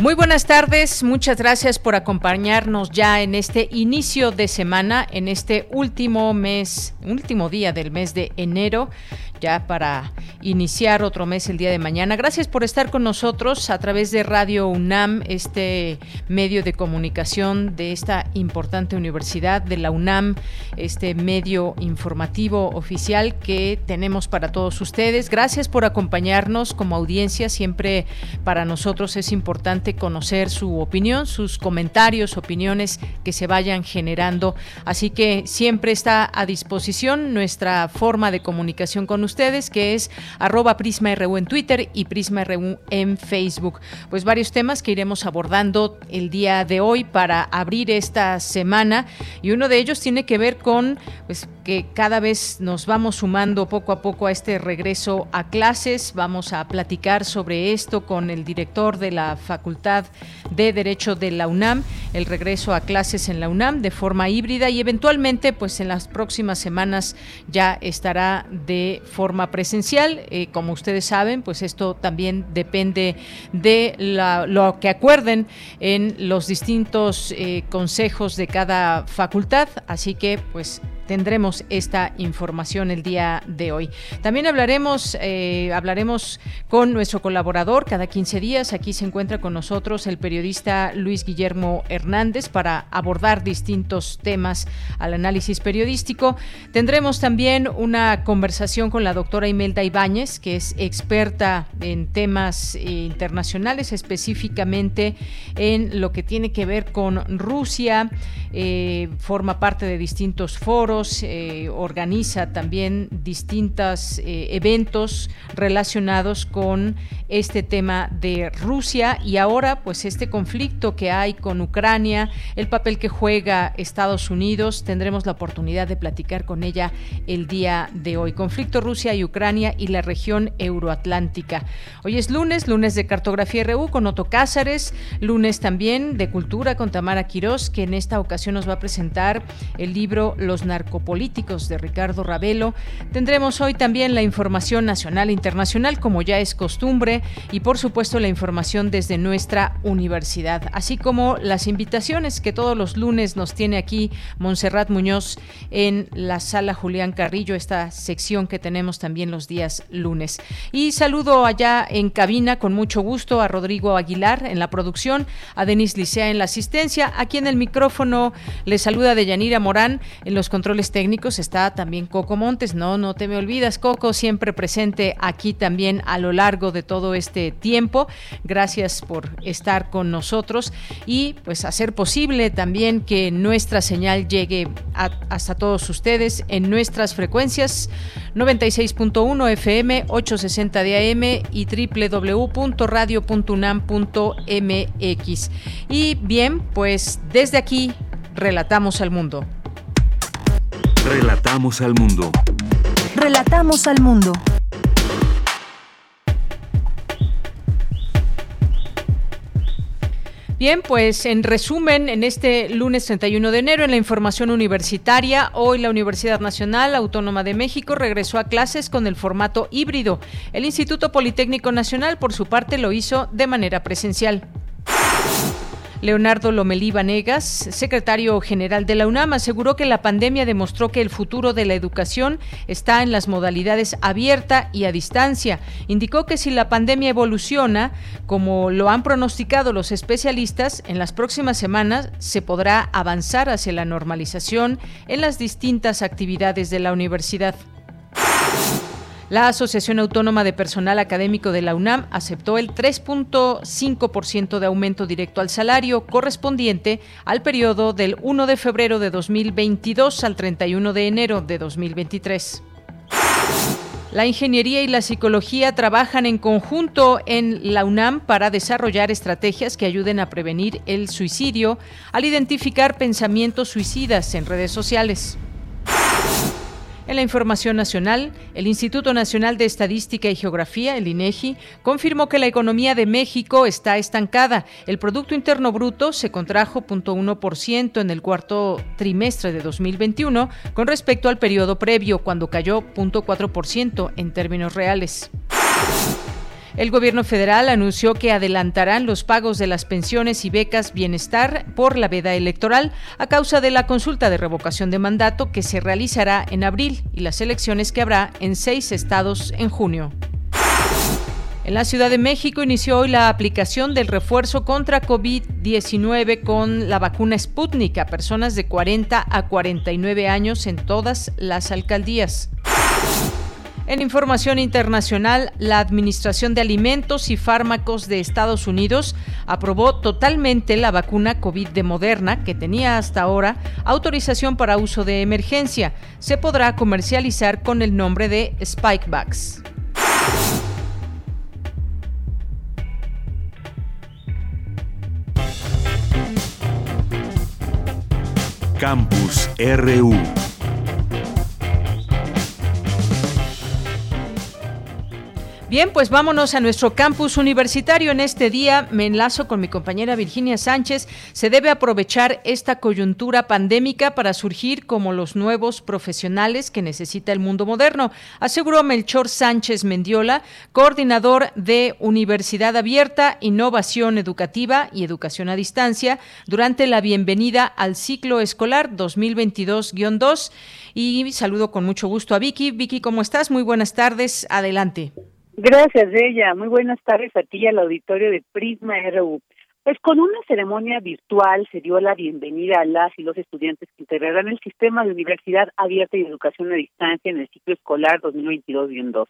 Muy buenas tardes, muchas gracias por acompañarnos ya en este inicio de semana, en este último mes, último día del mes de enero ya para iniciar otro mes el día de mañana. Gracias por estar con nosotros a través de Radio UNAM, este medio de comunicación de esta importante universidad de la UNAM, este medio informativo oficial que tenemos para todos ustedes. Gracias por acompañarnos como audiencia. Siempre para nosotros es importante conocer su opinión, sus comentarios, opiniones que se vayan generando. Así que siempre está a disposición nuestra forma de comunicación con ustedes, que es arroba PrismaRU en Twitter y PrismaRU en Facebook. Pues varios temas que iremos abordando el día de hoy para abrir esta semana y uno de ellos tiene que ver con pues, que cada vez nos vamos sumando poco a poco a este regreso a clases. Vamos a platicar sobre esto con el director de la Facultad de Derecho de la UNAM, el regreso a clases en la UNAM de forma híbrida y eventualmente pues en las próximas semanas ya estará de forma presencial. Eh, como ustedes saben, pues esto también depende de lo que acuerden en los distintos eh, consejos de cada facultad. Así que, pues tendremos esta información el día de hoy. También hablaremos, eh, hablaremos con nuestro colaborador cada 15 días. Aquí se encuentra con nosotros el periodista Luis Guillermo Hernández para abordar distintos temas al análisis periodístico. Tendremos también una conversación con la doctora Imelda Ibáñez, que es experta en temas internacionales, específicamente en lo que tiene que ver con Rusia, eh, forma parte de distintos foros eh, organiza también distintos eh, eventos relacionados con este tema de Rusia y ahora pues este conflicto que hay con Ucrania, el papel que juega Estados Unidos, tendremos la oportunidad de platicar con ella el día de hoy. Conflicto Rusia y Ucrania y la región euroatlántica. Hoy es lunes, lunes de Cartografía RU con Otto Cázares, lunes también de Cultura con Tamara Quirós, que en esta ocasión nos va a presentar el libro Los narcos políticos de Ricardo Ravelo. Tendremos hoy también la información nacional e internacional, como ya es costumbre, y por supuesto la información desde nuestra universidad, así como las invitaciones que todos los lunes nos tiene aquí Montserrat Muñoz en la sala Julián Carrillo, esta sección que tenemos también los días lunes. Y saludo allá en cabina con mucho gusto a Rodrigo Aguilar en la producción, a Denis Licea en la asistencia, aquí en el micrófono le saluda Deyanira Morán en los controles técnicos está también Coco Montes. No, no te me olvidas, Coco, siempre presente aquí también a lo largo de todo este tiempo. Gracias por estar con nosotros y pues hacer posible también que nuestra señal llegue hasta todos ustedes en nuestras frecuencias 96.1 FM, 860 de AM y www.radio.unam.mx. Y bien, pues desde aquí relatamos al mundo. Relatamos al mundo. Relatamos al mundo. Bien, pues en resumen, en este lunes 31 de enero, en la información universitaria, hoy la Universidad Nacional Autónoma de México regresó a clases con el formato híbrido. El Instituto Politécnico Nacional, por su parte, lo hizo de manera presencial. Leonardo Lomelí Vanegas, secretario general de la UNAM, aseguró que la pandemia demostró que el futuro de la educación está en las modalidades abierta y a distancia. Indicó que si la pandemia evoluciona, como lo han pronosticado los especialistas, en las próximas semanas se podrá avanzar hacia la normalización en las distintas actividades de la universidad. La Asociación Autónoma de Personal Académico de la UNAM aceptó el 3.5% de aumento directo al salario correspondiente al periodo del 1 de febrero de 2022 al 31 de enero de 2023. La ingeniería y la psicología trabajan en conjunto en la UNAM para desarrollar estrategias que ayuden a prevenir el suicidio al identificar pensamientos suicidas en redes sociales. En la información nacional, el Instituto Nacional de Estadística y Geografía, el INEGI, confirmó que la economía de México está estancada. El Producto Interno Bruto se contrajo 0.1% en el cuarto trimestre de 2021 con respecto al periodo previo, cuando cayó 0.4% en términos reales. El gobierno federal anunció que adelantarán los pagos de las pensiones y becas bienestar por la veda electoral a causa de la consulta de revocación de mandato que se realizará en abril y las elecciones que habrá en seis estados en junio. En la Ciudad de México inició hoy la aplicación del refuerzo contra COVID-19 con la vacuna Sputnik a personas de 40 a 49 años en todas las alcaldías. En información internacional, la Administración de Alimentos y Fármacos de Estados Unidos aprobó totalmente la vacuna COVID de Moderna, que tenía hasta ahora autorización para uso de emergencia. Se podrá comercializar con el nombre de Spikevax. Campus RU Bien, pues vámonos a nuestro campus universitario. En este día me enlazo con mi compañera Virginia Sánchez. Se debe aprovechar esta coyuntura pandémica para surgir como los nuevos profesionales que necesita el mundo moderno, aseguró Melchor Sánchez Mendiola, coordinador de Universidad Abierta, Innovación Educativa y Educación a Distancia, durante la bienvenida al ciclo escolar 2022-2. Y saludo con mucho gusto a Vicky. Vicky, ¿cómo estás? Muy buenas tardes. Adelante. Gracias, ella. Muy buenas tardes a ti y al auditorio de Prisma RU. Pues con una ceremonia virtual se dio la bienvenida a las y los estudiantes que integrarán el sistema de universidad abierta y educación a distancia en el ciclo escolar 2022-2.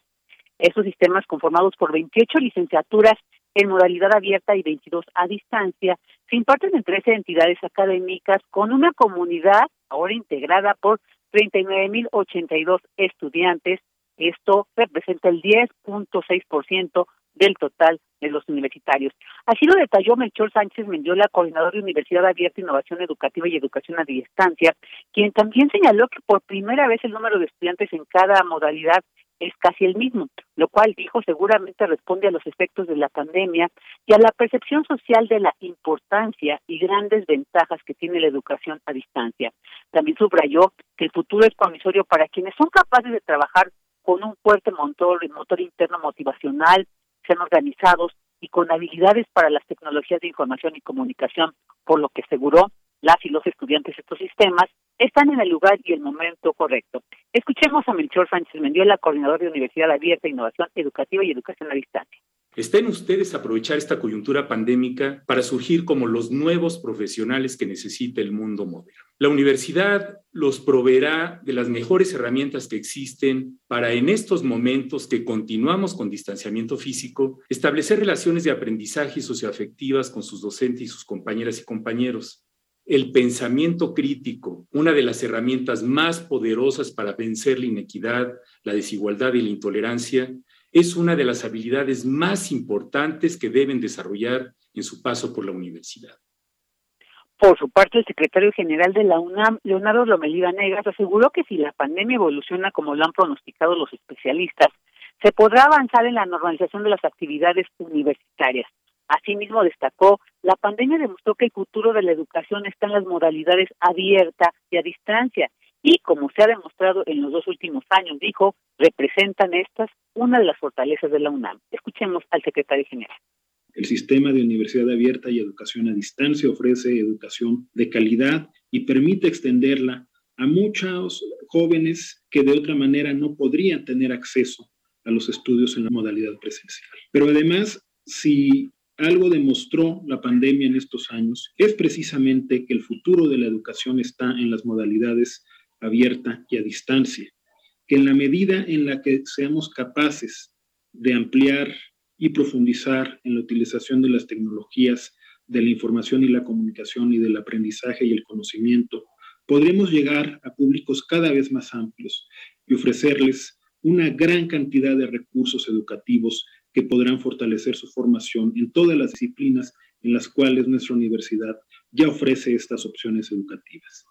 Esos sistemas conformados por 28 licenciaturas en modalidad abierta y 22 a distancia se imparten en 13 entidades académicas con una comunidad ahora integrada por 39.082 estudiantes esto representa el 10.6% del total de los universitarios. Así lo detalló Melchor Sánchez Mendiola, coordinador de Universidad Abierta, Innovación Educativa y Educación a Distancia, quien también señaló que por primera vez el número de estudiantes en cada modalidad es casi el mismo, lo cual dijo seguramente responde a los efectos de la pandemia y a la percepción social de la importancia y grandes ventajas que tiene la educación a distancia. También subrayó que el futuro es promisorio para quienes son capaces de trabajar con un fuerte motor, motor interno motivacional, sean organizados y con habilidades para las tecnologías de información y comunicación, por lo que aseguró las y los estudiantes de estos sistemas están en el lugar y el momento correcto. Escuchemos a Melchor Sánchez Mendiola, coordinador de Universidad Abierta, Innovación Educativa y Educación a Distancia. Estén ustedes aprovechar esta coyuntura pandémica para surgir como los nuevos profesionales que necesita el mundo moderno. La universidad los proveerá de las mejores herramientas que existen para en estos momentos que continuamos con distanciamiento físico, establecer relaciones de aprendizaje y socioafectivas con sus docentes y sus compañeras y compañeros. El pensamiento crítico, una de las herramientas más poderosas para vencer la inequidad, la desigualdad y la intolerancia, es una de las habilidades más importantes que deben desarrollar en su paso por la universidad. Por su parte, el secretario general de la UNAM, Leonardo Lomelida Negas, aseguró que si la pandemia evoluciona como lo han pronosticado los especialistas, se podrá avanzar en la normalización de las actividades universitarias. Asimismo, destacó, la pandemia demostró que el futuro de la educación está en las modalidades abierta y a distancia y, como se ha demostrado en los dos últimos años, dijo, representan estas una de las fortalezas de la UNAM. Escuchemos al secretario general. El sistema de universidad abierta y educación a distancia ofrece educación de calidad y permite extenderla a muchos jóvenes que de otra manera no podrían tener acceso a los estudios en la modalidad presencial. Pero además, si algo demostró la pandemia en estos años, es precisamente que el futuro de la educación está en las modalidades abierta y a distancia. que en la medida en la que seamos capaces de ampliar y profundizar en la utilización de las tecnologías de la información y la comunicación y del aprendizaje y el conocimiento, podremos llegar a públicos cada vez más amplios y ofrecerles una gran cantidad de recursos educativos que podrán fortalecer su formación en todas las disciplinas en las cuales nuestra universidad ya ofrece estas opciones educativas.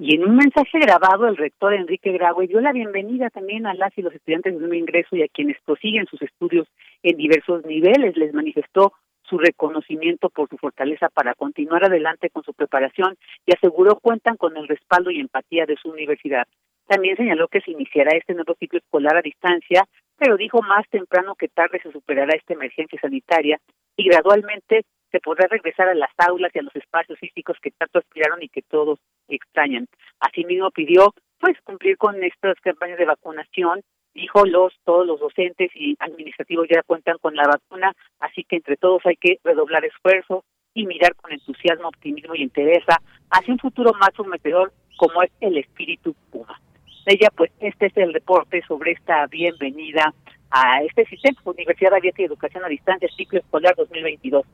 Y en un mensaje grabado, el rector Enrique Graue dio la bienvenida también a las y los estudiantes de nuevo ingreso y a quienes prosiguen sus estudios en diversos niveles. Les manifestó su reconocimiento por su fortaleza para continuar adelante con su preparación y aseguró cuentan con el respaldo y empatía de su universidad. También señaló que se iniciará este nuevo ciclo escolar a distancia, pero dijo más temprano que tarde se superará esta emergencia sanitaria y gradualmente se podrá regresar a las aulas y a los espacios físicos que tanto aspiraron y que todos extrañan. Asimismo pidió pues cumplir con estas campañas de vacunación dijo los todos los docentes y administrativos ya cuentan con la vacuna, así que entre todos hay que redoblar esfuerzo y mirar con entusiasmo, optimismo y interés hacia un futuro más prometedor como es el espíritu Puma. ella, pues este es el reporte sobre esta bienvenida a este sistema Universidad Abierta y Educación a Distancia, ciclo escolar 2022.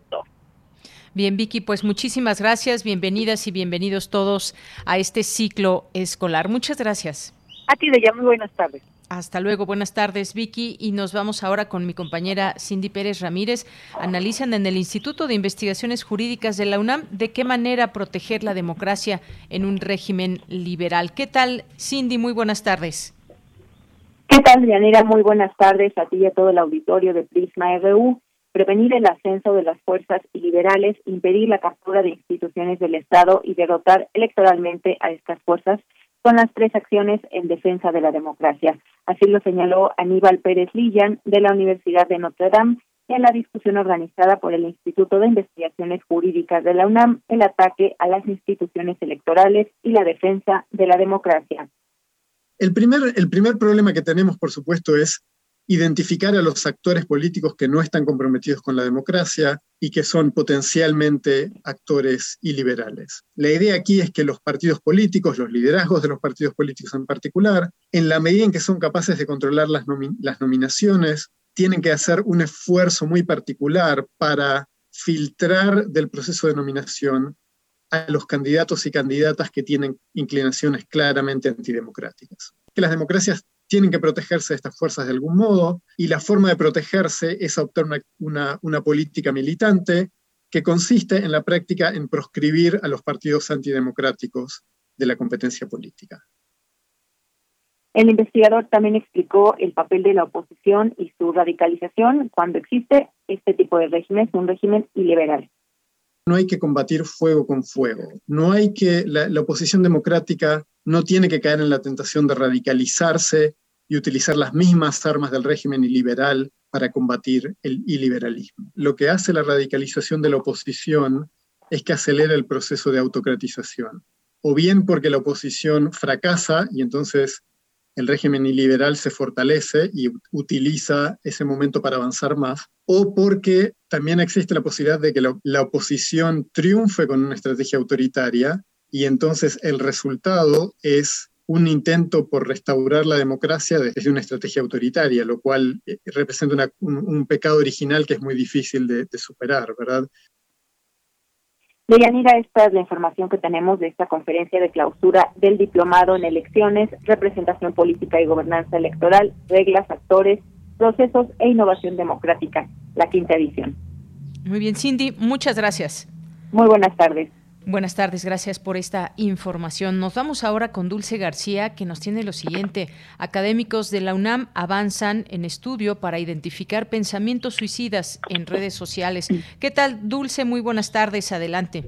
Bien, Vicky, pues muchísimas gracias, bienvenidas y bienvenidos todos a este ciclo escolar. Muchas gracias. A ti, Deya, muy buenas tardes. Hasta luego, buenas tardes Vicky y nos vamos ahora con mi compañera Cindy Pérez Ramírez. Analizan en el Instituto de Investigaciones Jurídicas de la UNAM de qué manera proteger la democracia en un régimen liberal. ¿Qué tal Cindy? Muy buenas tardes. ¿Qué tal, Yanira? Muy buenas tardes a ti y a todo el auditorio de Prisma RU. Prevenir el ascenso de las fuerzas liberales, impedir la captura de instituciones del Estado y derrotar electoralmente a estas fuerzas son las tres acciones en defensa de la democracia. Así lo señaló Aníbal Pérez Lillan de la Universidad de Notre Dame en la discusión organizada por el Instituto de Investigaciones Jurídicas de la UNAM, el ataque a las instituciones electorales y la defensa de la democracia. El primer, el primer problema que tenemos, por supuesto, es identificar a los actores políticos que no están comprometidos con la democracia y que son potencialmente actores iliberales. La idea aquí es que los partidos políticos, los liderazgos de los partidos políticos en particular, en la medida en que son capaces de controlar las, nominaciones, tienen que hacer un esfuerzo muy particular para filtrar del proceso de nominación a los candidatos y candidatas que tienen inclinaciones claramente antidemocráticas. Que las democracias tienen que protegerse de estas fuerzas de algún modo, y la forma de protegerse es adoptar una, una, política militante que consiste en la práctica en proscribir a los partidos antidemocráticos de la competencia política. El investigador también explicó el papel de la oposición y su radicalización cuando existe este tipo de régimen, un régimen iliberal. No hay que combatir fuego con fuego. No hay que, la oposición democrática no tiene que caer en la tentación de radicalizarse y utilizar las mismas armas del régimen iliberal para combatir el iliberalismo. Lo que hace la radicalización de la oposición es que acelera el proceso de autocratización, o bien porque la oposición fracasa y entonces el régimen iliberal se fortalece y utiliza ese momento para avanzar más, o porque también existe la posibilidad de que la oposición triunfe con una estrategia autoritaria y entonces el resultado es un intento por restaurar la democracia desde una estrategia autoritaria, lo cual eh, representa un, pecado original que es muy difícil de, superar, ¿verdad? Deyanira, esta es la información que tenemos de esta conferencia de clausura del diplomado en elecciones, representación política y gobernanza electoral, reglas, actores, procesos e innovación democrática, la quinta edición. Muy bien, Cindy, muchas gracias. Muy buenas tardes. Buenas tardes, gracias por esta información. Nos vamos ahora con Dulce García, que nos tiene lo siguiente. Académicos de la UNAM avanzan en estudio para identificar pensamientos suicidas en redes sociales. ¿Qué tal, Dulce? Muy buenas tardes, adelante.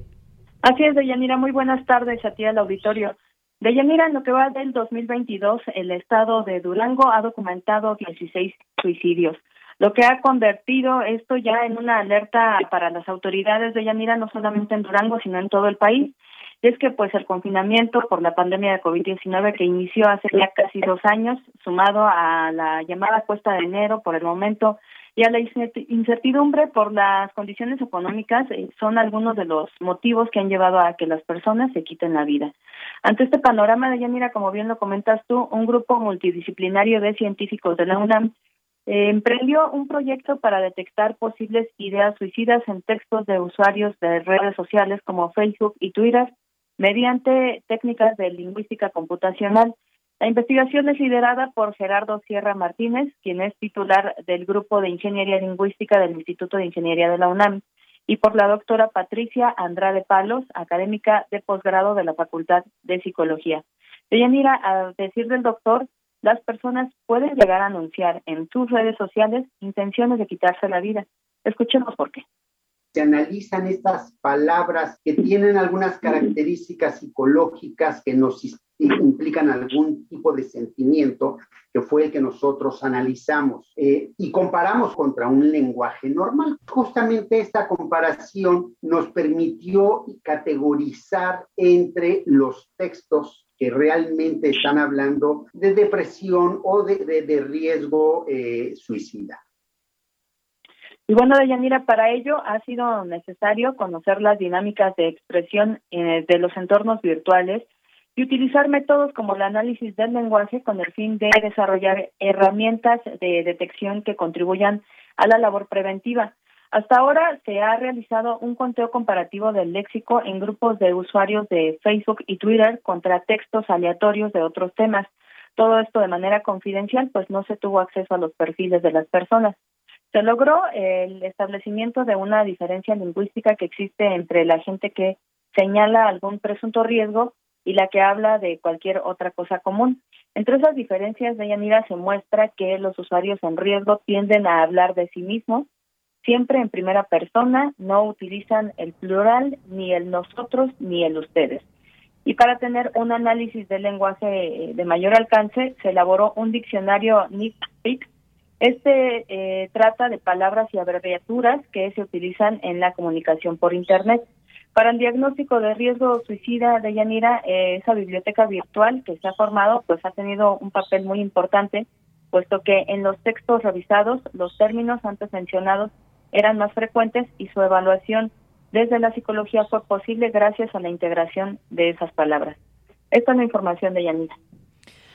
Así es, Deyanira, muy buenas tardes a ti al auditorio. Deyanira, en lo que va del 2022, el estado de Durango ha documentado 16 suicidios lo que ha convertido esto ya en una alerta para las autoridades de Yanira, no solamente en Durango, sino en todo el país, Y es que pues el confinamiento por la pandemia de COVID-19 que inició hace ya casi dos años, sumado a la llamada cuesta de enero por el momento y a la incertidumbre por las condiciones económicas eh, son algunos de los motivos que han llevado a que las personas se quiten la vida. Ante este panorama de Yanira, como bien lo comentas tú, un grupo multidisciplinario de científicos de la UNAM eh, emprendió un proyecto para detectar posibles ideas suicidas en textos de usuarios de redes sociales como Facebook y Twitter mediante técnicas de lingüística computacional. La investigación es liderada por Gerardo Sierra Martínez, quien es titular del Grupo de Ingeniería Lingüística del Instituto de Ingeniería de la UNAM, y por la doctora Patricia Andrade Palos, académica de posgrado de la Facultad de Psicología. Deyanira, a decir del doctor, las personas pueden llegar a anunciar en sus redes sociales intenciones de quitarse la vida. Escuchemos por qué se analizan estas palabras que tienen algunas características psicológicas que nos implican algún tipo de sentimiento, que fue el que nosotros analizamos, eh, y comparamos contra un lenguaje normal. Justamente esta comparación nos permitió categorizar entre los textos que realmente están hablando de depresión o de, riesgo eh, suicida. Y bueno, Deyanira, para ello ha sido necesario conocer las dinámicas de expresión eh, de los entornos virtuales y utilizar métodos como el análisis del lenguaje con el fin de desarrollar herramientas de detección que contribuyan a la labor preventiva. Hasta ahora se ha realizado un conteo comparativo del léxico en grupos de usuarios de Facebook y Twitter contra textos aleatorios de otros temas. Todo esto de manera confidencial, pues no se tuvo acceso a los perfiles de las personas. Se logró el establecimiento de una diferencia lingüística que existe entre la gente que señala algún presunto riesgo y la que habla de cualquier otra cosa común. Entre esas diferencias, de Yanira se muestra que los usuarios en riesgo tienden a hablar de sí mismos, siempre en primera persona, no utilizan el plural, ni el nosotros, ni el ustedes. Y para tener un análisis del lenguaje de mayor alcance, se elaboró un diccionario NIPIC este eh, trata de palabras y abreviaturas que se utilizan en la comunicación por Internet. Para el diagnóstico de riesgo suicida de Yanira, eh, esa biblioteca virtual que se ha formado, pues ha tenido un papel muy importante, puesto que en los textos revisados los términos antes mencionados eran más frecuentes y su evaluación desde la psicología fue posible gracias a la integración de esas palabras. Esta es la información de Yanira.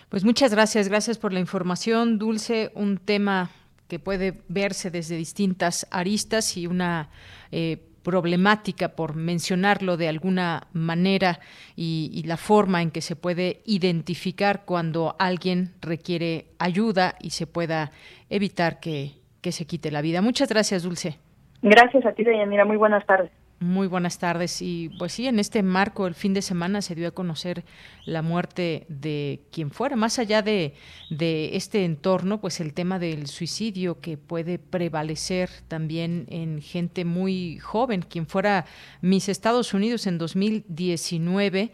Pues muchas gracias, gracias por la información, Dulce. Un tema que puede verse desde distintas aristas y una eh, problemática, por mencionarlo de alguna manera, y, la forma en que se puede identificar cuando alguien requiere ayuda y se pueda evitar que, que se quite la vida. Muchas gracias, Dulce. Gracias a ti, Deyanira. Muy buenas tardes. Muy buenas tardes. Y pues sí, en este marco, el fin de semana se dio a conocer la muerte de quien fuera. Más allá de, de este entorno, pues el tema del suicidio que puede prevalecer también en gente muy joven. Quien fuera Miss Estados Unidos en 2019.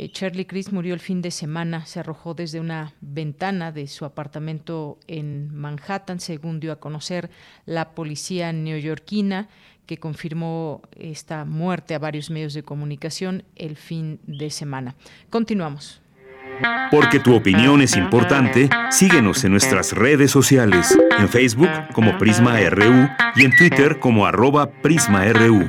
Eh, Charlie Chris murió el fin de semana, se arrojó desde una ventana de su apartamento en Manhattan, según dio a conocer la policía neoyorquina que confirmó esta muerte a varios medios de comunicación el fin de semana. Continuamos. Porque tu opinión es importante, síguenos en nuestras redes sociales, en Facebook como Prisma RU y en Twitter como arroba PrismaRU.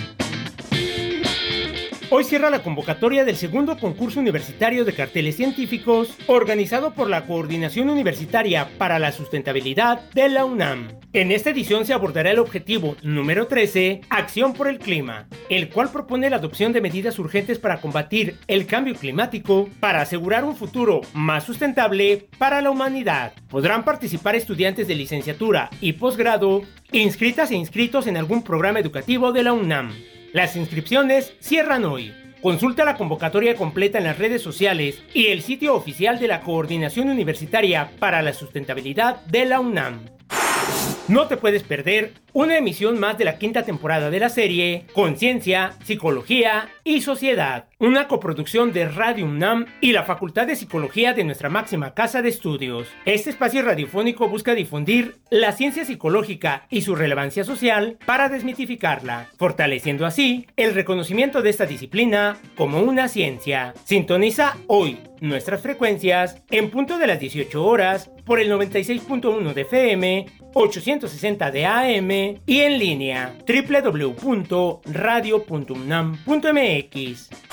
Hoy cierra la convocatoria del segundo concurso universitario de carteles científicos organizado por la Coordinación Universitaria para la Sustentabilidad de la UNAM. En esta edición se abordará el objetivo número 13, Acción por el Clima, el cual propone la adopción de medidas urgentes para combatir el cambio climático para asegurar un futuro más sustentable para la humanidad. Podrán participar estudiantes de licenciatura y posgrado inscritas e inscritos en algún programa educativo de la UNAM. Las inscripciones cierran hoy. Consulta la convocatoria completa en las redes sociales y el sitio oficial de la Coordinación Universitaria para la Sustentabilidad de la UNAM. No te puedes perder una emisión más de la quinta temporada de la serie Conciencia, Psicología y Sociedad, una coproducción de Radio UNAM y la Facultad de Psicología de nuestra máxima casa de estudios. Este espacio radiofónico busca difundir la ciencia psicológica y su relevancia social para desmitificarla, fortaleciendo así el reconocimiento de esta disciplina como una ciencia. Sintoniza hoy nuestras frecuencias en punto de las 18 horas por el 96.1 de FM, 860 de AM y en línea www.radio.unam.mx.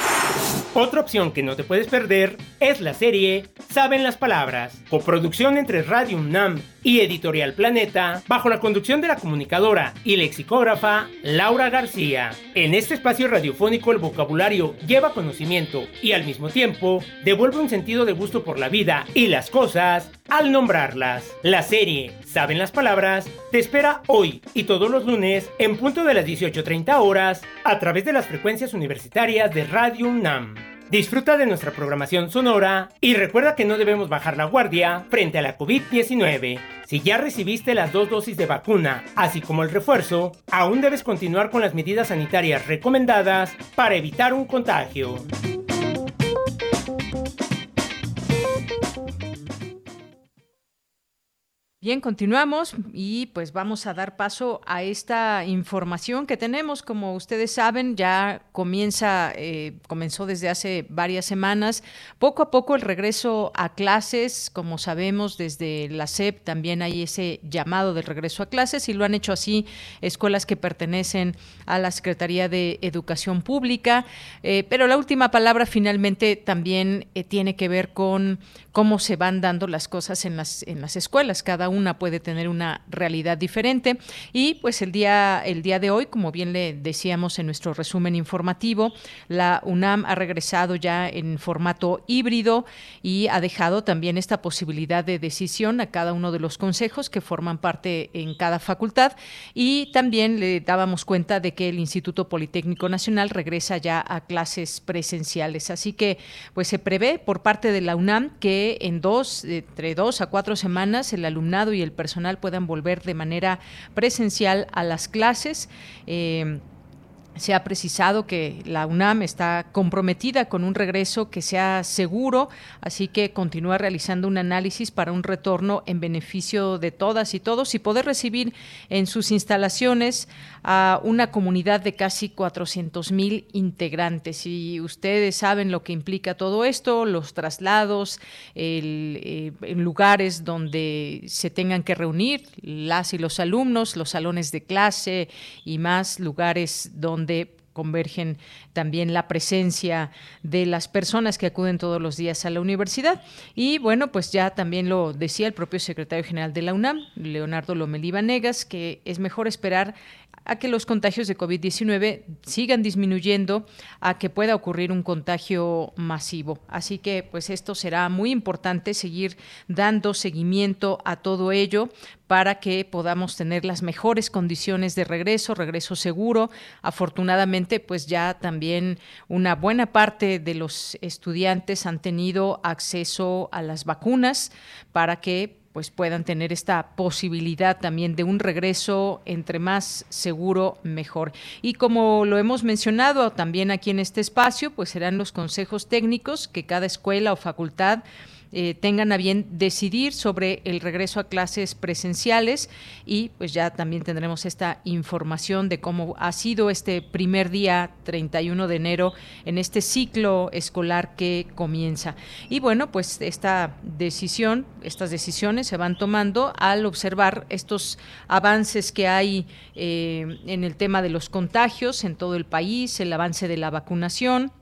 Otra opción que no te puedes perder es la serie Saben las Palabras, coproducción entre Radio UNAM y Editorial Planeta, bajo la conducción de la comunicadora y lexicógrafa Laura García. En este espacio radiofónico el vocabulario lleva conocimiento y al mismo tiempo devuelve un sentido de gusto por la vida y las cosas al nombrarlas. La serie Saben las Palabras te espera hoy y todos los lunes en punto de las 18.30 horas a través de las frecuencias universitarias de Radio UNAM. Disfruta de nuestra programación sonora y recuerda que no debemos bajar la guardia frente a la COVID-19. Si ya recibiste las dos dosis de vacuna, así como el refuerzo, aún debes continuar con las medidas sanitarias recomendadas para evitar un contagio. Bien, continuamos y pues vamos a dar paso a esta información que tenemos. Como ustedes saben, ya comienza, eh, comenzó desde hace varias semanas, poco a poco el regreso a clases. Como sabemos, desde la SEP también hay ese llamado del regreso a clases y lo han hecho así escuelas que pertenecen a la Secretaría de Educación Pública. Eh, pero la última palabra finalmente también eh, tiene que ver con cómo se van dando las cosas en las, en las escuelas. Cada una puede tener una realidad diferente. Y pues el día, el día de hoy, como bien le decíamos en nuestro resumen informativo, la UNAM ha regresado ya en formato híbrido y ha dejado también esta posibilidad de decisión a cada uno de los consejos que forman parte en cada facultad. Y también le dábamos cuenta de que el Instituto Politécnico Nacional regresa ya a clases presenciales. Así que pues se prevé por parte de la UNAM que en dos, entre dos a cuatro semanas el alumnado y el personal puedan volver de manera presencial a las clases. Eh, se ha precisado que la UNAM está comprometida con un regreso que sea seguro, así que continúa realizando un análisis para un retorno en beneficio de todas y todos y poder recibir en sus instalaciones a una comunidad de casi 400 mil integrantes. Y ustedes saben lo que implica todo esto, los traslados, el, eh, lugares donde se tengan que reunir las y los alumnos, los salones de clase y más lugares donde convergen también la presencia de las personas que acuden todos los días a la universidad. Y bueno, pues ya también lo decía el propio secretario general de la UNAM, Leonardo Lomelí Negas, que es mejor esperar a que los contagios de COVID-19 sigan disminuyendo, a que pueda ocurrir un contagio masivo. Así que pues esto será muy importante seguir dando seguimiento a todo ello para que podamos tener las mejores condiciones de regreso, regreso seguro. Afortunadamente, pues ya también una buena parte de los estudiantes han tenido acceso a las vacunas para que pues puedan tener esta posibilidad también de un regreso entre más seguro mejor. Y como lo hemos mencionado también aquí en este espacio, pues serán los consejos técnicos que cada escuela o facultad eh, tengan a bien decidir sobre el regreso a clases presenciales y pues ya también tendremos esta información de cómo ha sido este primer día 31 de enero en este ciclo escolar que comienza. Y bueno, pues esta decisión, estas decisiones se van tomando al observar estos avances que hay eh, en el tema de los contagios en todo el país, el avance de la vacunación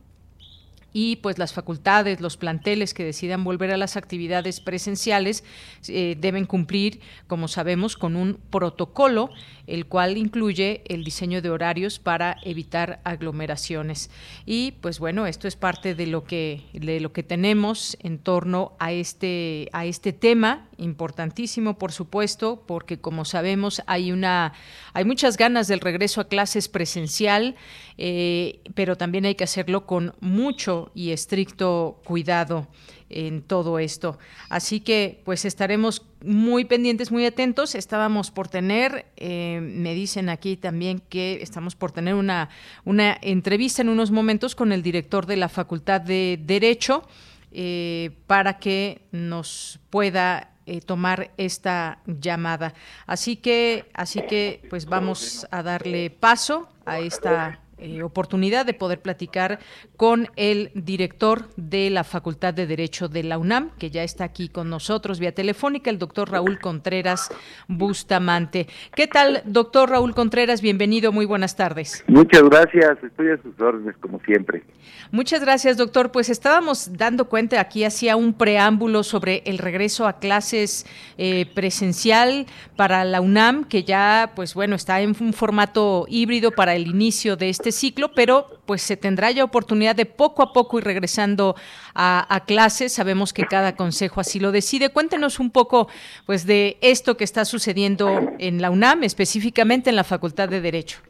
y pues las facultades, los planteles que decidan volver a las actividades presenciales eh, deben cumplir, como sabemos, con un protocolo, el cual incluye el diseño de horarios para evitar aglomeraciones. Y pues bueno, esto es parte de lo que, de lo que tenemos en torno a este, a este tema importantísimo, por supuesto, porque como sabemos hay una, hay muchas ganas del regreso a clases presencial, eh, pero también hay que hacerlo con mucho y estricto cuidado en todo esto. Así que pues estaremos muy pendientes, muy atentos. Estábamos por tener, eh, me dicen aquí también que estamos por tener una, una entrevista en unos momentos con el director de la Facultad de Derecho eh, para que nos pueda eh, tomar esta llamada. Así que, así que, pues vamos a darle paso a esta eh, oportunidad de poder platicar con el director de la Facultad de Derecho de la UNAM, que ya está aquí con nosotros vía telefónica, el doctor Raúl Contreras Bustamante. ¿Qué tal, doctor Raúl Contreras? Bienvenido, muy buenas tardes. Muchas gracias, estoy a sus órdenes como siempre. Muchas gracias, doctor. Pues estábamos dando cuenta aquí, hacía un preámbulo sobre el regreso a clases eh, presencial para la UNAM, que ya, pues bueno, está en un formato híbrido para el inicio de este este ciclo, pero pues se tendrá ya oportunidad de poco a poco ir regresando a, clases. Sabemos que cada consejo así lo decide. Cuéntenos un poco pues de esto que está sucediendo en la UNAM, específicamente en la Facultad de Derecho.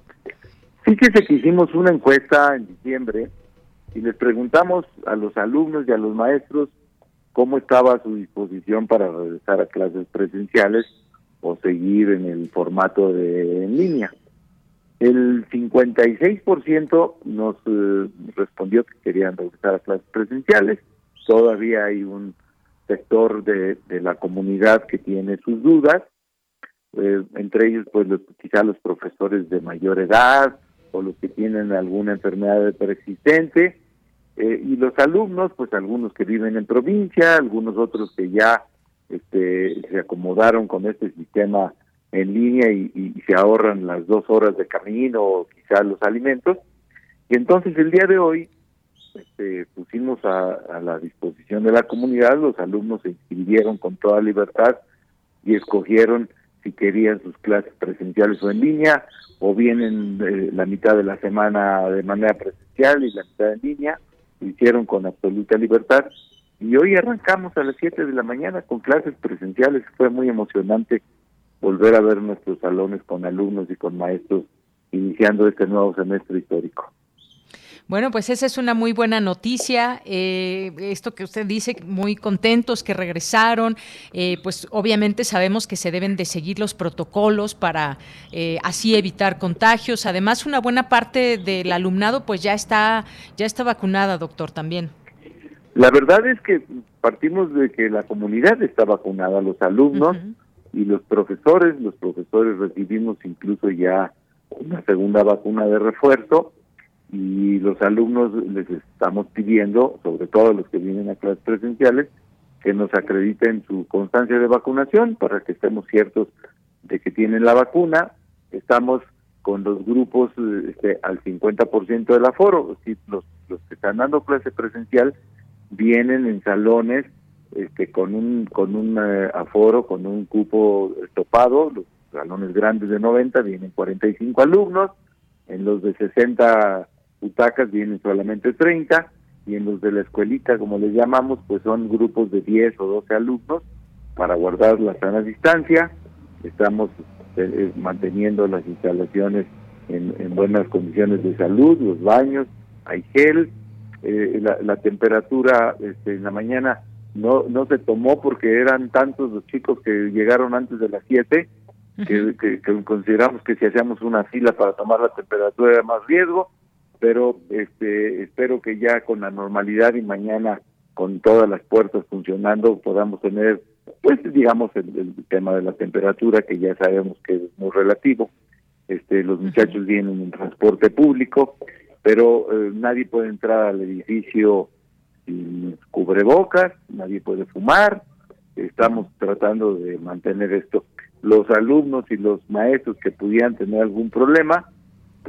Fíjese que hicimos una encuesta en diciembre y les preguntamos a los alumnos y a los maestros cómo estaba su disposición para regresar a clases presenciales o seguir en el formato de en línea. El 56% nos eh, respondió que querían regresar a clases presenciales. Todavía hay un sector de, la comunidad que tiene sus dudas, eh, entre ellos pues los, quizá los profesores de mayor edad o los que tienen alguna enfermedad persistente eh, y los alumnos pues algunos que viven en provincia, algunos otros que ya este, se acomodaron con este sistema en línea y, se ahorran las dos horas de camino o quizás los alimentos. Y entonces el día de hoy este, pusimos a, la disposición de la comunidad, los alumnos se inscribieron con toda libertad y escogieron si querían sus clases presenciales o en línea, o vienen eh, la mitad de la semana de manera presencial y la mitad en línea, lo hicieron con absoluta libertad. Y hoy arrancamos a las 7 de la mañana con clases presenciales, fue muy emocionante volver a ver nuestros salones con alumnos y con maestros iniciando este nuevo semestre histórico. Bueno, pues esa es una muy buena noticia. Eh, esto que usted dice, muy contentos que regresaron. Eh, pues obviamente sabemos que se deben de seguir los protocolos para eh, así evitar contagios. Además, una buena parte del alumnado pues ya está ya está vacunada, doctor, también. La verdad es que partimos de que la comunidad está vacunada, los alumnos y los profesores, los profesores recibimos incluso ya una segunda vacuna de refuerzo y los alumnos les estamos pidiendo, sobre todo los que vienen a clases presenciales, que nos acrediten su constancia de vacunación para que estemos ciertos de que tienen la vacuna. Estamos con los grupos este, al 50% del aforo, los, los que están dando clase presencial vienen en salones este, con un con un eh, aforo, con un cupo topado, los salones grandes de 90 vienen 45 alumnos, en los de 60 butacas vienen solamente 30 y en los de la escuelita, como les llamamos, pues son grupos de 10 o 12 alumnos para guardar la sana distancia. Estamos eh, eh, manteniendo las instalaciones en, buenas condiciones de salud, los baños, hay gel, la, temperatura este, en la mañana no no se tomó porque eran tantos los chicos que llegaron antes de las 7 que, consideramos que si hacíamos una fila para tomar la temperatura era más riesgo, pero este espero que ya con la normalidad y mañana con todas las puertas funcionando podamos tener pues digamos el, tema de la temperatura que ya sabemos que es muy relativo. Este los muchachos vienen en transporte público, pero eh, nadie puede entrar al edificio sin cubrebocas, nadie puede fumar, estamos tratando de mantener esto. Los alumnos y los maestros que pudieran tener algún problema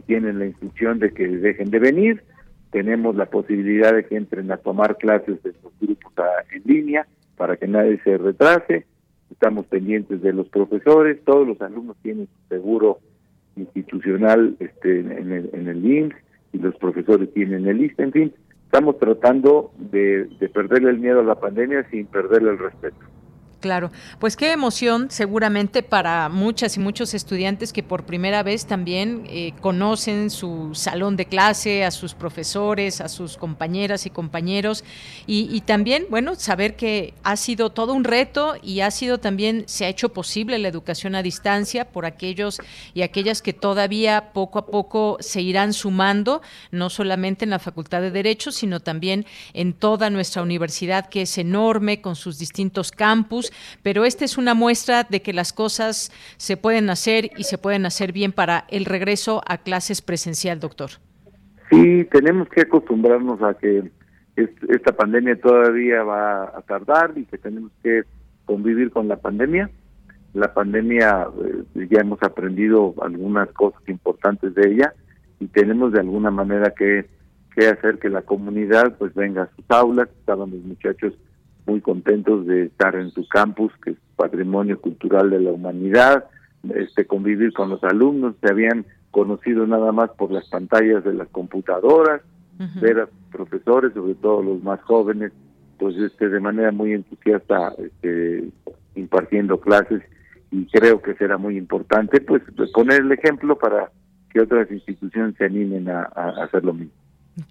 tienen la instrucción de que dejen de venir, tenemos la posibilidad de que entren a tomar clases de los grupos en línea para que nadie se retrase, estamos pendientes de los profesores, todos los alumnos tienen su seguro institucional este, en, el, en el INS y los profesores tienen el IST, en fin, estamos tratando de, perderle el miedo a la pandemia sin perderle el respeto. Claro, pues qué emoción seguramente para muchas y muchos estudiantes que por primera vez también eh, conocen su salón de clase, a sus profesores, a sus compañeras y compañeros. Y, también, bueno, saber que ha sido todo un reto y ha sido también, se ha hecho posible la educación a distancia por aquellos y aquellas que todavía poco a poco se irán sumando, no solamente en la Facultad de Derecho, sino también en toda nuestra universidad que es enorme con sus distintos campus pero esta es una muestra de que las cosas se pueden hacer y se pueden hacer bien para el regreso a clases presencial, doctor. Sí, tenemos que acostumbrarnos a que esta pandemia todavía va a tardar y que tenemos que convivir con la pandemia. La pandemia eh, ya hemos aprendido algunas cosas importantes de ella y tenemos de alguna manera que, que hacer que la comunidad pues venga a sus aulas. Estaban los muchachos muy contentos de estar en su campus, que es patrimonio cultural de la humanidad, este convivir con los alumnos, se habían conocido nada más por las pantallas de las computadoras, ver a profesores, sobre todo los más jóvenes, pues este de manera muy entusiasta este, impartiendo clases y creo que será muy importante pues poner el ejemplo para que otras instituciones se animen a hacer lo mismo.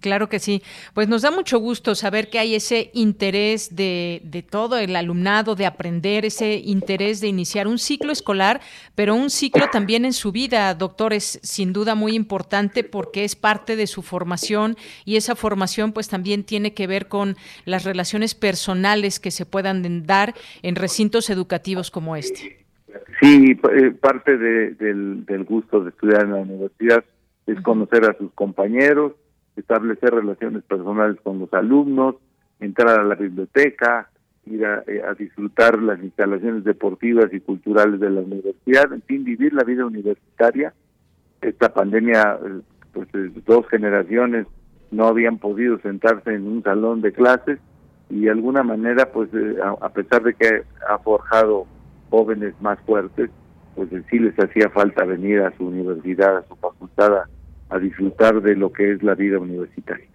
Claro que sí. Pues nos da mucho gusto saber que hay ese interés de, de, todo el alumnado de aprender, ese interés de iniciar un ciclo escolar, pero un ciclo también en su vida, doctor, es sin duda muy importante porque es parte de su formación y esa formación pues también tiene que ver con las relaciones personales que se puedan dar en recintos educativos como este. Sí, eh, parte del, del gusto de estudiar en la universidad es conocer a sus compañeros, establecer relaciones personales con los alumnos, entrar a la biblioteca, ir eh, a, disfrutar las instalaciones deportivas y culturales de la universidad, en fin, vivir la vida universitaria. Esta pandemia, eh, pues eh, dos generaciones no habían podido sentarse en un salón de clases y de alguna manera, pues a, pesar de que ha forjado jóvenes más fuertes, pues sí les hacía falta venir a su universidad, a su facultad disfrutar de lo que es la vida universitaria.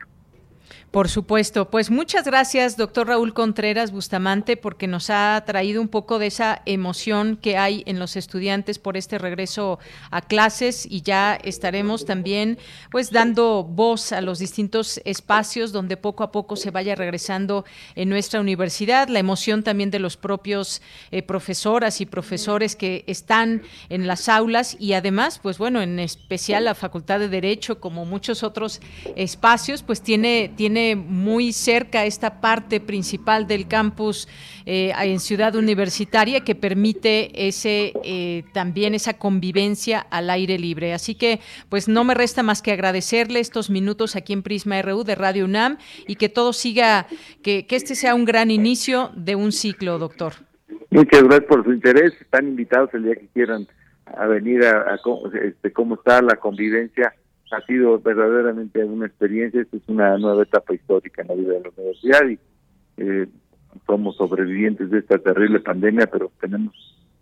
Por supuesto. Pues muchas gracias, doctor Raúl Contreras Bustamante, porque nos ha traído un poco de esa emoción que hay en los estudiantes por este regreso a clases y ya estaremos también pues dando voz a los distintos espacios donde poco a poco se vaya regresando en nuestra universidad, la emoción también de los propios eh, profesoras y profesores que están en las aulas y además, pues bueno, en especial la Facultad de Derecho, como muchos otros espacios, pues tiene, tiene muy cerca esta parte principal del campus eh, en Ciudad Universitaria que permite ese eh, también esa convivencia al aire libre. Así que, pues no me resta más que agradecerle estos minutos aquí en Prisma RU de Radio UNAM y que todo siga, que, este sea un gran inicio de un ciclo, doctor. Muchas gracias por su interés. Están invitados el día que quieran a venir a, este, cómo está la convivencia ha sido verdaderamente una experiencia, esta es una nueva etapa histórica en la vida de la universidad y eh, somos sobrevivientes de esta terrible pandemia, pero tenemos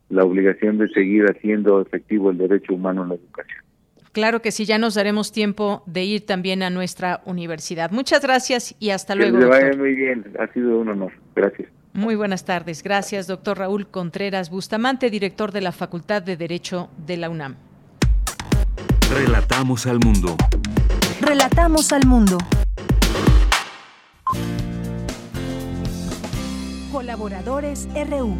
la obligación de seguir haciendo efectivo el derecho humano en la educación. Claro que sí, ya nos daremos tiempo de ir también a nuestra universidad. Muchas gracias y hasta luego. Que vaya muy bien, ha sido un honor. Gracias. Muy buenas tardes. Gracias, doctor Raúl Contreras Bustamante, director de la Facultad de Derecho de la UNAM. Relatamos al mundo. Relatamos al mundo. Colaboradores RU.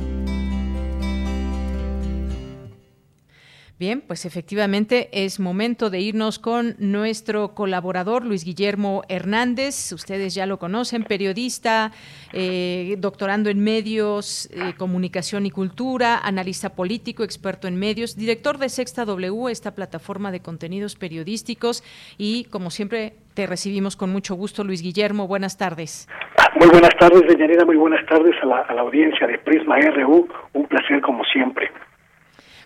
Bien, pues efectivamente es momento de irnos con nuestro colaborador Luis Guillermo Hernández. Ustedes ya lo conocen, periodista, eh, doctorando en medios, eh, comunicación y cultura, analista político, experto en medios, director de Sexta W, esta plataforma de contenidos periodísticos. Y como siempre, te recibimos con mucho gusto, Luis Guillermo. Buenas tardes. Muy buenas tardes, Deyanira. Muy buenas tardes a la, a la audiencia de Prisma RU. Un placer como siempre.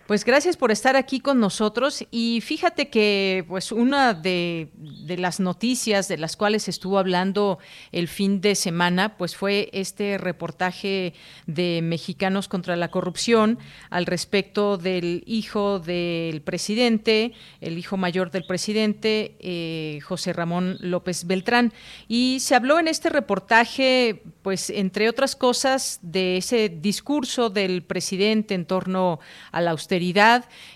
Pues gracias por estar aquí con nosotros y fíjate que pues una de, de las noticias de las cuales estuvo hablando el fin de semana, pues fue este reportaje de Mexicanos contra la Corrupción al respecto del hijo del presidente, el hijo mayor del presidente, eh, José Ramón López Beltrán. Y se habló en este reportaje, pues entre otras cosas, de ese discurso del presidente en torno a la austeridad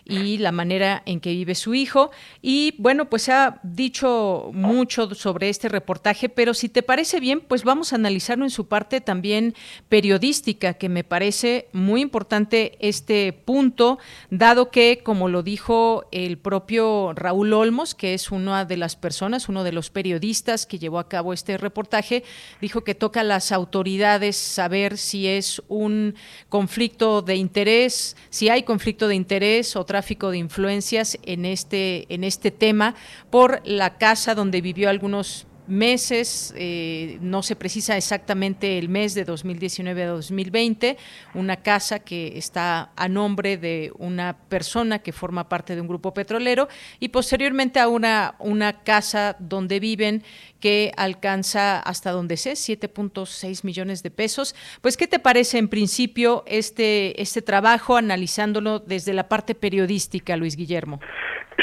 y la manera en que vive su hijo. Y bueno, pues se ha dicho mucho sobre este reportaje, pero si te parece bien, pues vamos a analizarlo en su parte también periodística, que me parece muy importante este punto, dado que, como lo dijo el propio Raúl Olmos, que es una de las personas, uno de los periodistas que llevó a cabo este reportaje, dijo que toca a las autoridades saber si es un conflicto de interés, si hay conflicto de interés o tráfico de influencias en este, en este tema por la casa donde vivió algunos meses, eh, no se precisa exactamente el mes de 2019 a 2020, una casa que está a nombre de una persona que forma parte de un grupo petrolero y posteriormente a una, una casa donde viven que alcanza hasta donde sé, 7.6 millones de pesos. Pues, ¿qué te parece en principio este, este trabajo analizándolo desde la parte periodística, Luis Guillermo?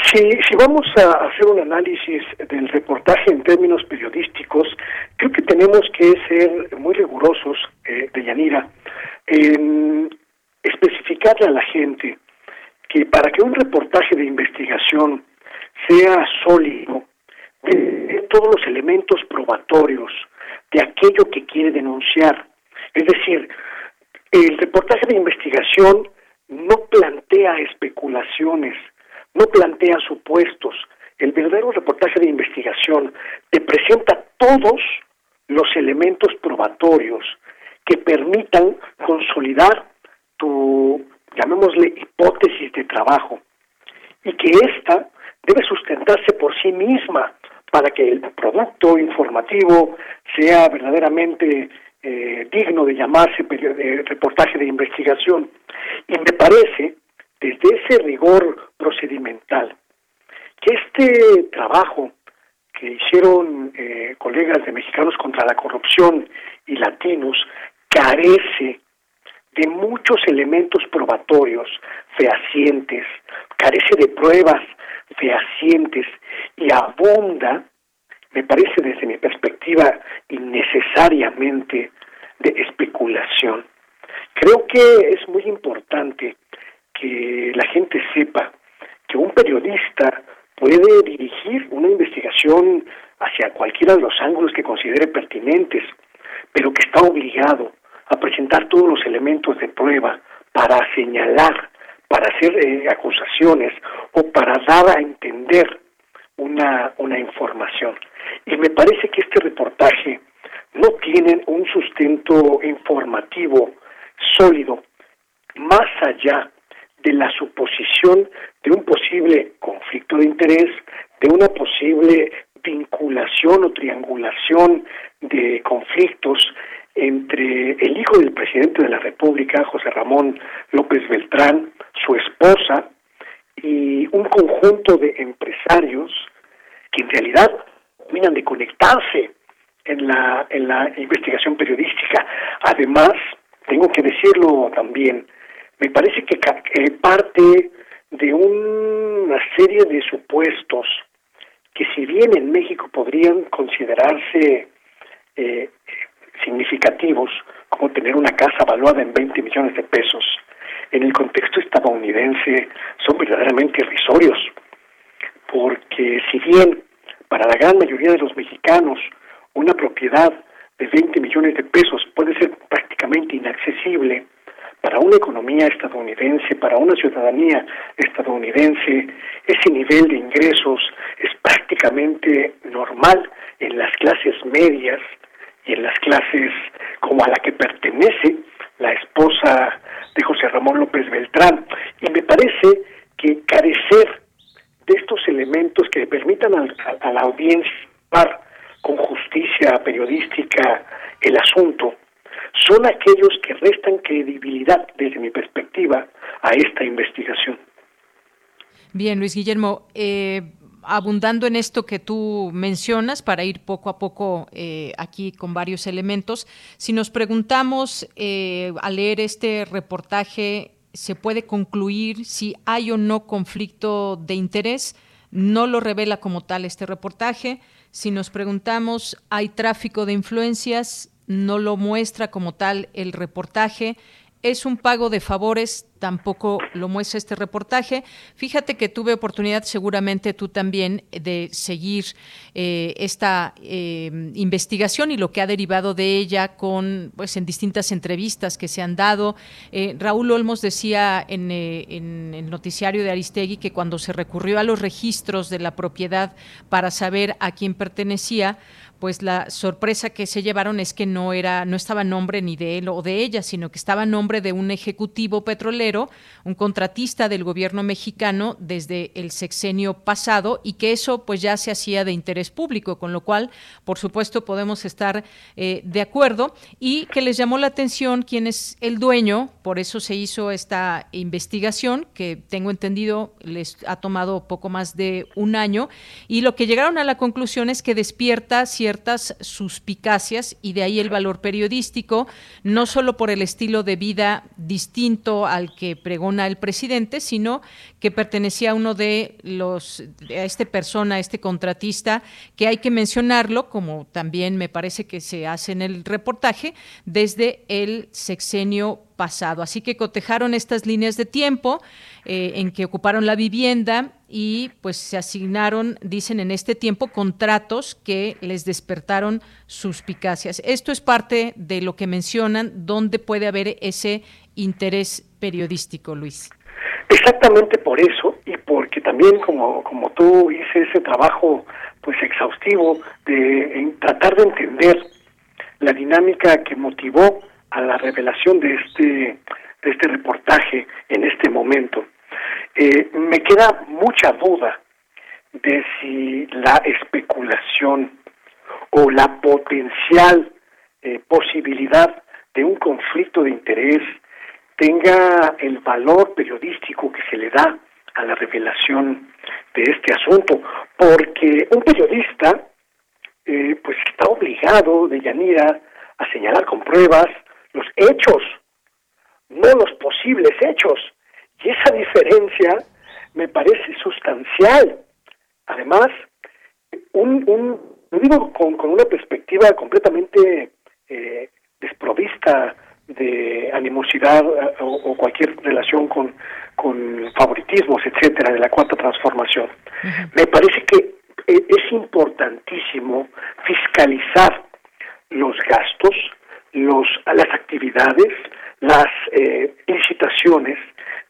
Si, si vamos a hacer un análisis del reportaje en términos periodísticos, creo que tenemos que ser muy rigurosos, eh, de en especificarle a la gente que para que un reportaje de investigación sea sólido, de todos los elementos probatorios de aquello que quiere denunciar. Es decir, el reportaje de investigación no plantea especulaciones, no plantea supuestos. El verdadero reportaje de investigación te presenta todos los elementos probatorios que permitan consolidar tu, llamémosle, hipótesis de trabajo y que ésta debe sustentarse por sí misma para que el producto informativo sea verdaderamente eh, digno de llamarse reportaje de investigación. Y me parece desde ese rigor procedimental, que este trabajo que hicieron eh, colegas de Mexicanos contra la Corrupción y Latinos carece de muchos elementos probatorios fehacientes, carece de pruebas fehacientes y abunda, me parece desde mi perspectiva, innecesariamente de especulación. Creo que es muy importante que la gente sepa que un periodista puede dirigir una investigación hacia cualquiera de los ángulos que considere pertinentes, pero que está obligado a presentar todos los elementos de prueba para señalar, para hacer eh, acusaciones o para dar a entender una, una información. Y me parece que este reportaje no tiene un sustento informativo sólido, más allá de la suposición de un posible conflicto de interés, de una posible vinculación o triangulación de conflictos entre el hijo del presidente de la República, José Ramón López Beltrán, su esposa y un conjunto de empresarios que en realidad terminan de conectarse en la, en la investigación periodística. Además, tengo que decirlo también, me parece que parte de una serie de supuestos que si bien en México podrían considerarse eh, significativos, como tener una casa valuada en 20 millones de pesos, en el contexto estadounidense son verdaderamente irrisorios, porque si bien para la gran mayoría de los mexicanos una propiedad de 20 millones de pesos puede ser prácticamente inaccesible, para una economía estadounidense, para una ciudadanía estadounidense, ese nivel de ingresos es prácticamente normal en las clases medias y en las clases como a la que pertenece la esposa de José Ramón López Beltrán. Y me parece que carecer de estos elementos que permitan a, la audiencia con justicia periodística el asunto, son aquellos que restan credibilidad, desde mi perspectiva, a esta investigación. Bien, Luis Guillermo, eh, abundando en esto que tú mencionas, para ir poco a poco eh, aquí con varios elementos, si nos preguntamos eh, al leer este reportaje, ¿se puede concluir si hay o no conflicto de interés? No lo revela como tal este reportaje. Si nos preguntamos, ¿hay tráfico de influencias? No lo muestra como tal el reportaje es un pago de favores, tampoco lo muestra este reportaje. Fíjate que tuve oportunidad, seguramente tú también, de seguir eh, esta eh, investigación y lo que ha derivado de ella con, pues, en distintas entrevistas que se han dado. Eh, Raúl Olmos decía en, en el noticiario de Aristegui que cuando se recurrió a los registros de la propiedad para saber a quién pertenecía, pues la sorpresa que se llevaron es que no era, no estaba nombre ni de él o de ella, sino que estaba nombre de un ejecutivo petrolero, un contratista del gobierno mexicano desde el sexenio pasado y que eso pues ya se hacía de interés público, con lo cual, por supuesto, podemos estar eh, de acuerdo. Y que les llamó la atención quién es el dueño, por eso se hizo esta investigación que tengo entendido les ha tomado poco más de un año. Y lo que llegaron a la conclusión es que despierta ciertas suspicacias y de ahí el valor periodístico, no solo por el estilo de vida distinto al que pregona el presidente, sino que pertenecía a uno de los, a esta persona, a este contratista, que hay que mencionarlo, como también me parece que se hace en el reportaje, desde el sexenio pasado. Así que cotejaron estas líneas de tiempo eh, en que ocuparon la vivienda y pues se asignaron, dicen en este tiempo, contratos que les despertaron suspicacias. Esto es parte de lo que mencionan, donde puede haber ese interés periodístico, Luis. Exactamente por eso y porque también como, como tú hice ese trabajo pues exhaustivo de tratar de entender la dinámica que motivó a la revelación de este, de este reportaje en este momento. Eh, me queda mucha duda de si la especulación o la potencial eh, posibilidad de un conflicto de interés tenga el valor periodístico que se le da a la revelación de este asunto, porque un periodista eh, pues está obligado de Yanira a señalar con pruebas los hechos, no los posibles hechos. Y esa diferencia me parece sustancial. Además, un, un digo con, una perspectiva completamente eh, desprovista de animosidad eh, o, cualquier relación con, con favoritismos, etcétera, de la cuarta transformación. Me parece que eh, es importantísimo fiscalizar los gastos, los, las actividades, las eh, licitaciones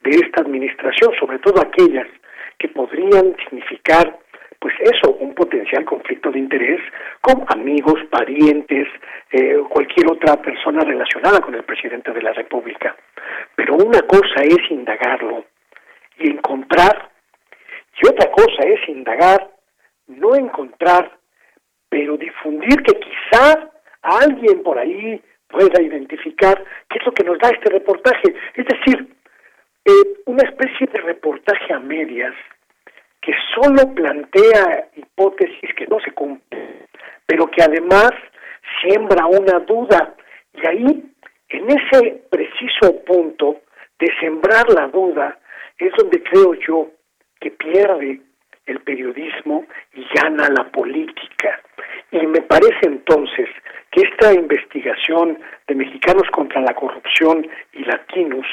de esta administración, sobre todo aquellas que podrían significar, pues eso, un potencial conflicto de interés con amigos, parientes, eh, cualquier otra persona relacionada con el presidente de la República. Pero una cosa es indagarlo y encontrar, y otra cosa es indagar, no encontrar, pero difundir que quizá alguien por ahí pueda identificar qué es lo que nos da este reportaje. Es decir, eh, una especie de reportaje a medias que solo plantea hipótesis que no se cumplen, pero que además siembra una duda. Y ahí, en ese preciso punto de sembrar la duda, es donde creo yo que pierde el periodismo y gana la política. Y me parece entonces que esta investigación de mexicanos contra la corrupción y latinos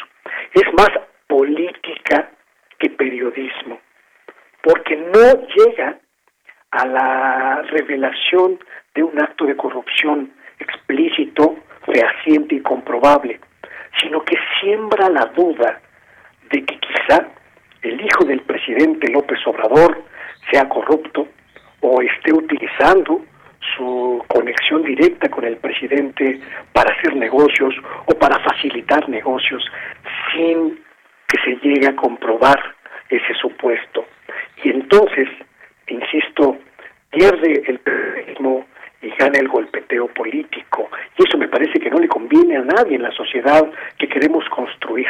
es más política que periodismo, porque no llega a la revelación de un acto de corrupción explícito, fehaciente y comprobable, sino que siembra la duda de que quizá el hijo del presidente López Obrador sea corrupto o esté utilizando su conexión directa con el presidente para hacer negocios o para facilitar negocios sin que se llegue a comprobar ese supuesto. Y entonces, insisto, pierde el periodismo y gana el golpeteo político. Y eso me parece que no le conviene a nadie en la sociedad que queremos construir.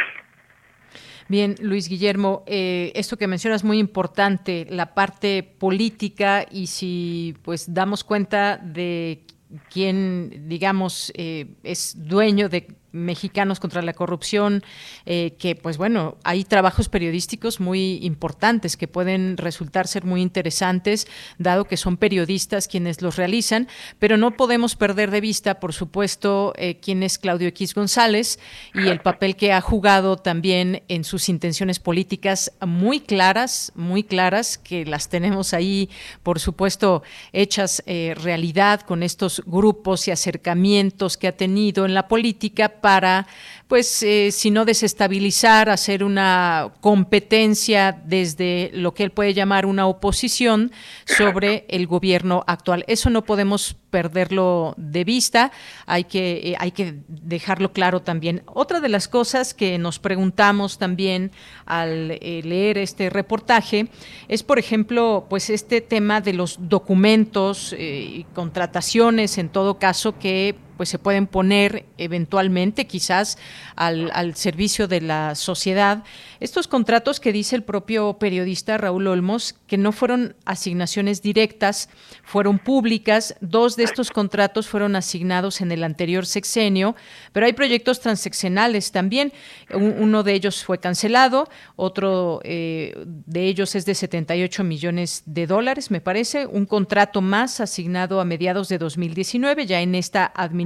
Bien, Luis Guillermo, eh, esto que mencionas es muy importante, la parte política y si pues damos cuenta de quién, digamos, eh, es dueño de Mexicanos contra la Corrupción, eh, que pues bueno, hay trabajos periodísticos muy importantes que pueden resultar ser muy interesantes, dado que son periodistas quienes los realizan, pero no podemos perder de vista, por supuesto, eh, quién es Claudio X González y el papel que ha jugado también en sus intenciones políticas muy claras, muy claras, que las tenemos ahí, por supuesto, hechas eh, realidad con estos grupos y acercamientos que ha tenido en la política para, pues, eh, si no desestabilizar, hacer una competencia desde lo que él puede llamar una oposición sobre el gobierno actual. Eso no podemos perderlo de vista, hay que, eh, hay que dejarlo claro también. Otra de las cosas que nos preguntamos también al eh, leer este reportaje es, por ejemplo, pues este tema de los documentos y contrataciones, en todo caso, que pues se pueden poner eventualmente quizás al, al, servicio de la sociedad. Estos contratos que dice el propio periodista Raúl Olmos, que no fueron asignaciones directas, fueron públicas, dos de estos contratos fueron asignados en el anterior sexenio, pero hay proyectos transeccionales también. Uno de ellos fue cancelado, otro eh, de ellos es de 78 millones de dólares, me parece, un contrato más asignado a mediados de 2019, ya en esta administración,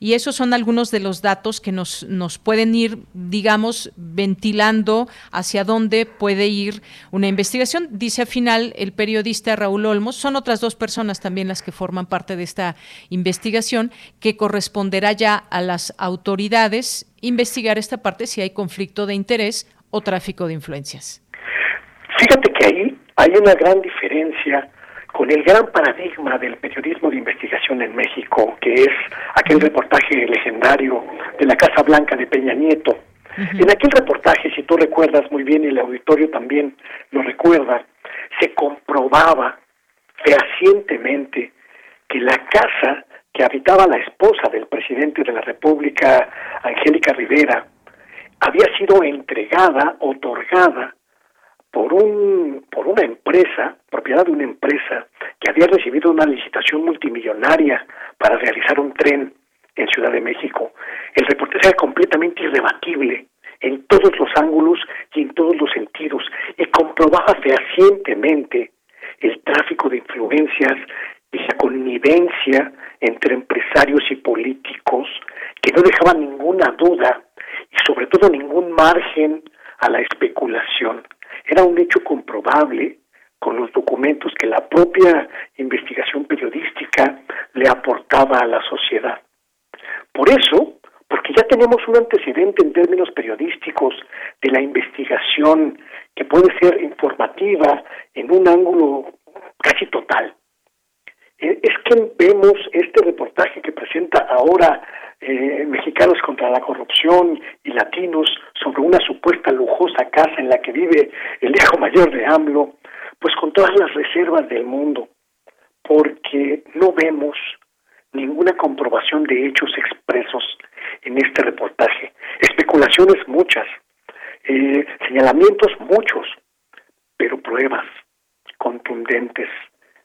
y esos son algunos de los datos que nos, nos pueden ir, digamos, ventilando hacia dónde puede ir una investigación. Dice al final el periodista Raúl Olmos, son otras dos personas también las que forman parte de esta investigación, que corresponderá ya a las autoridades investigar esta parte si hay conflicto de interés o tráfico de influencias. Fíjate que ahí hay una gran diferencia con el gran paradigma del periodismo de investigación en México, que es aquel reportaje legendario de la Casa Blanca de Peña Nieto. En aquel reportaje, si tú recuerdas muy bien, y el auditorio también lo recuerda, se comprobaba fehacientemente que la casa que habitaba la esposa del presidente de la República, Angélica Rivera, había sido entregada, otorgada por un por una empresa, propiedad de una empresa que había recibido una licitación multimillonaria para realizar un tren en Ciudad de México. El reportaje era completamente irrebatible en todos los ángulos y en todos los sentidos y comprobaba fehacientemente el tráfico de influencias y la connivencia entre empresarios y políticos que no dejaban ninguna duda y sobre todo ningún margen a la especulación. Era un hecho comprobable con los documentos que la propia investigación periodística le aportaba a la sociedad. Por eso, porque ya tenemos un antecedente en términos periodísticos de la investigación que puede ser informativa en un ángulo casi total. Eh, es que vemos este reportaje que presenta ahora eh, Mexicanos contra la Corrupción y Latinos sobre una supuesta lujosa casa en la que vive el hijo mayor de AMLO, pues con todas las reservas del mundo, porque no vemos ninguna comprobación de hechos expresos en este reportaje. Especulaciones muchas, eh, señalamientos muchos, pero pruebas contundentes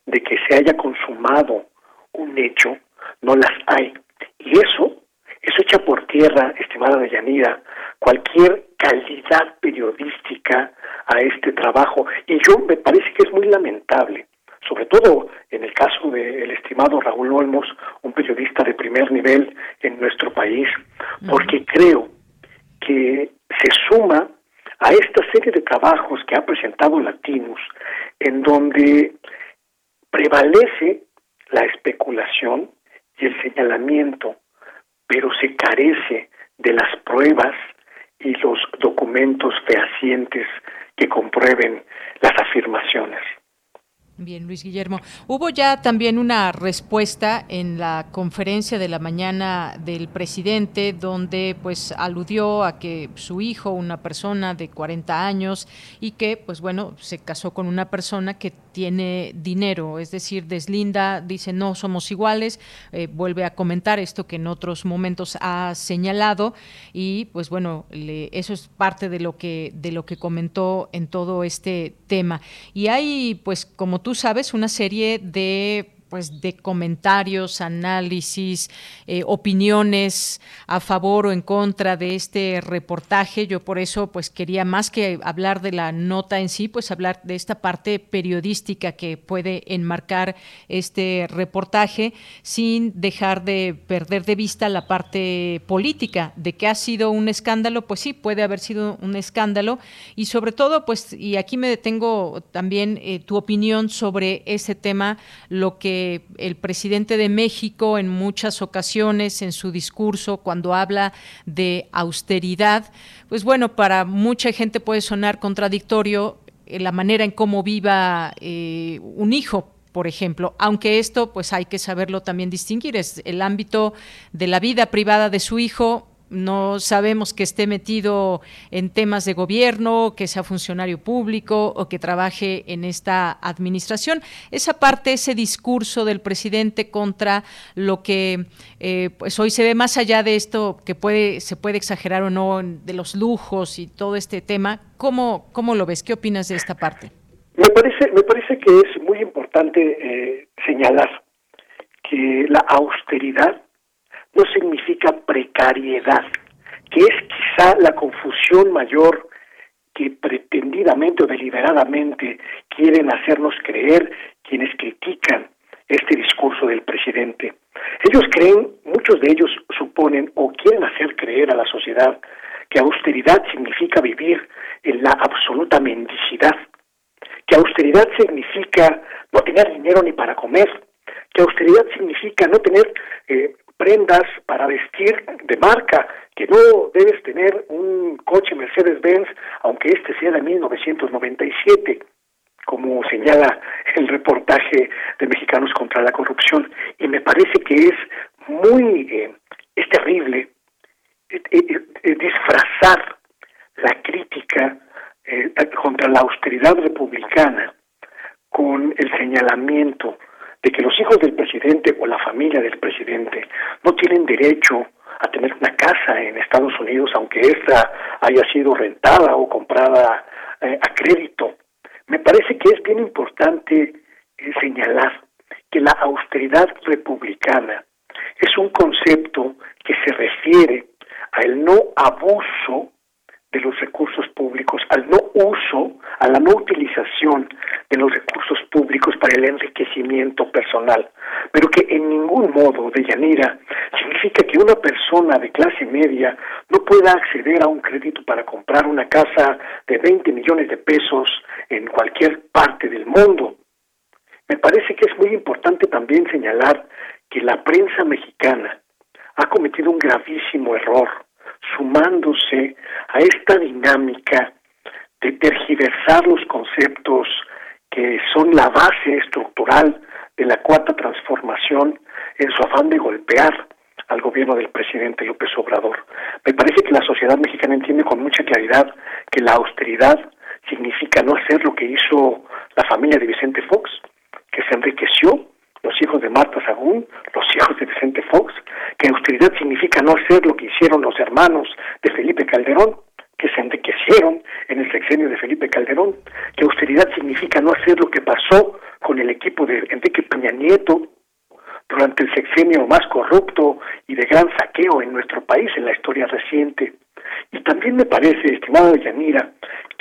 de que se haya consumado un hecho, no las hay. Y eso, eso echa por tierra, estimada Deyanira, cualquier calidad periodística a este trabajo. Y yo me parece que es muy lamentable, sobre todo en el caso del estimado Raúl Olmos, un periodista de primer nivel en nuestro país, porque creo que se suma a esta serie de trabajos que ha presentado Latinos, en donde prevalece la especulación y el señalamiento, pero se carece de las pruebas y los documentos fehacientes que comprueben las afirmaciones. Bien, Luis Guillermo. Hubo ya también una respuesta en la conferencia de la mañana del presidente donde pues aludió a que su hijo, una persona de 40 años y que pues bueno, se casó con una persona que tiene dinero, es decir, deslinda, dice no somos iguales, eh, vuelve a comentar esto que en otros momentos ha señalado y pues bueno, eso es parte de lo que de lo que comentó en todo este tema. Y hay pues como tú sabes, una serie de pues de comentarios, análisis, eh, opiniones a favor o en contra de este reportaje. Yo por eso pues quería más que hablar de la nota en sí, pues hablar de esta parte periodística que puede enmarcar este reportaje sin dejar de perder de vista la parte política de que ha sido un escándalo, pues sí, puede haber sido un escándalo y sobre todo pues y aquí me detengo también eh, tu opinión sobre ese tema, lo que el presidente de México en muchas ocasiones en su discurso cuando habla de austeridad, pues bueno, para mucha gente puede sonar contradictorio eh, la manera en cómo viva eh, un hijo, por ejemplo, aunque esto pues hay que saberlo también distinguir, es el ámbito de la vida privada de su hijo no sabemos que esté metido en temas de gobierno, que sea funcionario público o que trabaje en esta administración. Esa parte, ese discurso del presidente contra lo que eh, pues hoy se ve más allá de esto que puede se puede exagerar o no de los lujos y todo este tema. ¿Cómo, cómo lo ves? ¿Qué opinas de esta parte? Me parece, me parece que es muy importante eh, señalar que la austeridad no significa precariedad, que es quizá la confusión mayor que pretendidamente o deliberadamente quieren hacernos creer quienes critican este discurso del presidente. Ellos creen, muchos de ellos suponen o quieren hacer creer a la sociedad que austeridad significa vivir en la absoluta mendicidad, que austeridad significa no tener dinero ni para comer, que austeridad significa no tener eh, prendas para vestir de marca, que no debes tener un coche Mercedes-Benz, aunque este sea de 1997, como señala el reportaje de Mexicanos contra la Corrupción. Y me parece que es muy, eh, es terrible eh, eh, disfrazar la crítica contra la austeridad republicana con el señalamiento de que los hijos del presidente o la familia del presidente no tienen derecho a tener una casa en Estados Unidos, aunque ésta haya sido rentada o comprada eh, a crédito. Me parece que es bien importante eh, señalar que la austeridad republicana es un concepto que se refiere al no abuso de los recursos públicos, al no uso, a la no utilización de los recursos públicos para el enriquecimiento personal, pero que en ningún modo, de Yanira, significa que una persona de clase media no pueda acceder a un crédito para comprar una casa de 20 millones de pesos en cualquier parte del mundo. Me parece que es muy importante también señalar que la prensa mexicana ha cometido un gravísimo error sumándose a esta dinámica de tergiversar los conceptos que son la base estructural de la cuarta transformación en su afán de golpear al gobierno del presidente López Obrador. Me parece que la sociedad mexicana entiende con mucha claridad que la austeridad significa no hacer lo que hizo la familia de Vicente Fox, que se enriqueció los hijos de Marta Sagún, los hijos de Vicente Fox, que austeridad significa no hacer lo que hicieron los hermanos de Felipe Calderón, que se enriquecieron en el sexenio de Felipe Calderón, que austeridad significa no hacer lo que pasó con el equipo de Enrique Peña Nieto durante el sexenio más corrupto y de gran saqueo en nuestro país en la historia reciente. Y también me parece, estimado Yanira,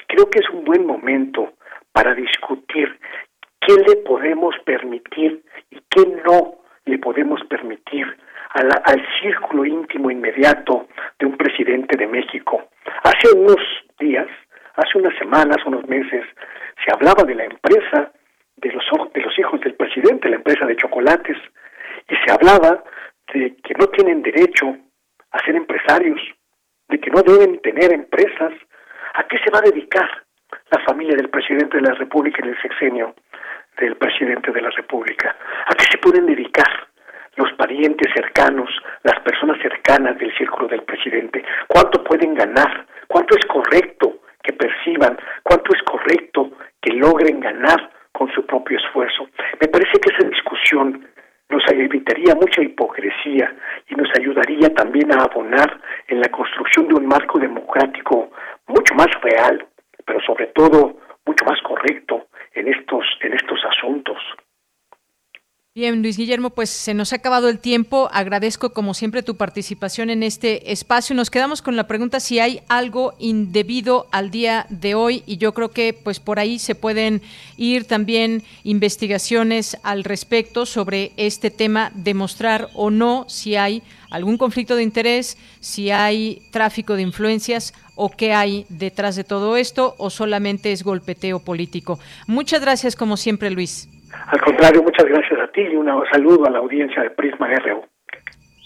creo que es un buen momento para discutir qué le podemos permitir y qué no le podemos permitir al círculo íntimo inmediato de un presidente de México. Hace unos días, hace unas semanas, unos meses, se hablaba de la empresa de los, de los hijos del presidente, la empresa de chocolates, y se hablaba de que no tienen derecho a ser empresarios, de que no deben tener empresas. ¿A qué se va a dedicar la familia del presidente de la República en el sexenio? Del presidente de la República. ¿A qué se pueden dedicar los parientes cercanos, las personas cercanas del círculo del presidente? ¿Cuánto pueden ganar? ¿Cuánto es correcto que perciban? ¿Cuánto es correcto que logren ganar con su propio esfuerzo? Me parece que esa discusión nos evitaría mucha hipocresía y nos ayudaría también a abonar en la construcción de un marco democrático mucho más real, pero sobre todo mucho más correcto en estos en estos asuntos. Bien, Luis Guillermo, pues se nos ha acabado el tiempo. Agradezco como siempre tu participación en este espacio. Nos quedamos con la pregunta si hay algo indebido al día de hoy y yo creo que pues por ahí se pueden ir también investigaciones al respecto sobre este tema, demostrar o no si hay algún conflicto de interés, si hay tráfico de influencias o qué hay detrás de todo esto o solamente es golpeteo político. Muchas gracias como siempre, Luis. Al contrario, muchas gracias a ti y un saludo a la audiencia de Prisma RU.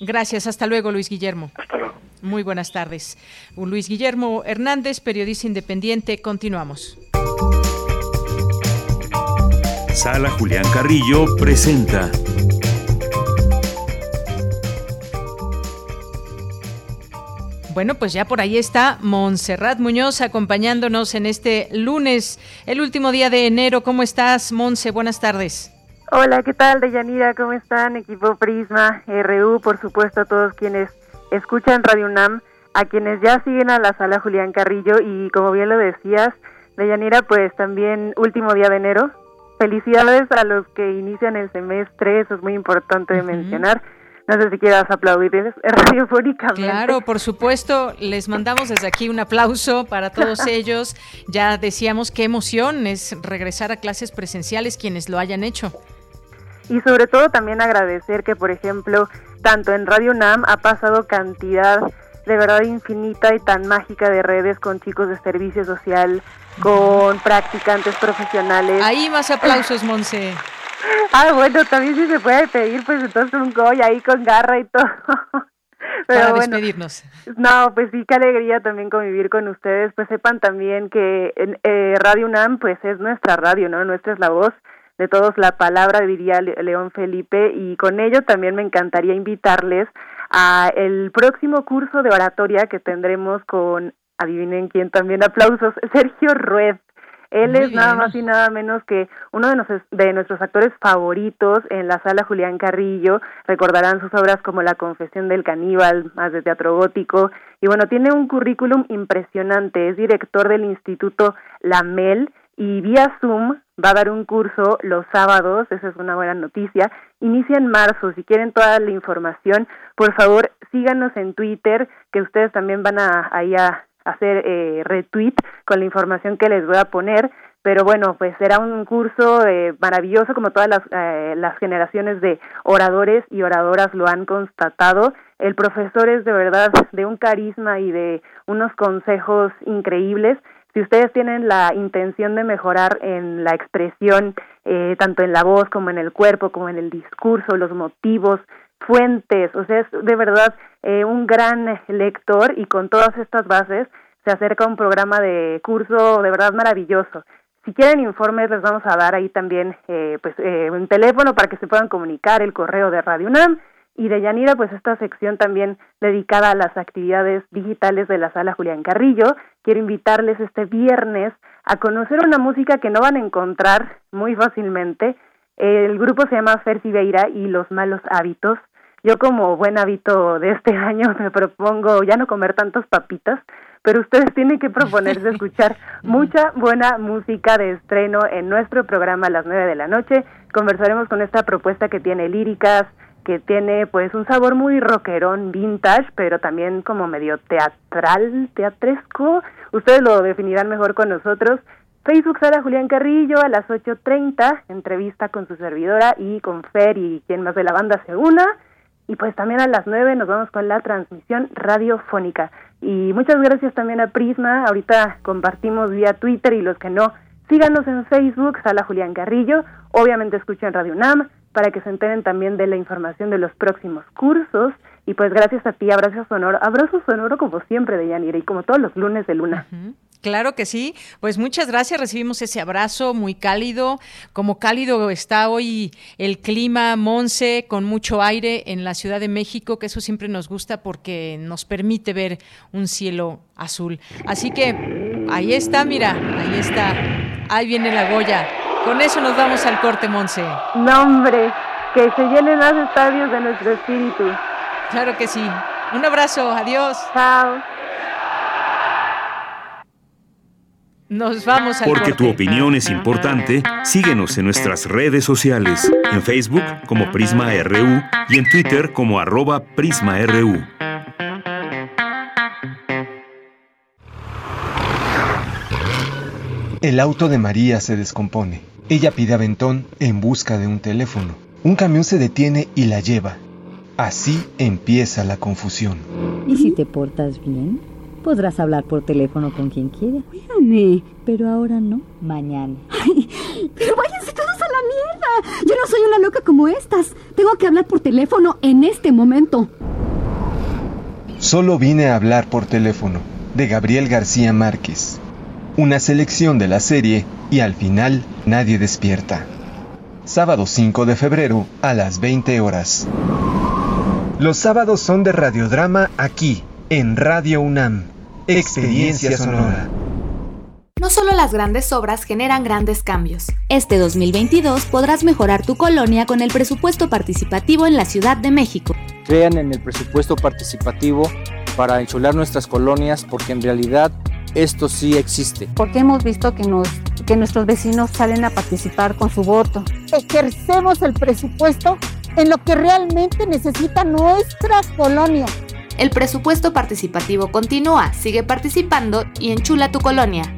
Gracias, hasta luego Luis Guillermo. Hasta luego. Muy buenas tardes. Luis Guillermo Hernández, periodista independiente, continuamos. Sala Julián Carrillo presenta Bueno, pues ya por ahí está Montserrat Muñoz acompañándonos en este lunes, el último día de enero. ¿Cómo estás, Monse? Buenas tardes. Hola, ¿qué tal, Deyanira? ¿Cómo están? Equipo Prisma, RU, por supuesto, a todos quienes escuchan Radio UNAM, a quienes ya siguen a la sala Julián Carrillo y como bien lo decías, Deyanira, pues también último día de enero. Felicidades a los que inician el semestre, eso es muy importante de mencionar no sé si quieras aplaudir radiofónicamente. Claro, por supuesto. Les mandamos desde aquí un aplauso para todos ellos. Ya decíamos qué emoción es regresar a clases presenciales quienes lo hayan hecho. Y sobre todo también agradecer que, por ejemplo, tanto en Radio NAM ha pasado cantidad de verdad infinita y tan mágica de redes con chicos de servicio social, con practicantes profesionales. Ahí más aplausos, Monse. Ah, bueno, también si se puede pedir, pues entonces un goy ahí con garra y todo. Pero Para despedirnos. No, pues sí, qué alegría también convivir con ustedes. Pues sepan también que eh, Radio UNAM, pues es nuestra radio, ¿no? Nuestra es la voz de todos, la palabra, diría León Felipe, y con ello también me encantaría invitarles a el próximo curso de oratoria que tendremos con, adivinen quién también, aplausos, Sergio Rued. Él es nada más y nada menos que uno de, de nuestros actores favoritos en la sala Julián Carrillo. Recordarán sus obras como La Confesión del Caníbal, más de teatro gótico. Y bueno, tiene un currículum impresionante. Es director del Instituto Lamel y vía Zoom va a dar un curso los sábados. Esa es una buena noticia. Inicia en marzo. Si quieren toda la información, por favor síganos en Twitter, que ustedes también van a, ahí a hacer eh, retweet con la información que les voy a poner. Pero bueno, pues será un curso eh, maravilloso como todas las, eh, las generaciones de oradores y oradoras lo han constatado. El profesor es de verdad de un carisma y de unos consejos increíbles. Si ustedes tienen la intención de mejorar en la expresión, eh, tanto en la voz como en el cuerpo, como en el discurso, los motivos, fuentes, o sea, es de verdad eh, un gran lector y con todas estas bases se acerca un programa de curso de verdad maravilloso. Si quieren informes les vamos a dar ahí también eh, pues eh, un teléfono para que se puedan comunicar, el correo de Radio UNAM y de Yanira pues esta sección también dedicada a las actividades digitales de la sala Julián Carrillo. Quiero invitarles este viernes a conocer una música que no van a encontrar muy fácilmente. El grupo se llama Fer Beira y Los Malos Hábitos. Yo como buen hábito de este año me propongo ya no comer tantas papitas, pero ustedes tienen que proponerse escuchar mucha buena música de estreno en nuestro programa a las nueve de la noche. Conversaremos con esta propuesta que tiene líricas, que tiene pues un sabor muy rockerón, vintage, pero también como medio teatral, teatresco. Ustedes lo definirán mejor con nosotros. Facebook Sara Julián Carrillo a las 8.30, entrevista con su servidora y con Fer y quien más de la banda se una. Y pues también a las 9 nos vamos con la transmisión radiofónica. Y muchas gracias también a Prisma. Ahorita compartimos vía Twitter y los que no, síganos en Facebook, Sala Julián Carrillo. Obviamente escuchen Radio UNAM para que se enteren también de la información de los próximos cursos. Y pues gracias a ti, abrazo sonoro, abrazo sonoro como siempre de Yanira y como todos los lunes de luna. Claro que sí. Pues muchas gracias. Recibimos ese abrazo muy cálido. Como cálido está hoy el clima, Monse, con mucho aire en la Ciudad de México, que eso siempre nos gusta porque nos permite ver un cielo azul. Así que ahí está, mira, ahí está. Ahí viene la Goya. Con eso nos vamos al corte, Monse. No, hombre, que se llenen los estadios de nuestro espíritu. Claro que sí. Un abrazo. Adiós. Chao. Nos vamos al Porque tu opinión es importante, síguenos en nuestras redes sociales, en Facebook como Prisma RU y en Twitter como arroba PrismaRU. El auto de María se descompone. Ella pide aventón en busca de un teléfono. Un camión se detiene y la lleva. Así empieza la confusión. ¿Y si te portas bien? Podrás hablar por teléfono con quien quiera. Mírame. Pero ahora no. Mañana. Ay, pero váyanse todos a la mierda. Yo no soy una loca como estas. Tengo que hablar por teléfono en este momento. Solo vine a hablar por teléfono. De Gabriel García Márquez. Una selección de la serie y al final nadie despierta. Sábado 5 de febrero a las 20 horas. Los sábados son de radiodrama aquí, en Radio UNAM. Experiencia sonora. No solo las grandes obras generan grandes cambios. Este 2022 podrás mejorar tu colonia con el presupuesto participativo en la Ciudad de México. Crean en el presupuesto participativo para enchular nuestras colonias porque en realidad esto sí existe. Porque hemos visto que, nos, que nuestros vecinos salen a participar con su voto. Ejercemos el presupuesto en lo que realmente necesita nuestra colonia. El presupuesto participativo continúa, sigue participando y enchula tu colonia.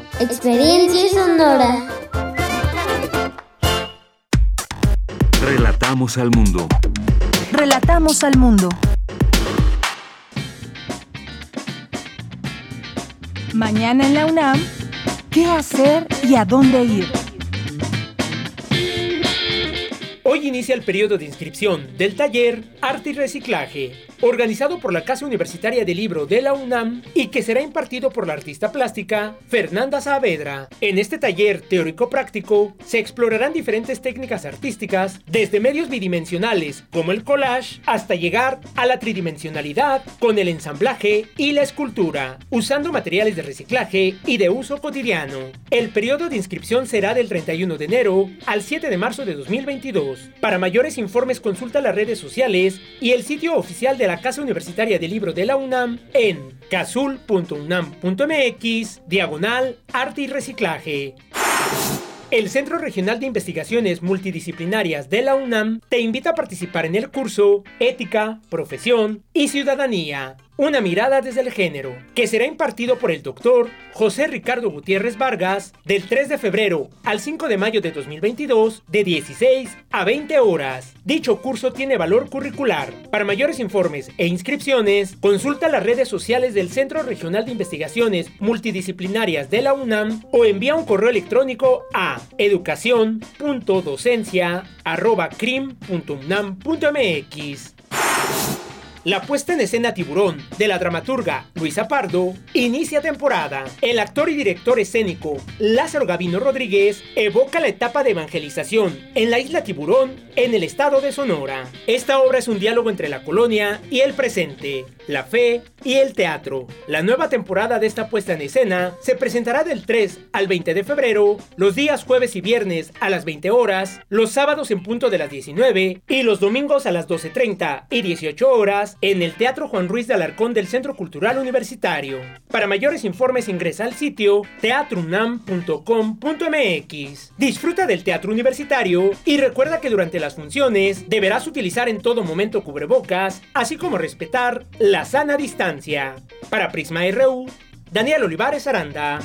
Experiencia sonora. Relatamos al mundo. Relatamos al mundo. Mañana en la UNAM, ¿qué hacer y a dónde ir? Hoy inicia el periodo de inscripción del taller Arte y Reciclaje, organizado por la Casa Universitaria del Libro de la UNAM y que será impartido por la artista plástica Fernanda Saavedra. En este taller teórico-práctico se explorarán diferentes técnicas artísticas, desde medios bidimensionales como el collage hasta llegar a la tridimensionalidad con el ensamblaje y la escultura, usando materiales de reciclaje y de uso cotidiano. El periodo de inscripción será del 31 de enero al 7 de marzo de 2022. Para mayores informes consulta las redes sociales y el sitio oficial de la Casa Universitaria del Libro de la UNAM en casul.unam.mx, diagonal, arte y reciclaje. El Centro Regional de Investigaciones Multidisciplinarias de la UNAM te invita a participar en el curso Ética, Profesión y Ciudadanía Una mirada desde el género, que será impartido por el doctor José Ricardo Gutiérrez Vargas del 3 de febrero al 5 de mayo de 2022 de 16 a 20 horas. Dicho curso tiene valor curricular. Para mayores informes e inscripciones, consulta las redes sociales del Centro Regional de Investigaciones Multidisciplinarias de la UNAM o envía un correo electrónico a educación.docencia.crim.unam.mx. La puesta en escena Tiburón de la dramaturga Luisa Pardo inicia temporada. El actor y director escénico Lázaro Gavino Rodríguez evoca la etapa de evangelización en la isla Tiburón en el estado de Sonora. Esta obra es un diálogo entre la colonia y el presente, la fe y el teatro. La nueva temporada de esta puesta en escena se presentará del 3 al 20 de febrero, los días jueves y viernes a las 20 horas, los sábados en punto de las 19 y los domingos a las 12.30 y 18 horas en el Teatro Juan Ruiz de Alarcón del Centro Cultural Universitario. Para mayores informes ingresa al sitio teatrunam.com.mx. Disfruta del teatro universitario y recuerda que durante las funciones deberás utilizar en todo momento cubrebocas, así como respetar la sana distancia. Para Prisma RU, Daniel Olivares Aranda.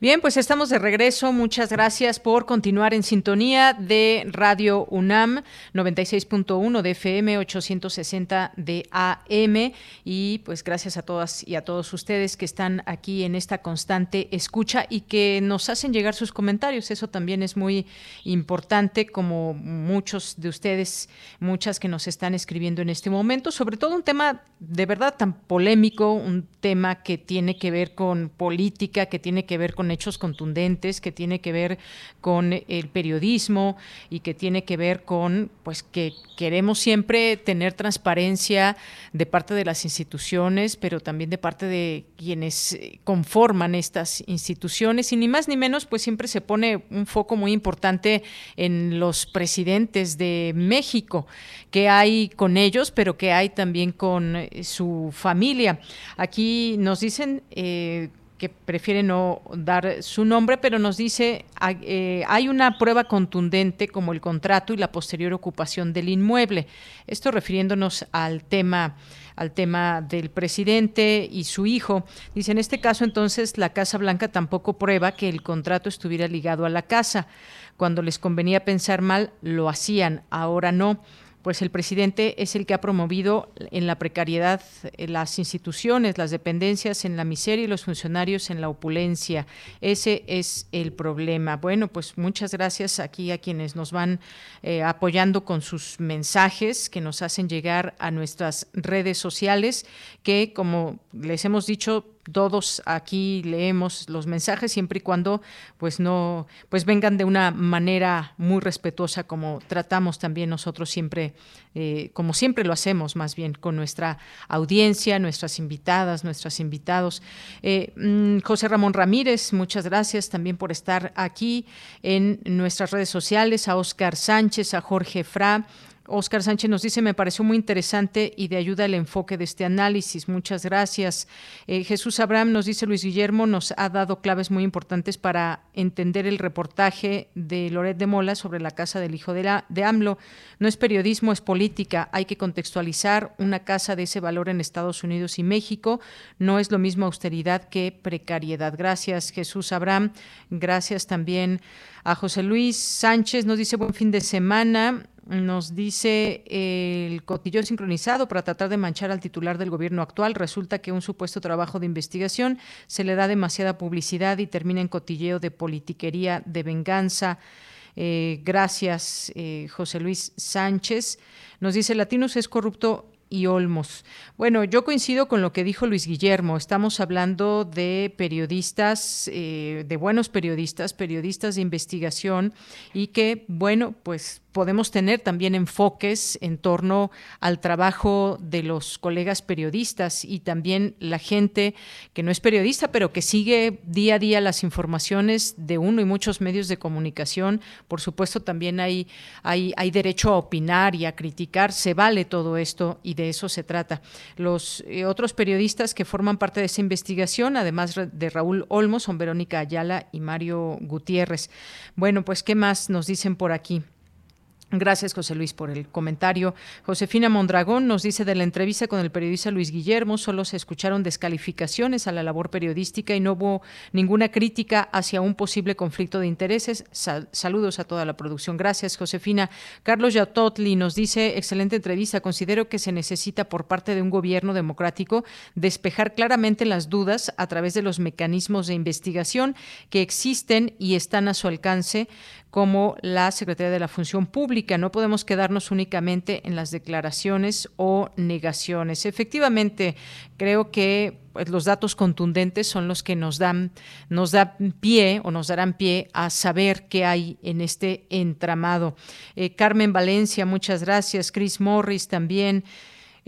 Bien, pues estamos de regreso. Muchas gracias por continuar en sintonía de Radio UNAM 96.1 de FM 860 de AM y pues gracias a todas y a todos ustedes que están aquí en esta constante escucha y que nos hacen llegar sus comentarios. Eso también es muy importante como muchos de ustedes, muchas que nos están escribiendo en este momento, sobre todo un tema de verdad tan polémico, un tema que tiene que ver con política, que tiene que ver con hechos contundentes, que tiene que ver con el periodismo y que tiene que ver con pues que queremos siempre tener transparencia de parte de las instituciones, pero también de parte de quienes eh, conforman estas instituciones y ni más ni menos pues siempre se pone un foco muy importante en los presidentes de México, que hay con ellos, pero que hay también con eh, su familia. Aquí nos dicen eh, que prefiere no dar su nombre, pero nos dice eh, hay una prueba contundente como el contrato y la posterior ocupación del inmueble. Esto refiriéndonos al tema al tema del presidente y su hijo. Dice, en este caso entonces la Casa Blanca tampoco prueba que el contrato estuviera ligado a la casa. Cuando les convenía pensar mal, lo hacían, ahora no pues el presidente es el que ha promovido en la precariedad las instituciones, las dependencias en la miseria y los funcionarios en la opulencia. Ese es el problema. Bueno, pues muchas gracias aquí a quienes nos van eh, apoyando con sus mensajes que nos hacen llegar a nuestras redes sociales, que como les hemos dicho, todos aquí leemos los mensajes siempre y cuando pues no pues vengan de una manera muy respetuosa como tratamos también nosotros siempre eh, como siempre lo hacemos más bien con nuestra audiencia nuestras invitadas nuestros invitados. Eh, mm, José Ramón Ramírez muchas gracias también por estar aquí en nuestras redes sociales a Oscar Sánchez a Jorge Fra Oscar Sánchez nos dice, me pareció muy interesante y de ayuda el enfoque de este análisis. Muchas gracias. Eh, Jesús Abraham nos dice, Luis Guillermo nos ha dado claves muy importantes para entender el reportaje de Loret de Mola sobre la casa del hijo de, la, de AMLO. No es periodismo, es política. Hay que contextualizar una casa de ese valor en Estados Unidos y México. No es lo mismo austeridad que precariedad. Gracias, Jesús Abraham. Gracias también a José Luis Sánchez. Nos dice, buen fin de semana nos dice el cotillón sincronizado para tratar de manchar al titular del gobierno actual. Resulta que un supuesto trabajo de investigación se le da demasiada publicidad y termina en cotilleo de politiquería, de venganza. Eh, gracias, eh, José Luis Sánchez. Nos dice, Latinos es corrupto y Olmos. Bueno, yo coincido con lo que dijo Luis Guillermo. Estamos hablando de periodistas, eh, de buenos periodistas, periodistas de investigación y que, bueno, pues podemos tener también enfoques en torno al trabajo de los colegas periodistas y también la gente que no es periodista, pero que sigue día a día las informaciones de uno y muchos medios de comunicación. Por supuesto, también hay, hay, derecho a opinar y a criticar. Se vale todo esto y de eso se trata. Los eh, otros periodistas que forman parte de esa investigación, además de Raúl Olmos, son Verónica Ayala y Mario Gutiérrez. Bueno, pues, ¿qué más nos dicen por aquí? Gracias, José Luis, por el comentario. Josefina Mondragón nos dice de la entrevista con el periodista Luis Guillermo, solo se escucharon descalificaciones a la labor periodística y no hubo ninguna crítica hacia un posible conflicto de intereses. saludos a toda la producción. Gracias, Josefina. Carlos Yatotli nos dice, excelente entrevista. Considero que se necesita por parte de un gobierno democrático despejar claramente las dudas a través de los mecanismos de investigación que existen y están a su alcance como la Secretaría de la Función Pública. No podemos quedarnos únicamente en las declaraciones o negaciones. Efectivamente, creo que pues, los datos contundentes son los que nos dan, nos da pie o nos darán pie a saber qué hay en este entramado. Eh, Carmen Valencia, muchas gracias. Chris Morris también.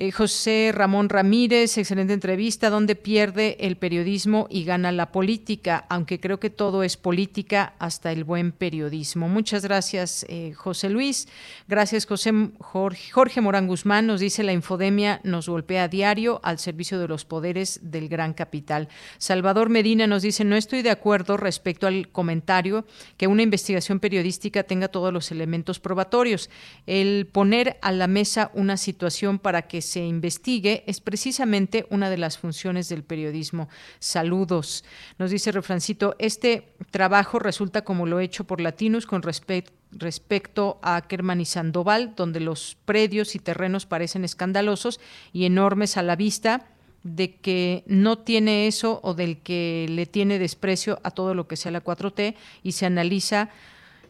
Eh, José Ramón Ramírez, excelente entrevista, donde pierde el periodismo y gana la política, aunque creo que todo es política hasta el buen periodismo. Muchas gracias, eh, José Luis. Gracias, José Jorge, Morán Guzmán. Nos dice la infodemia nos golpea a diario al servicio de los poderes del gran capital. Salvador Medina nos dice, no estoy de acuerdo respecto al comentario que una investigación periodística tenga todos los elementos probatorios. El poner a la mesa una situación para que se investigue es precisamente una de las funciones del periodismo. Saludos. Nos dice Refrancito, este trabajo resulta como lo hecho por Latinos con respecto a Ackerman y Sandoval, donde los predios y terrenos parecen escandalosos y enormes a la vista de que no tiene eso o del que le tiene desprecio a todo lo que sea la 4T y se analiza,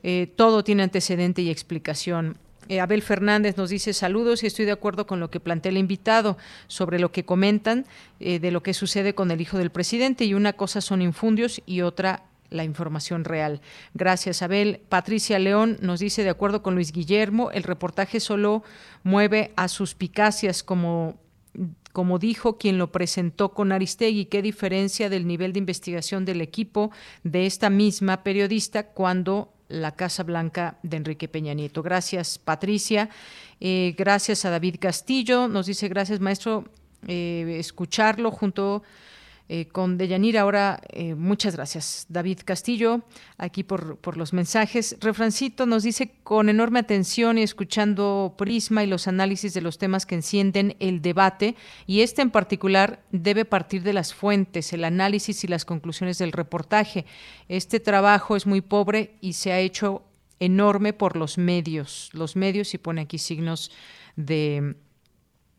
eh, todo tiene antecedente y explicación. Eh, Abel Fernández nos dice saludos y estoy de acuerdo con lo que plantea el invitado sobre lo que comentan eh, de lo que sucede con el hijo del presidente y una cosa son infundios y otra la información real. Gracias, Abel. Patricia León nos dice, de acuerdo con Luis Guillermo, el reportaje solo mueve a suspicacias como como dijo quien lo presentó con Aristegui, qué diferencia del nivel de investigación del equipo de esta misma periodista cuando la Casa Blanca de Enrique Peña Nieto. Gracias, Patricia. Eh, gracias a David Castillo. Nos dice gracias, maestro, eh, escucharlo junto eh, con Deyanira. Ahora, eh, muchas gracias, David Castillo, aquí por, por los mensajes. Refrancito nos dice con enorme atención y escuchando Prisma y los análisis de los temas que encienden el debate, y este en particular debe partir de las fuentes, el análisis y las conclusiones del reportaje. Este trabajo es muy pobre y se ha hecho enorme por los medios. Los medios, y pone aquí signos de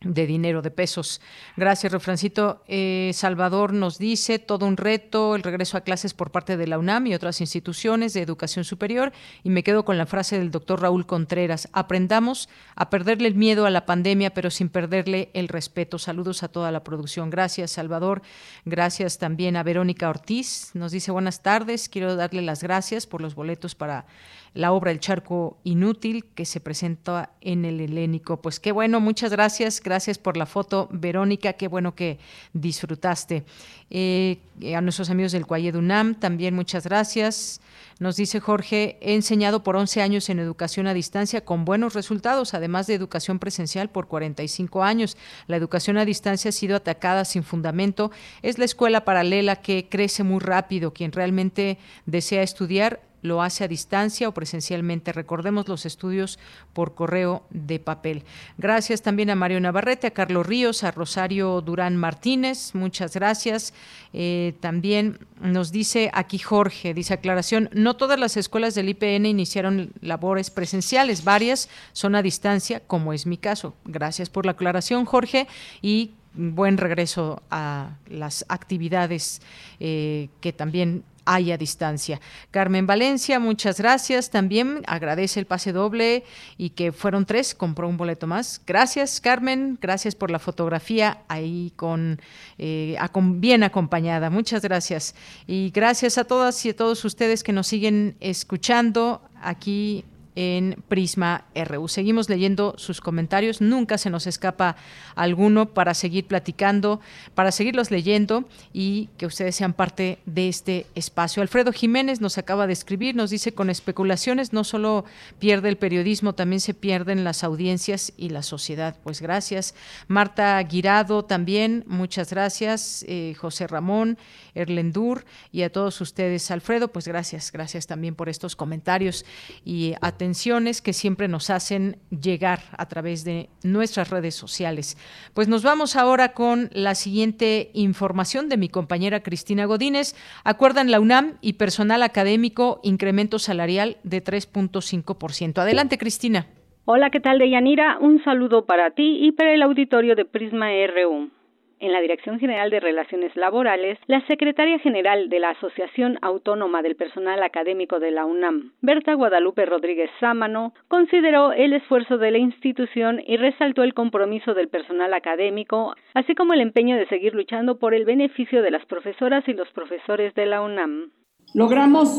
de dinero, de pesos. Gracias, Refrancito. Eh, Salvador nos dice todo un reto, el regreso a clases por parte de la UNAM y otras instituciones de educación superior. Y me quedo con la frase del doctor Raúl Contreras, aprendamos a perderle el miedo a la pandemia, pero sin perderle el respeto. Saludos a toda la producción. Gracias, Salvador. Gracias también a Verónica Ortiz. Nos dice buenas tardes. Quiero darle las gracias por los boletos para la obra El Charco Inútil que se presenta en el Helénico. Pues qué bueno, muchas gracias, gracias por la foto, Verónica, qué bueno que disfrutaste. Eh, a nuestros amigos del Cuayed UNAM también muchas gracias. Nos dice Jorge, he enseñado por 11 años en educación a distancia con buenos resultados, además de educación presencial por 45 años. La educación a distancia ha sido atacada sin fundamento. Es la escuela paralela que crece muy rápido. Quien realmente desea estudiar lo hace a distancia o presencialmente. Recordemos los estudios por correo de papel. Gracias también a Mario Navarrete, a Carlos Ríos, a Rosario Durán Martínez. Muchas gracias. Eh, también nos dice aquí Jorge, dice aclaración, no todas las escuelas del IPN iniciaron labores presenciales, varias son a distancia, como es mi caso. Gracias por la aclaración, Jorge, y buen regreso a las actividades eh, que también hay a distancia. Carmen Valencia, muchas gracias. También agradece el pase doble y que fueron tres, compró un boleto más. Gracias, Carmen. Gracias por la fotografía ahí con, eh, bien acompañada. Muchas gracias. Y gracias a todas y a todos ustedes que nos siguen escuchando aquí en Prisma RU. Seguimos leyendo sus comentarios, nunca se nos escapa alguno para seguir platicando, para seguirlos leyendo y que ustedes sean parte de este espacio. Alfredo Jiménez nos acaba de escribir, nos dice con especulaciones no solo pierde el periodismo, también se pierden las audiencias y la sociedad. Pues gracias. Marta Guirado también, muchas gracias. Eh, José Ramón, Erlendur y a todos ustedes. Alfredo, pues gracias, gracias también por estos comentarios y atenciones que siempre nos hacen llegar a través de nuestras redes sociales. Pues nos vamos ahora con la siguiente información de mi compañera Cristina Godínez. Acuerdan la UNAM y personal académico incremento salarial de 3.5%. Adelante, Cristina. Hola, ¿qué tal, Deyanira? Un saludo para ti y para el auditorio de Prisma RU en la Dirección General de Relaciones Laborales, la secretaria general de la Asociación Autónoma del Personal Académico de la UNAM, Berta Guadalupe Rodríguez Sámano, consideró el esfuerzo de la institución y resaltó el compromiso del personal académico, así como el empeño de seguir luchando por el beneficio de las profesoras y los profesores de la UNAM. Logramos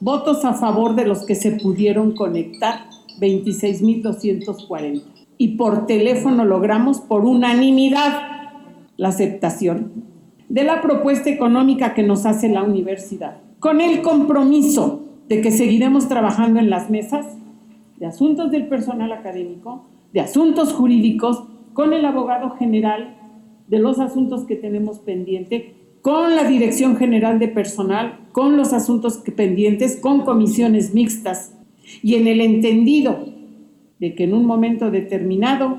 votos a favor de los que se pudieron conectar, 26.240. Y por teléfono logramos por unanimidad la aceptación de la propuesta económica que nos hace la universidad, con el compromiso de que seguiremos trabajando en las mesas de asuntos del personal académico, de asuntos jurídicos, con el abogado general de los asuntos que tenemos pendiente, con la Dirección General de Personal, con los asuntos pendientes, con comisiones mixtas. Y en el entendido de que en un momento determinado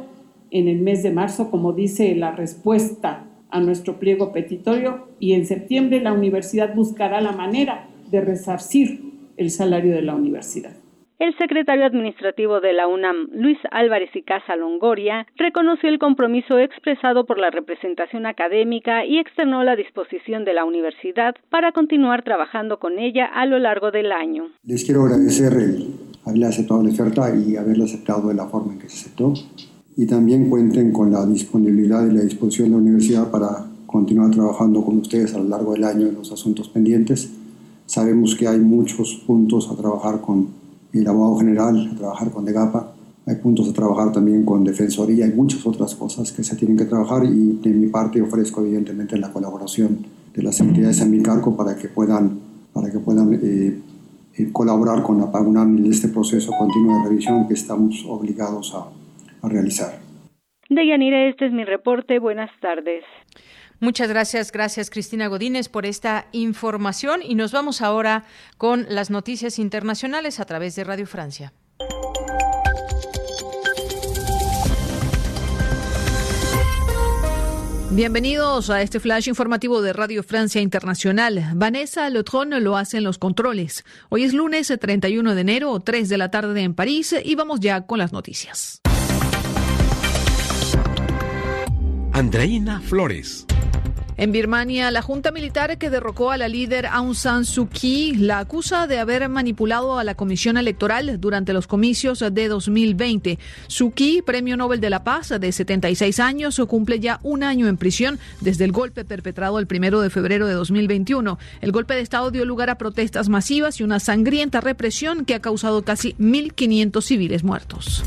en el mes de marzo, como dice la respuesta a nuestro pliego petitorio, y en septiembre la universidad buscará la manera de resarcir el salario de la universidad. El secretario administrativo de la UNAM, Luis Álvarez y Casa Longoria, reconoció el compromiso expresado por la representación académica y externó la disposición de la universidad para continuar trabajando con ella a lo largo del año. Les quiero agradecer el haberle aceptado la oferta y haberla aceptado de la forma en que se aceptó y también cuenten con la disponibilidad y la disposición de la universidad para continuar trabajando con ustedes a lo largo del año en los asuntos pendientes. Sabemos que hay muchos puntos a trabajar con el abogado general, a trabajar con DEGAPA, hay puntos a trabajar también con Defensoría, hay muchas otras cosas que se tienen que trabajar y de mi parte ofrezco evidentemente la colaboración de las entidades en mi cargo para que puedan, para que puedan eh, eh, colaborar con la PAGUNAM en este proceso continuo de revisión que estamos obligados a, a realizar. Deyanira, este es mi reporte. Buenas tardes. Muchas gracias, gracias Cristina Godínez por esta información y nos vamos ahora con las noticias internacionales a través de Radio Francia. Bienvenidos a este flash informativo de Radio Francia Internacional. Vanessa Lotron lo hace en los controles. Hoy es lunes 31 de enero, 3 de la tarde en París y vamos ya con las noticias. Andreina Flores. En Birmania, la junta militar que derrocó a la líder Aung San Suu Kyi la acusa de haber manipulado a la comisión electoral durante los comicios de 2020. Suu Kyi, premio Nobel de la Paz de 76 años, cumple ya un año en prisión desde el golpe perpetrado el primero de febrero de 2021. El golpe de Estado dio lugar a protestas masivas y una sangrienta represión que ha causado casi 1.500 civiles muertos.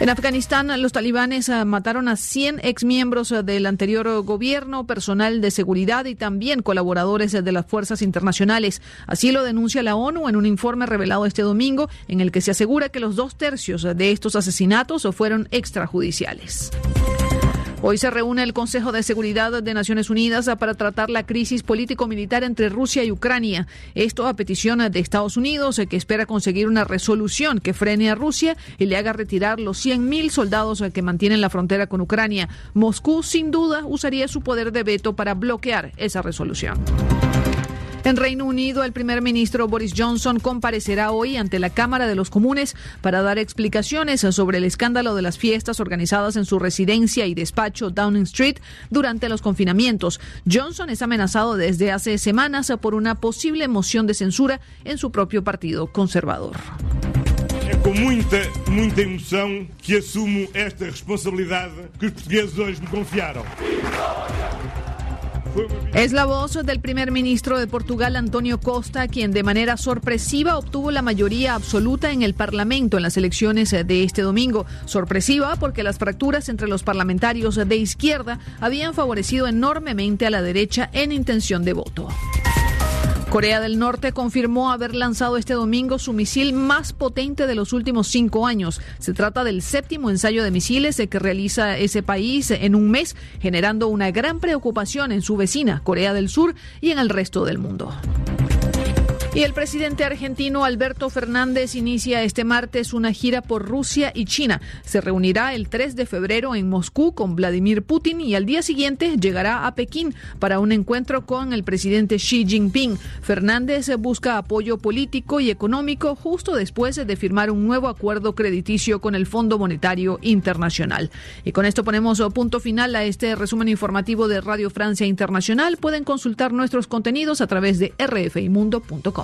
En Afganistán, los talibanes ah, mataron a 100 exmiembros ah, del anterior gobierno, personal de seguridad y también colaboradores de las fuerzas internacionales. Así lo denuncia la ONU en un informe revelado este domingo, en el que se asegura que los dos tercios de estos asesinatos fueron extrajudiciales. Hoy se reúne el Consejo de Seguridad de Naciones Unidas para tratar la crisis político-militar entre Rusia y Ucrania. Esto a petición de Estados Unidos, que espera conseguir una resolución que frene a Rusia y le haga retirar los 100.000 soldados que mantienen la frontera con Ucrania. Moscú, sin duda, usaría su poder de veto para bloquear esa resolución. En Reino Unido, el primer ministro Boris Johnson comparecerá hoy ante la Cámara de los Comunes para dar explicaciones sobre el escándalo de las fiestas organizadas en su residencia y despacho Downing Street durante los confinamientos. Johnson es amenazado desde hace semanas por una posible moción de censura en su propio partido conservador. Com muita, muita emoção que assumo esta responsabilidade que os portugueses hoje me confiaram. Es la voz del primer ministro de Portugal, Antonio Costa, quien de manera sorpresiva obtuvo la mayoría absoluta en el Parlamento en las elecciones de este domingo. Sorpresiva porque las fracturas entre los parlamentarios de izquierda habían favorecido enormemente a la derecha en intención de voto. Corea del Norte confirmó haber lanzado este domingo su misil más potente de los últimos cinco años. Se trata del séptimo ensayo de misiles que realiza ese país en un mes, generando una gran preocupación en su vecina, Corea del Sur, y en el resto del mundo. Y el presidente argentino Alberto Fernández inicia este martes una gira por Rusia y China. Se reunirá el 3 de febrero en Moscú con Vladimir Putin y al día siguiente llegará a Pekín para un encuentro con el presidente Xi Jinping. Fernández busca apoyo político y económico justo después de firmar un nuevo acuerdo crediticio con el Fondo Monetario Internacional. Y con esto ponemos punto final a este resumen informativo de Radio Francia Internacional. Pueden consultar nuestros contenidos a través de rfimundo.com.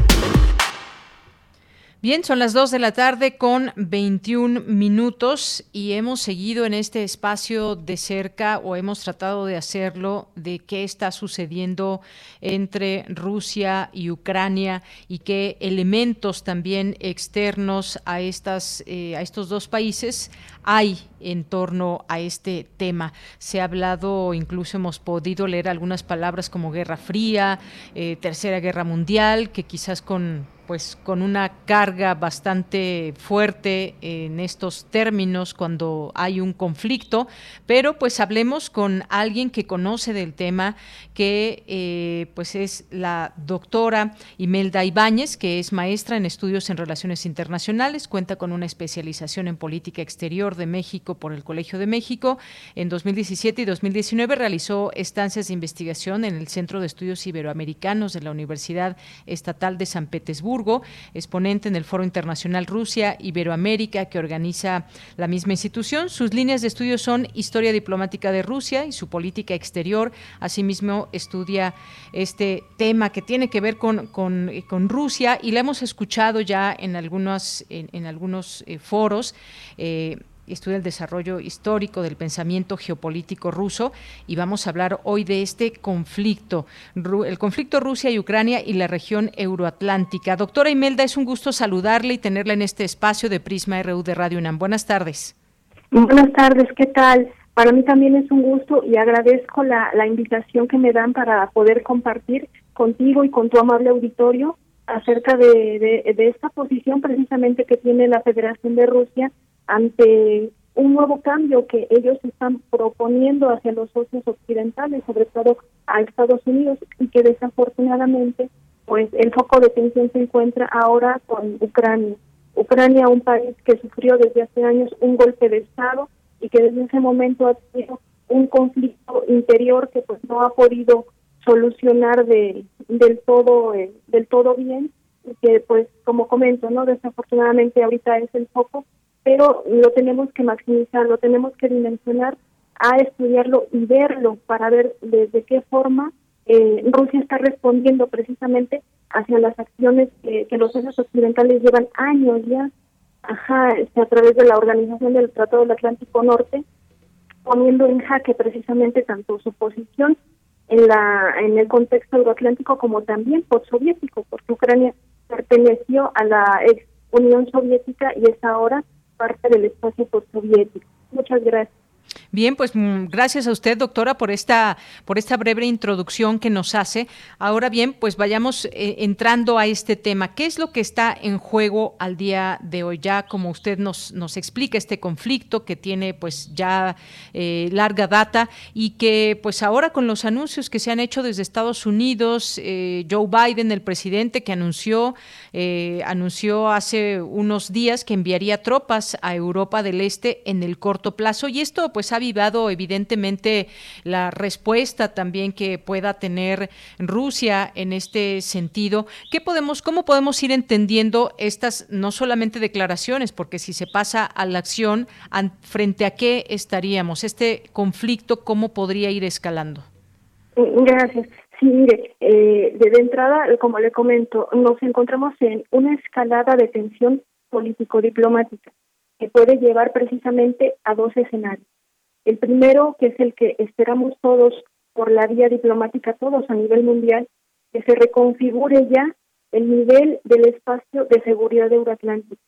Bien, son las 2 de la tarde con 21 minutos y hemos seguido en este espacio de cerca o hemos tratado de hacerlo de qué está sucediendo entre Rusia y Ucrania y qué elementos también externos a, estas, eh, a estos dos países hay en torno a este tema. Se ha hablado, incluso hemos podido leer algunas palabras como Guerra Fría, eh, Tercera Guerra Mundial, que quizás con pues con una carga bastante fuerte en estos términos cuando hay un conflicto, pero pues hablemos con alguien que conoce del tema, que eh, pues es la doctora Imelda Ibáñez, que es maestra en estudios en relaciones internacionales, cuenta con una especialización en política exterior de México por el Colegio de México. En 2017 y 2019 realizó estancias de investigación en el Centro de Estudios Iberoamericanos de la Universidad Estatal de San Petersburgo exponente en el Foro Internacional Rusia Iberoamérica que organiza la misma institución. Sus líneas de estudio son Historia diplomática de Rusia y su política exterior. Asimismo, estudia este tema que tiene que ver con, con, Rusia y la hemos escuchado ya en, algunos, en, algunos eh, foros. Eh, estudia el desarrollo histórico del pensamiento geopolítico ruso y vamos a hablar hoy de este conflicto, el conflicto Rusia y Ucrania y la región euroatlántica. Doctora Imelda, es un gusto saludarle y tenerla en este espacio de Prisma RU de Radio UNAM. Buenas tardes. Buenas tardes, ¿qué tal? Para mí también es un gusto y agradezco la, invitación que me dan para poder compartir contigo y con tu amable auditorio acerca de, de esta posición precisamente que tiene la Federación de Rusia ante un nuevo cambio que ellos están proponiendo hacia los socios occidentales, sobre todo a Estados Unidos, y que desafortunadamente, pues el foco de tensión se encuentra ahora con Ucrania. Ucrania, un país que sufrió desde hace años un golpe de Estado y que desde ese momento ha tenido un conflicto interior que pues no ha podido solucionar de, del todo eh, del todo bien y que pues como comento no desafortunadamente ahorita es el foco pero lo tenemos que maximizar, lo tenemos que dimensionar a estudiarlo y verlo para ver desde qué forma eh, Rusia está respondiendo precisamente hacia las acciones que, los socios occidentales llevan años ya, ajá, este, a través de la organización del Tratado del Atlántico Norte, poniendo en jaque precisamente tanto su posición en la en el contexto euroatlántico como también por soviético, porque Ucrania perteneció a la ex Unión Soviética y es ahora parte del espacio postsoviético. Muchas gracias. Bien, pues mm, gracias a usted, doctora, por esta, por esta breve introducción que nos hace. Ahora bien, pues vayamos eh, entrando a este tema. ¿Qué es lo que está en juego al día de hoy? Ya como usted nos, nos explica este conflicto que tiene pues ya eh, larga data y que pues ahora con los anuncios que se han hecho desde Estados Unidos, eh, Joe Biden, el presidente que anunció, anunció hace unos días que enviaría tropas a Europa del Este en el corto plazo y esto pues ha avivado evidentemente la respuesta también que pueda tener Rusia en este sentido. ¿Qué podemos, cómo podemos ir entendiendo estas no solamente declaraciones, porque si se pasa a la acción, frente a qué estaríamos? Este conflicto, ¿cómo podría ir escalando? Mm, gracias. Sí, mire, eh, de entrada, como le comento, nos encontramos en una escalada de tensión político-diplomática que puede llevar precisamente a dos escenarios. El primero, que es el que esperamos todos por la vía diplomática, todos a nivel mundial, que se reconfigure ya el nivel del espacio de seguridad euroatlántico.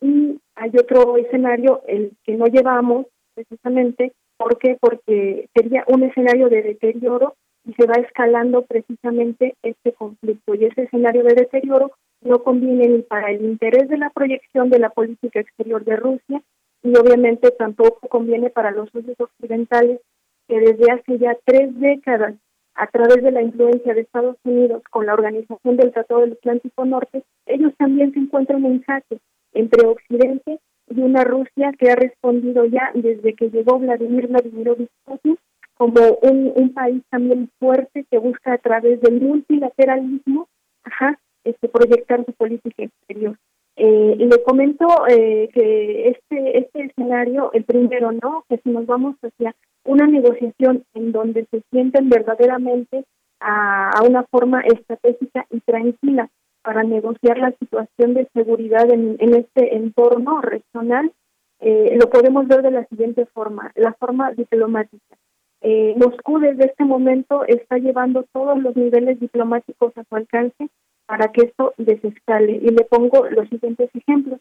Y hay otro escenario, el que no llevamos precisamente, ¿por qué? Porque sería un escenario de deterioro y se va escalando precisamente este conflicto. Y ese escenario de deterioro no conviene ni para el interés de la proyección de la política exterior de Rusia, y obviamente tampoco conviene para los socios occidentales que desde hace ya tres décadas, a través de la influencia de Estados Unidos con la organización del Tratado del Atlántico Norte, ellos también se encuentran en jaque entre Occidente y una Rusia que ha respondido ya desde que llegó Vladimir Vladimirovich Putin como un, un país también fuerte que busca a través del multilateralismo ajá, este, proyectar su política exterior. Eh, le comento eh, que este este escenario, el primero, ¿no? Que si nos vamos hacia una negociación en donde se sienten verdaderamente a, a una forma estratégica y tranquila para negociar la situación de seguridad en, en este entorno regional, eh, lo podemos ver de la siguiente forma, la forma diplomática. Eh, Moscú desde este momento está llevando todos los niveles diplomáticos a su alcance para que esto desescale. Y le pongo los siguientes ejemplos.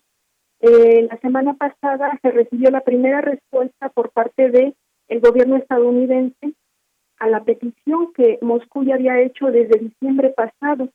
Eh, la semana pasada se recibió la primera respuesta por parte de el gobierno estadounidense a la petición que Moscú ya había hecho desde diciembre pasado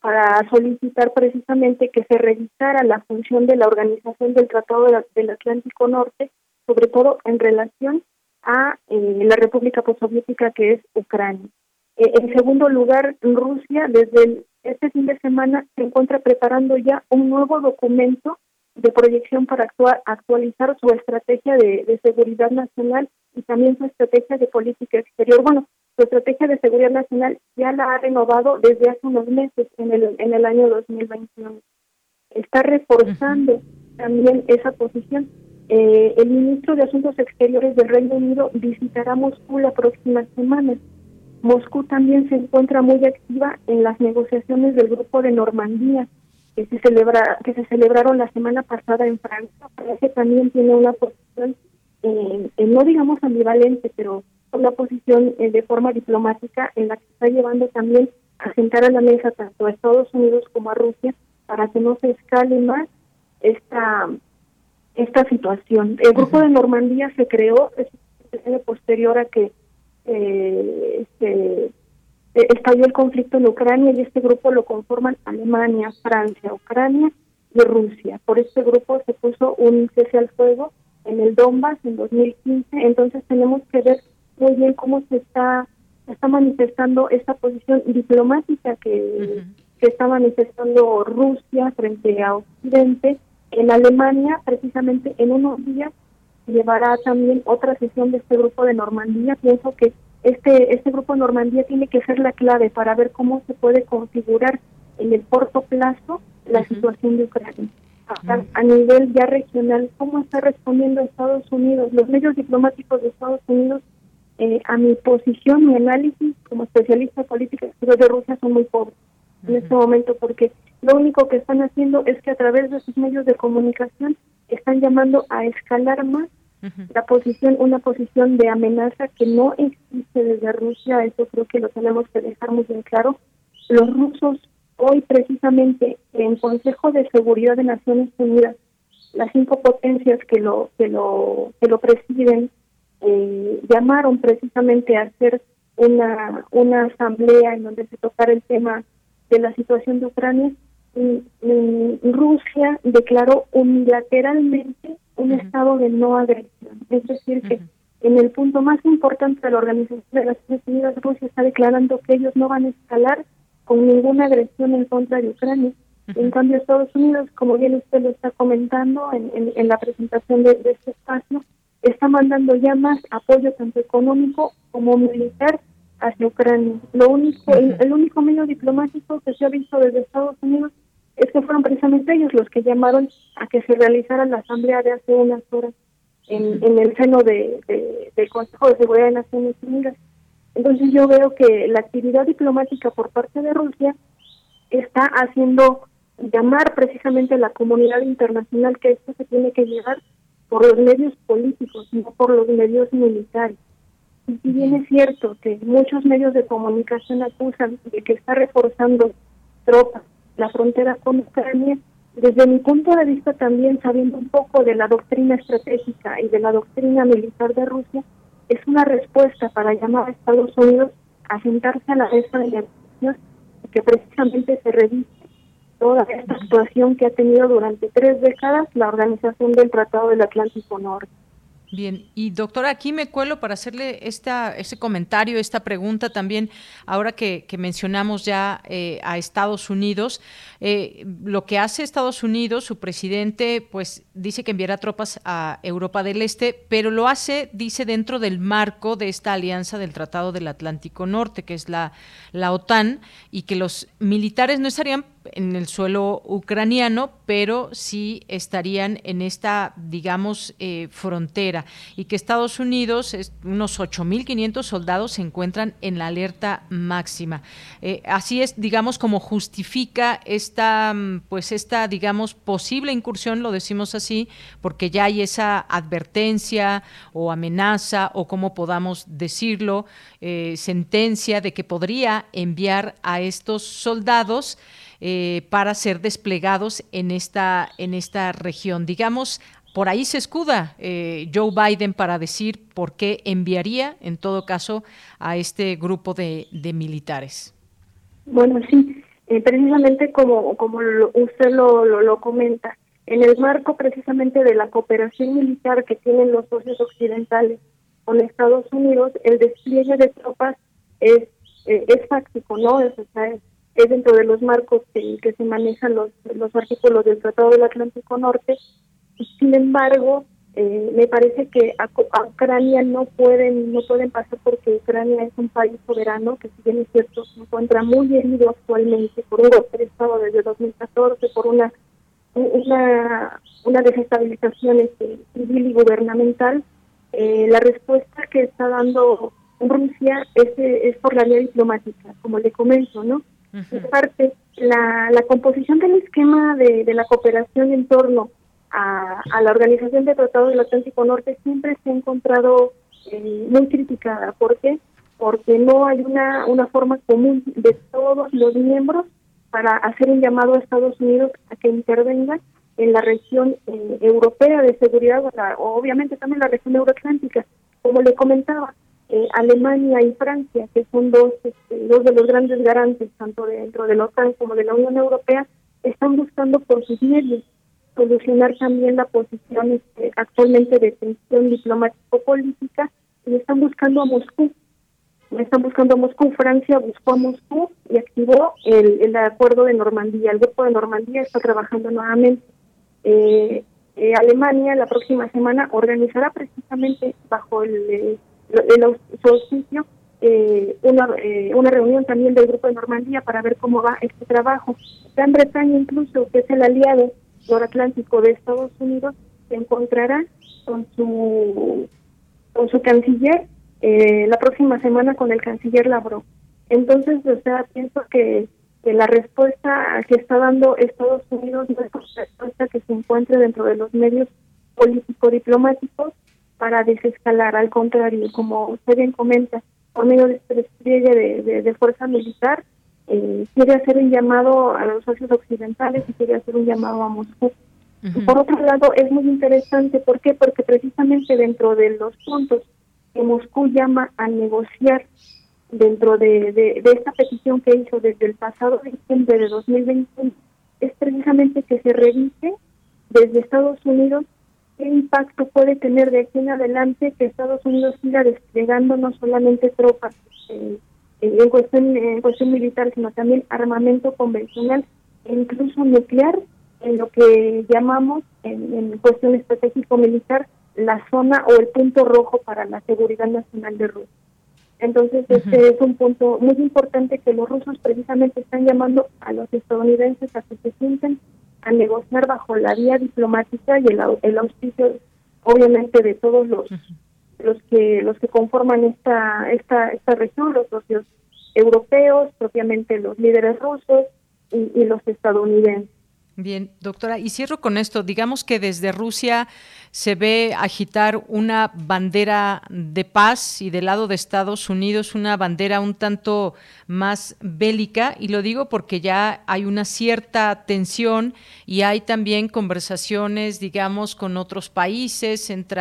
para solicitar precisamente que se revisara la función de la Organización del Tratado del Atlántico Norte, sobre todo en relación a eh, la República Postsoviética que es Ucrania. Eh, en segundo lugar, Rusia desde este fin de semana se encuentra preparando ya un nuevo documento de proyección para actualizar su estrategia de, seguridad nacional y también su estrategia de política exterior. Bueno, su estrategia de seguridad nacional ya la ha renovado desde hace unos meses, en el, en el año 2021. Está reforzando también esa posición. Eh, el ministro de Asuntos Exteriores del Reino Unido visitará Moscú la próxima semana Moscú también se encuentra muy activa en las negociaciones del grupo de Normandía que se celebra que se celebraron la semana pasada en Francia. Parece que también tiene una posición eh, no digamos ambivalente, pero una posición eh, de forma diplomática en la que está llevando también a sentar a la mesa tanto a Estados Unidos como a Rusia para que no se escale más esta esta situación. El grupo de Normandía se creó es posterior a que eh, este, eh, estalló el conflicto en Ucrania y este grupo lo conforman Alemania, Francia, Ucrania y Rusia. Por este grupo se puso un cese al fuego en el Donbass en 2015, entonces tenemos que ver muy bien cómo se está está manifestando esta posición diplomática que, que está manifestando Rusia frente a Occidente. En Alemania, precisamente en unos días, llevará también otra sesión de este grupo de Normandía. Pienso que este, este grupo de Normandía tiene que ser la clave para ver cómo se puede configurar en el corto plazo la situación de Ucrania. A, nivel ya regional, ¿cómo está respondiendo Estados Unidos? Los medios diplomáticos de Estados Unidos, eh, a mi posición, mi análisis como especialista política de Rusia son muy pobres en este momento porque lo único que están haciendo es que a través de sus medios de comunicación están llamando a escalar más la posición, una posición de amenaza que no existe desde Rusia, eso creo que lo tenemos que dejar muy bien claro. Los rusos hoy precisamente en Consejo de Seguridad de Naciones Unidas, las cinco potencias que lo que lo que lo presiden eh, llamaron precisamente a hacer una una asamblea en donde se tocara el tema de la situación de Ucrania. Rusia declaró unilateralmente un estado de no agresión. Es decir, que en el punto más importante de la Organización de las Naciones Unidas, Rusia está declarando que ellos no van a escalar con ninguna agresión en contra de Ucrania. En cambio, Estados Unidos, como bien usted lo está comentando en, en, la presentación de, este espacio, está mandando ya más apoyo tanto económico como militar hacia Ucrania. Lo único, el, único medio diplomático que se ha visto desde Estados Unidos es que fueron precisamente ellos los que llamaron a que se realizara la asamblea de hace unas horas en, en el seno de, del Consejo de Seguridad de Naciones Unidas. Entonces yo veo que la actividad diplomática por parte de Rusia está haciendo llamar precisamente a la comunidad internacional que esto se tiene que llevar por los medios políticos, no por los medios militares. Y si bien es cierto que muchos medios de comunicación acusan de que está reforzando tropas la frontera con Ucrania, desde mi punto de vista también sabiendo un poco de la doctrina estratégica y de la doctrina militar de Rusia, es una respuesta para llamar a Estados Unidos a sentarse a la mesa de negociación que precisamente se revise toda esta situación que ha tenido durante tres décadas la Organización del Tratado del Atlántico Norte. Bien, y doctora, aquí me cuelo para hacerle esta, ese comentario, esta pregunta también, ahora que, mencionamos ya eh, a Estados Unidos, eh, lo que hace Estados Unidos, su presidente, pues dice que enviará tropas a Europa del Este, pero lo hace, dice, dentro del marco de esta alianza del Tratado del Atlántico Norte, que es la OTAN, y que los militares no estarían en el suelo ucraniano, pero sí estarían en esta, digamos, eh, frontera y que Estados Unidos, unos 8.500 soldados se encuentran en la alerta máxima. Eh, así es, digamos, como justifica esta, mm, pues esta, digamos, posible incursión, lo decimos así, porque ya hay esa advertencia o amenaza o como podamos decirlo, eh, sentencia de que podría enviar a estos soldados eh, para ser desplegados en esta, en esta región. Digamos, por ahí se escuda eh, Joe Biden para decir por qué enviaría, en todo caso, a este grupo de, militares. Bueno, sí, eh, precisamente como, como usted lo, lo, comenta, en el marco precisamente de la cooperación militar que tienen los socios occidentales con Estados Unidos, el despliegue de tropas es, es fáctico, ¿no? Es, es, es dentro de los marcos que, se manejan los, los artículos del Tratado del Atlántico Norte. Sin embargo, eh, me parece que a, Ucrania no pueden no pueden pasar porque Ucrania es un país soberano que si bien es cierto se encuentra muy herido actualmente por un golpe de estado desde 2014 por una una una desestabilización este, civil y gubernamental eh, la respuesta que está dando Rusia es, es por la vía diplomática como le comento no parte, la, la composición del esquema de, de la cooperación en torno a, a, la Organización de Tratado del Atlántico Norte siempre se ha encontrado eh, muy criticada. ¿Por qué? Porque no hay una, una forma común de todos los miembros para hacer un llamado a Estados Unidos a que intervenga en la región eh, europea de seguridad, o obviamente también la región euroatlántica. Como le comentaba, eh, Alemania y Francia, que son dos, este, dos de los grandes garantes, tanto dentro de la OTAN como de la Unión Europea, están buscando por sus medios solucionar también la posición este, actualmente de tensión diplomático-política y están buscando a Moscú. Están buscando a Moscú. Francia buscó a Moscú y activó el, el acuerdo de Normandía. El grupo de Normandía está trabajando nuevamente. Eh, eh, Alemania la próxima semana organizará precisamente bajo el el solsticio, eh, una, eh, una reunión también del Grupo de Normandía para ver cómo va este trabajo. Gran Bretaña incluso, que es el aliado noratlántico de Estados Unidos, se encontrará con su, con su canciller eh, la próxima semana con el canciller Lavrov. Entonces, o sea, pienso que, que la respuesta que está dando Estados Unidos no es una respuesta que se encuentre dentro de los medios político-diplomáticos, para desescalar, al contrario, como usted bien comenta, por medio de este despliegue de, fuerza militar, eh, quiere hacer un llamado a los socios occidentales y quiere hacer un llamado a Moscú. Por otro lado, es muy interesante, ¿por qué? Porque precisamente dentro de los puntos que Moscú llama a negociar dentro de, de, de esta petición que hizo desde el pasado diciembre de 2021, es precisamente que se revise desde Estados Unidos qué impacto puede tener de aquí en adelante que Estados Unidos siga desplegando no solamente tropas eh, en, cuestión, en cuestión militar, sino también armamento convencional e incluso nuclear, en lo que llamamos en, en cuestión estratégico-militar la zona o el punto rojo para la seguridad nacional de Rusia. Entonces, este es un punto muy importante que los rusos precisamente están llamando a los estadounidenses a que se sienten a negociar bajo la vía diplomática y el, el auspicio obviamente de todos los los que los que conforman esta esta esta región los socios europeos propiamente los líderes rusos y, los estadounidenses Bien, doctora, y cierro con esto. Digamos que desde Rusia se ve agitar una bandera de paz y del lado de Estados Unidos una bandera un tanto más bélica, y lo digo porque ya hay una cierta tensión y hay también conversaciones, digamos, con otros países, entre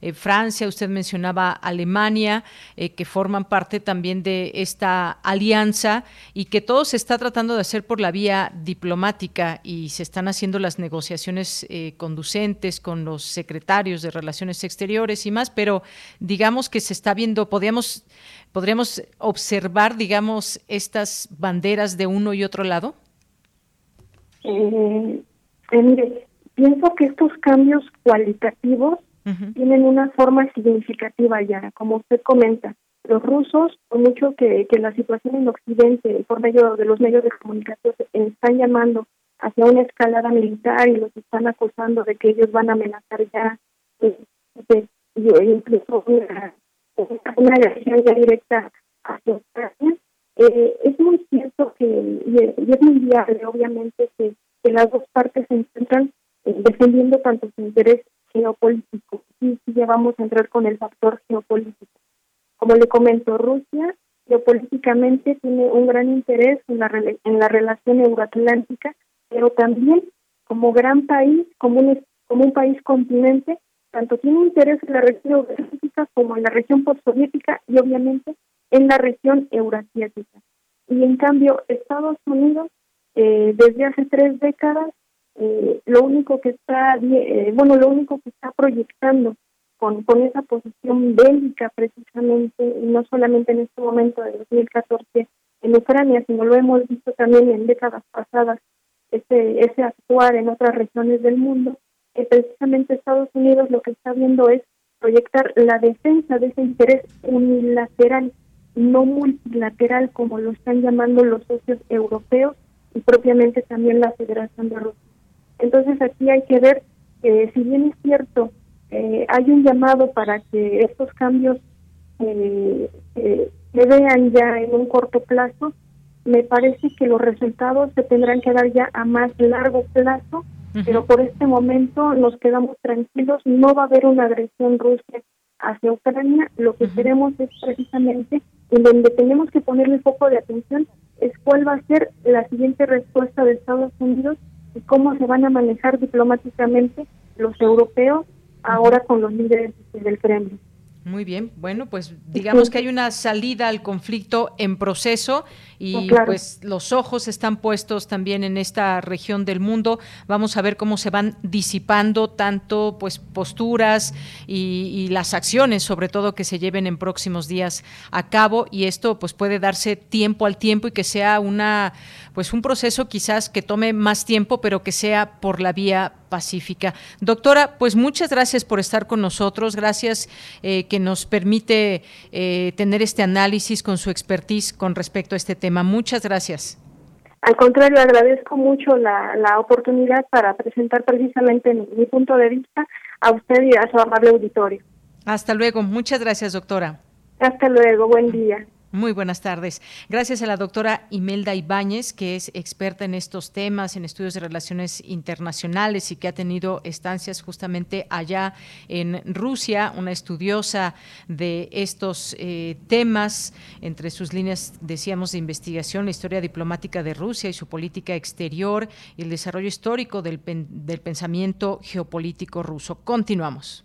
eh, Francia, usted mencionaba Alemania, eh, que forman parte también de esta alianza y que todo se está tratando de hacer por la vía diplomática y se están haciendo las negociaciones eh, conducentes con los secretarios de Relaciones Exteriores y más, pero digamos que se está viendo, podríamos, podríamos observar, digamos, estas banderas de uno y otro lado. Eh, eh, mire, pienso que estos cambios cualitativos tienen una forma significativa ya, como usted comenta. Los rusos, por mucho que, que la situación en Occidente, por medio de los medios de comunicación, están llamando hacia una escalada militar y los están acusando de que ellos van a amenazar ya eh, incluso una, una agresión ya directa hacia Ucrania. Eh, es muy cierto que, y, es muy viable, obviamente, que, las dos partes se encuentran eh, defendiendo tanto su interés geopolítico. Y si ya vamos a entrar con el factor geopolítico. Como le comento, Rusia geopolíticamente tiene un gran interés en la, en la relación euroatlántica pero también como gran país, como un, como un país continente, tanto tiene interés en la región eurasiática como en la región postsoviética y obviamente en la región eurasiática. Y en cambio, Estados Unidos, eh, desde hace tres décadas, eh, lo único que está, eh, bueno, lo único que está proyectando con, con esa posición bélica precisamente, y no solamente en este momento de 2014 en Ucrania, sino lo hemos visto también en décadas pasadas ese, ese actuar en otras regiones del mundo, que precisamente Estados Unidos lo que está viendo es proyectar la defensa de ese interés unilateral, no multilateral como lo están llamando los socios europeos y propiamente también la Federación de Rusia. Entonces aquí hay que ver que si bien es cierto, eh, hay un llamado para que estos cambios eh, eh, se vean ya en un corto plazo, me parece que los resultados se tendrán que dar ya a más largo plazo, pero por este momento nos quedamos tranquilos, no va a haber una agresión rusa hacia Ucrania, lo que queremos es precisamente en donde tenemos que ponerle foco de atención es cuál va a ser la siguiente respuesta de Estados Unidos y cómo se van a manejar diplomáticamente los europeos ahora con los líderes del Kremlin. Muy bien, bueno, pues digamos que hay una salida al conflicto en proceso y pues los ojos están puestos también en esta región del mundo. Vamos a ver cómo se van disipando tanto pues posturas y, las acciones, sobre todo que se lleven en próximos días a cabo y esto pues puede darse tiempo al tiempo y que sea una pues un proceso quizás que tome más tiempo, pero que sea por la vía pacífica. Doctora, pues muchas gracias por estar con nosotros, gracias eh, que nos permite eh, tener este análisis con su expertise con respecto a este tema. Muchas gracias. Al contrario, agradezco mucho la, la oportunidad para presentar precisamente mi punto de vista a usted y a su amable auditorio. Hasta luego. Muchas gracias, doctora. Hasta luego. Buen día. Muy buenas tardes. Gracias a la doctora Imelda Ibáñez, que es experta en estos temas, en estudios de relaciones internacionales y que ha tenido estancias justamente allá en Rusia, una estudiosa de estos eh, temas, entre sus líneas, decíamos, de investigación, la historia diplomática de Rusia y su política exterior y el desarrollo histórico del, del pensamiento geopolítico ruso. Continuamos.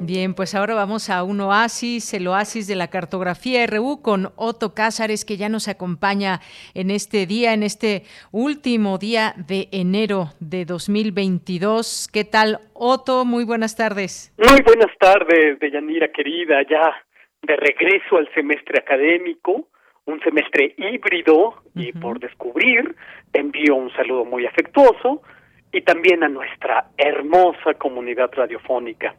Bien, pues ahora vamos a un oasis, el oasis de la cartografía RU con Otto Cázares, que ya nos acompaña en este día, en este último día de enero de 2022. ¿Qué tal, Otto? Muy buenas tardes. Muy buenas tardes, Deyanira querida, ya de regreso al semestre académico, un semestre híbrido y por descubrir, te envío un saludo muy afectuoso y también a nuestra hermosa comunidad radiofónica.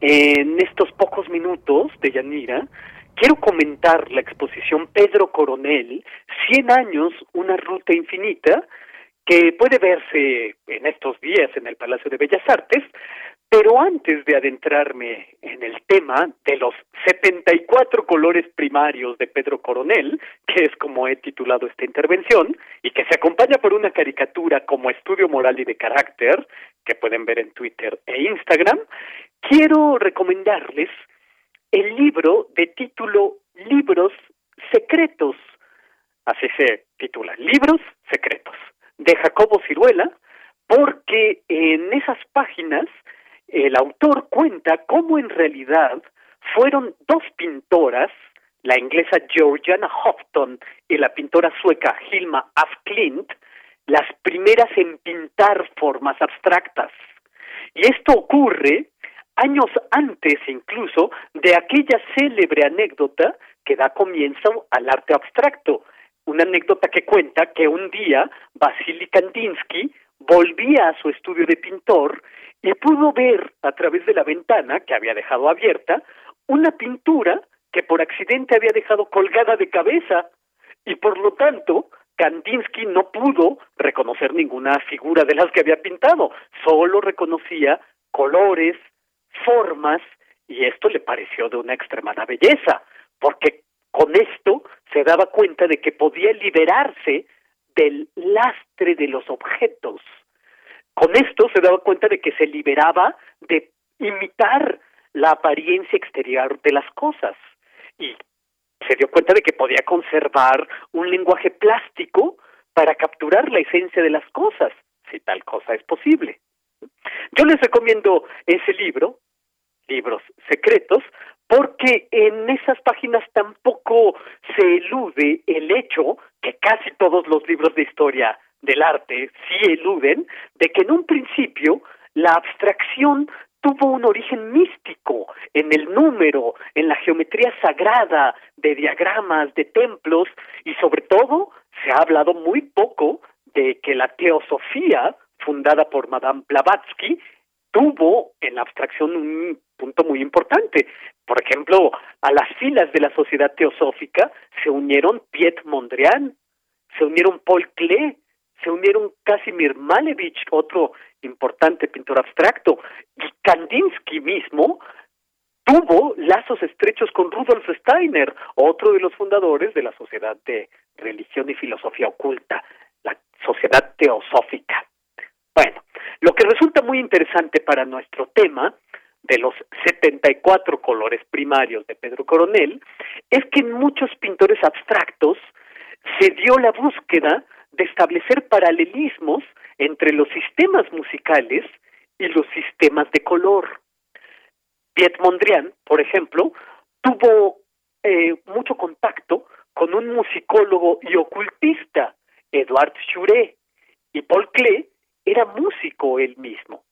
En estos pocos minutos de Yanira, quiero comentar la exposición Pedro Coronel, 100 años, una ruta infinita, que puede verse en estos días en el Palacio de Bellas Artes, pero antes de adentrarme en el tema de los 74 colores primarios de Pedro Coronel, que es como he titulado esta intervención, y que se acompaña por una caricatura como estudio moral y de carácter, que pueden ver en Twitter e Instagram, quiero recomendarles el libro de título Libros Secretos, así se titula, Libros Secretos, de Jacobo Ciruela, porque en esas páginas el autor cuenta cómo en realidad fueron dos pintoras, la inglesa Georgiana Houghton y la pintora sueca Hilma af Klint, las primeras en pintar formas abstractas. Y esto ocurre años antes incluso de aquella célebre anécdota que da comienzo al arte abstracto, una anécdota que cuenta que un día Vasily Kandinsky volvía a su estudio de pintor y pudo ver a través de la ventana que había dejado abierta una pintura que por accidente había dejado colgada de cabeza y por lo tanto Kandinsky no pudo reconocer ninguna figura de las que había pintado, solo reconocía colores, formas y esto le pareció de una extremada belleza, porque con esto se daba cuenta de que podía liberarse del lastre de los objetos. Con esto se daba cuenta de que se liberaba de imitar la apariencia exterior de las cosas y se dio cuenta de que podía conservar un lenguaje plástico para capturar la esencia de las cosas, si tal cosa es posible. Yo les recomiendo ese libro, Libros Secretos, porque en esas páginas tampoco se elude el hecho que casi todos los libros de historia del arte sí eluden de que en un principio la abstracción tuvo un origen místico en el número, en la geometría sagrada de diagramas, de templos y sobre todo se ha hablado muy poco de que la teosofía fundada por Madame Blavatsky tuvo en la abstracción un punto muy importante. Por ejemplo, a las filas de la sociedad teosófica se unieron Piet Mondrian, se unieron Paul Klee, se unieron Casimir Malevich, otro importante pintor abstracto, y Kandinsky mismo tuvo lazos estrechos con Rudolf Steiner, otro de los fundadores de la Sociedad de Religión y Filosofía Oculta, la Sociedad Teosófica. Bueno, lo que resulta muy interesante para nuestro tema de los 74 colores primarios de Pedro Coronel es que en muchos pintores abstractos se dio la búsqueda de establecer paralelismos entre los sistemas musicales y los sistemas de color. Piet Mondrian, por ejemplo, tuvo eh, mucho contacto con un musicólogo y ocultista, Edouard Chouret, y Paul Klee era músico él mismo.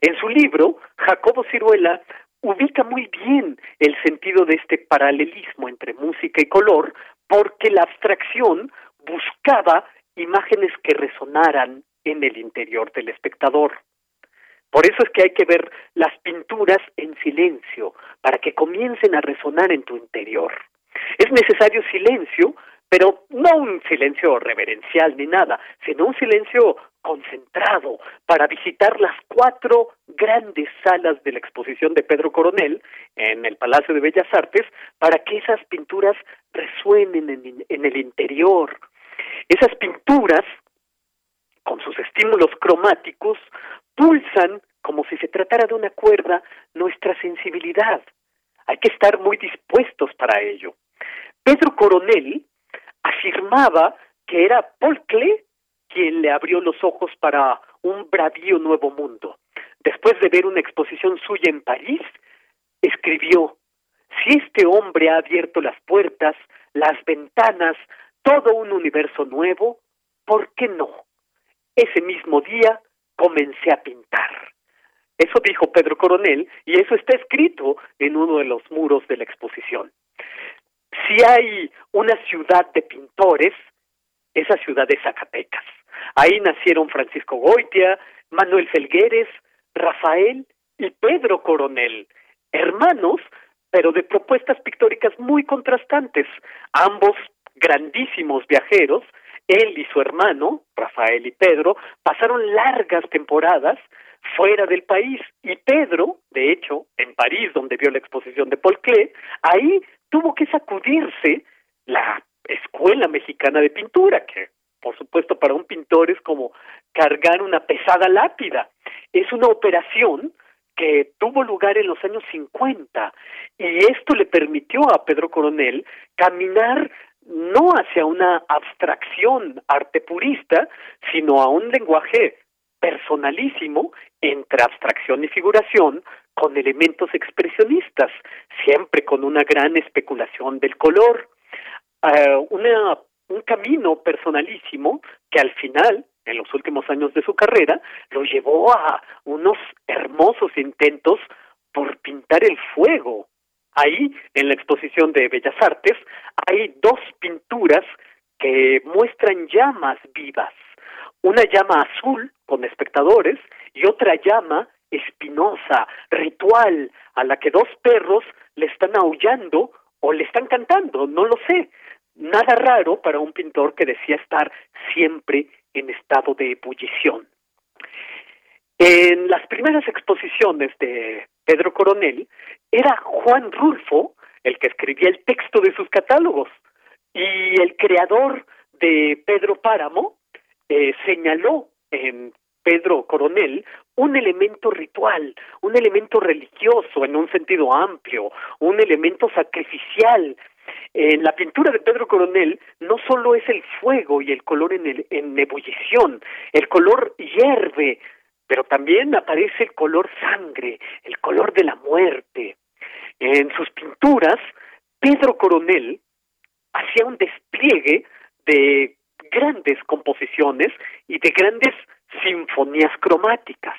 En su libro, Jacobo Ciruela ubica muy bien el sentido de este paralelismo entre música y color porque la abstracción buscaba imágenes que resonaran en el interior del espectador. Por eso es que hay que ver las pinturas en silencio, para que comiencen a resonar en tu interior. Es necesario silencio, pero no un silencio reverencial ni nada, sino un silencio concentrado para visitar las cuatro grandes salas de la exposición de Pedro Coronel en el Palacio de Bellas Artes para que esas pinturas resuenen en, el interior. Esas pinturas, con sus estímulos cromáticos, pulsan como si se tratara de una cuerda nuestra sensibilidad. Hay que estar muy dispuestos para ello. Pedro Coronel afirmaba que era Paul quien le abrió los ojos para un bravío nuevo mundo. Después de ver una exposición suya en París, escribió, si este hombre ha abierto las puertas, las ventanas, todo un universo nuevo, ¿por qué no? Ese mismo día comencé a pintar. Eso dijo Pedro Coronel y eso está escrito en uno de los muros de la exposición. Si hay una ciudad de pintores, esa ciudad es Zacatecas. Ahí nacieron Francisco Goitia, Manuel Felgueres, Rafael y Pedro Coronel. hermanos, pero de propuestas pictóricas muy contrastantes, ambos grandísimos viajeros, él y su hermano, Rafael y Pedro, pasaron largas temporadas fuera del país y Pedro, de hecho, en París, donde vio la exposición de Paul Klee, ahí tuvo que sacudirse la escuela mexicana de pintura, que por supuesto para un pintor es como cargar una pesada lápida. Es una operación que tuvo lugar en los años 50 y esto le permitió a Pedro Coronel caminar no hacia una abstracción arte purista, sino a un lenguaje personalísimo entre abstracción y figuración con elementos expresionistas, siempre con una gran especulación del color. Eh, una, un camino personalísimo que al final, en los últimos años de su carrera, lo llevó a unos hermosos intentos por pintar el fuego. Ahí, en la exposición de Bellas Artes, hay dos pinturas que muestran llamas vivas. Una llama azul con espectadores y otra llama espinosa, ritual, a la que dos perros le están aullando o le están cantando, no lo sé. Nada raro para un pintor que decía estar siempre en estado de ebullición. En las primeras exposiciones de Pedro Coronel, era Juan Rulfo el que escribía el texto de sus catálogos y el creador de Pedro Páramo eh, señaló en Pedro Coronel un elemento ritual, un elemento religioso en un sentido amplio, un elemento sacrificial. En la pintura de Pedro Coronel no solo es el fuego y el color en, el, en ebullición, el color hierve, pero también aparece el color sangre, el color de la muerte. En sus pinturas, Pedro Coronel hacía un despliegue de grandes composiciones y de grandes sinfonías cromáticas,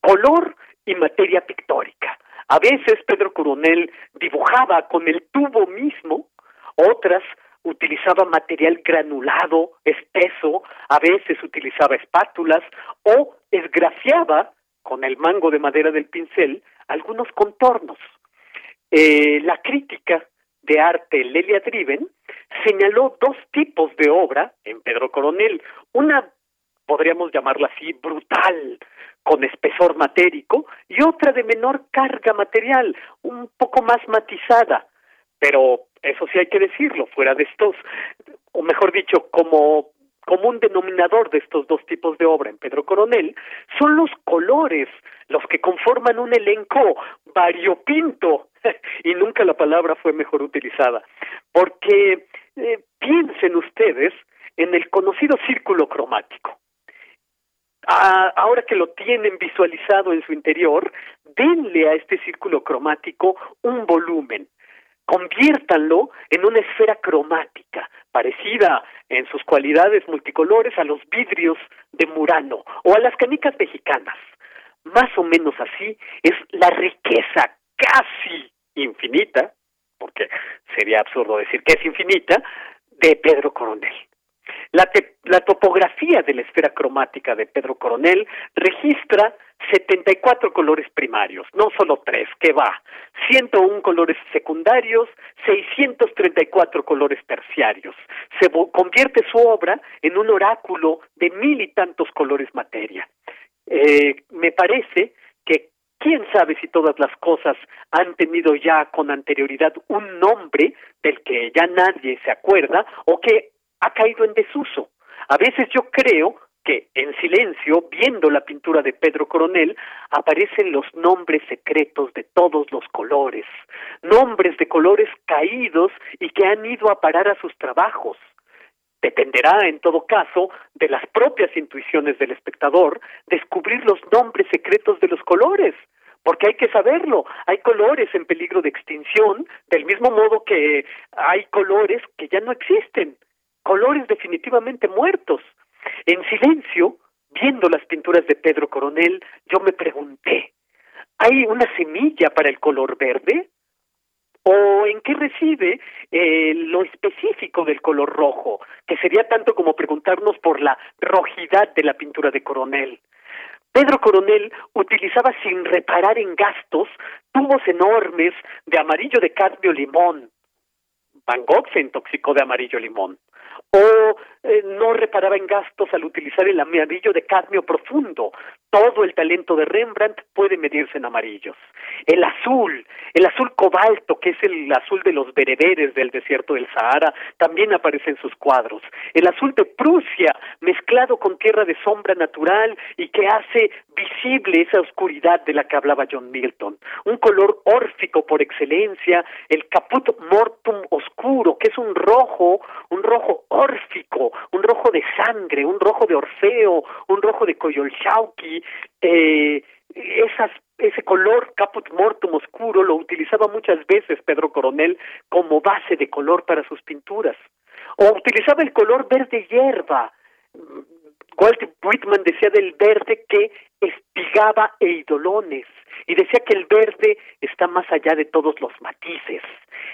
color y materia pictórica. A veces Pedro Coronel dibujaba con el tubo mismo, otras utilizaba material granulado, espeso, a veces utilizaba espátulas o esgrafiaba con el mango de madera del pincel algunos contornos. Eh, la crítica de arte Lelia Driven señaló dos tipos de obra en Pedro Coronel. Una, podríamos llamarla así, brutal, con espesor matérico, y otra de menor carga material, un poco más matizada. Pero eso sí hay que decirlo, fuera de estos, o mejor dicho, como común denominador de estos dos tipos de obra en Pedro Coronel son los colores, los que conforman un elenco variopinto, y nunca la palabra fue mejor utilizada, porque eh, piensen ustedes en el conocido círculo cromático. Ahora que lo tienen visualizado en su interior, denle a este círculo cromático un volumen, conviértanlo en una esfera cromática, parecida en sus cualidades multicolores a los vidrios de Murano o a las canicas mexicanas. Más o menos así es la riqueza casi infinita, porque sería absurdo decir que es infinita, de Pedro Coronel. La, la, topografía de la esfera cromática de Pedro Coronel registra 74 colores primarios, no solo tres, que va, 101 colores secundarios, 634 colores terciarios. Se convierte su obra en un oráculo de mil y tantos colores materia. Eh, me parece que quién sabe si todas las cosas han tenido ya con anterioridad un nombre del que ya nadie se acuerda o que ha caído en desuso. A veces yo creo que en silencio, viendo la pintura de Pedro Coronel, aparecen los nombres secretos de todos los colores, nombres de colores caídos y que han ido a parar a sus trabajos. Dependerá, en todo caso, de las propias intuiciones del espectador descubrir los nombres secretos de los colores, porque hay que saberlo, hay colores en peligro de extinción, del mismo modo que hay colores que ya no existen, colores definitivamente muertos. En silencio, viendo las pinturas de Pedro Coronel, yo me pregunté, ¿hay una semilla para el color verde? ¿O en qué reside eh, lo específico del color rojo? Que sería tanto como preguntarnos por la rojidad de la pintura de Coronel. Pedro Coronel utilizaba sin reparar en gastos tubos enormes de amarillo de cadmio limón. Van Gogh se intoxicó de amarillo limón o eh, no reparaba en gastos al utilizar el amarillo de cadmio profundo. Todo el talento de Rembrandt puede medirse en amarillos. El azul, el azul cobalto, que es el azul de los bereberes del desierto del Sahara, también aparece en sus cuadros. El azul de Prusia, mezclado con tierra de sombra natural y que hace visible esa oscuridad de la que hablaba John Milton. Un color órfico por excelencia, el caput mortum oscuro, que es un rojo, un rojo órfico, un rojo de sangre, un rojo de Orfeo, un rojo de Coyolxauqui, eh, esas ese color caput mortum oscuro lo utilizaba muchas veces Pedro Coronel como base de color para sus pinturas. O utilizaba el color verde hierba. Walt Whitman decía del verde que espigaba eidolones y decía que el verde está más allá de todos los matices.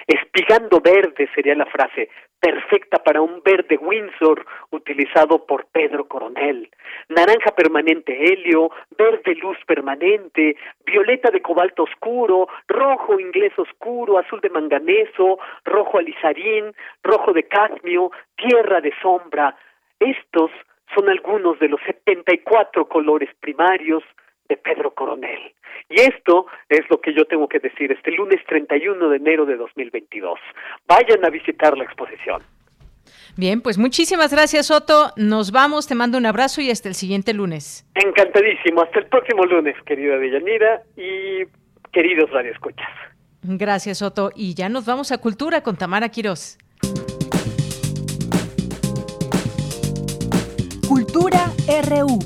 Espigando verde sería la frase perfecta para un verde Windsor utilizado por Pedro Coronel. Naranja permanente helio, verde luz permanente, violeta de cobalto oscuro, rojo inglés oscuro, azul de manganeso, rojo alizarín, rojo de cadmio, tierra de sombra. Estos son algunos de los 74 colores primarios de Pedro Coronel. Y esto es lo que yo tengo que decir este lunes 31 de enero de 2022. Vayan a visitar la exposición. Bien, pues muchísimas gracias, Otto. Nos vamos, te mando un abrazo y hasta el siguiente lunes. Encantadísimo. Hasta el próximo lunes, querida Deyanira y queridos radioescuchas. Gracias, Otto. Y ya nos vamos a Cultura con Tamara Quirós. Cultura RU.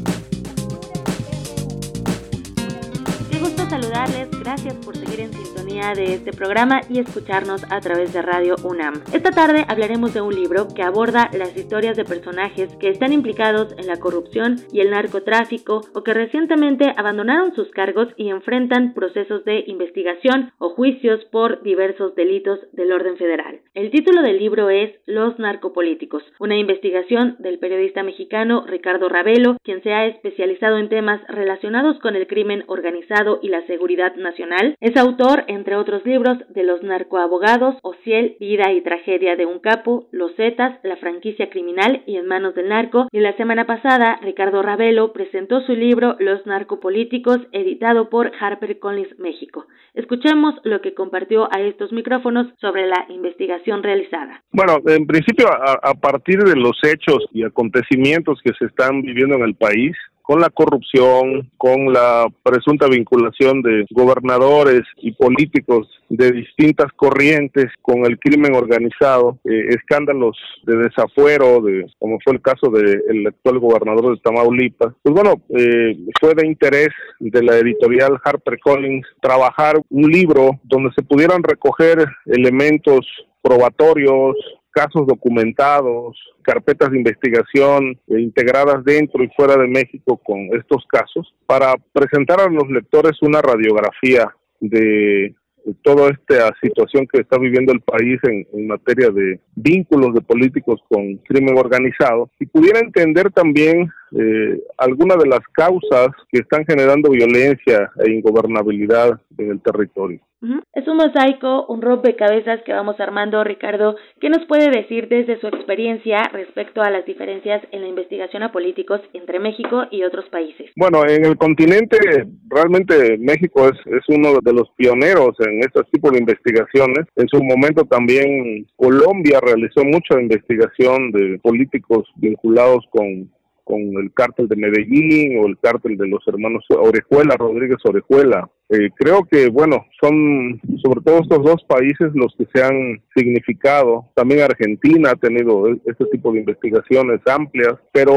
Qué gusto saludarles. Gracias por seguir en sintonía de este programa y escucharnos a través de Radio UNAM. Esta tarde hablaremos de un libro que aborda las historias de personajes que están implicados en la corrupción y el narcotráfico o que recientemente abandonaron sus cargos y enfrentan procesos de investigación o juicios por diversos delitos del orden federal. El título del libro es Los narcopolíticos, una investigación del periodista mexicano Ricardo Ravelo, quien se ha especializado en temas relacionados con el crimen organizado y la seguridad nacional. Es autor, entre otros libros, de Los narcoabogados, Ociel, Vida y Tragedia de un capo, Los Zetas, La franquicia criminal y En manos del narco. Y la semana pasada, Ricardo Ravelo presentó su libro Los narcopolíticos, editado por HarperCollins México. Escuchemos lo que compartió a estos micrófonos sobre la investigación realizada. Bueno, en principio, a, a partir de los hechos y acontecimientos que se están viviendo en el país, con la corrupción, con la presunta vinculación de gobernadores y políticos de distintas corrientes con el crimen organizado, eh, escándalos de desafuero, de, como fue el caso del actual gobernador de Tamaulipas. Pues bueno, eh, fue de interés de la editorial HarperCollins trabajar un libro donde se pudieran recoger elementos probatorios, casos documentados, carpetas de investigación eh, integradas dentro y fuera de México con estos casos, para presentar a los lectores una radiografía de toda esta situación que está viviendo el país en, en, materia de vínculos de políticos con crimen organizado y pudiera entender también eh, algunas de las causas que están generando violencia e ingobernabilidad en el territorio. Es un mosaico, un rompecabezas que vamos armando, Ricardo. ¿Qué nos puede decir desde su experiencia respecto a las diferencias en la investigación a políticos entre México y otros países? Bueno, en el continente realmente México es, es uno de los pioneros en este tipo de investigaciones. En su momento también Colombia realizó mucha investigación de políticos vinculados con con el cártel de Medellín o el cártel de los hermanos Orejuela, Rodríguez Orejuela. Eh, creo que, bueno, son sobre todo estos dos países los que se han significado. También Argentina ha tenido este tipo de investigaciones amplias, pero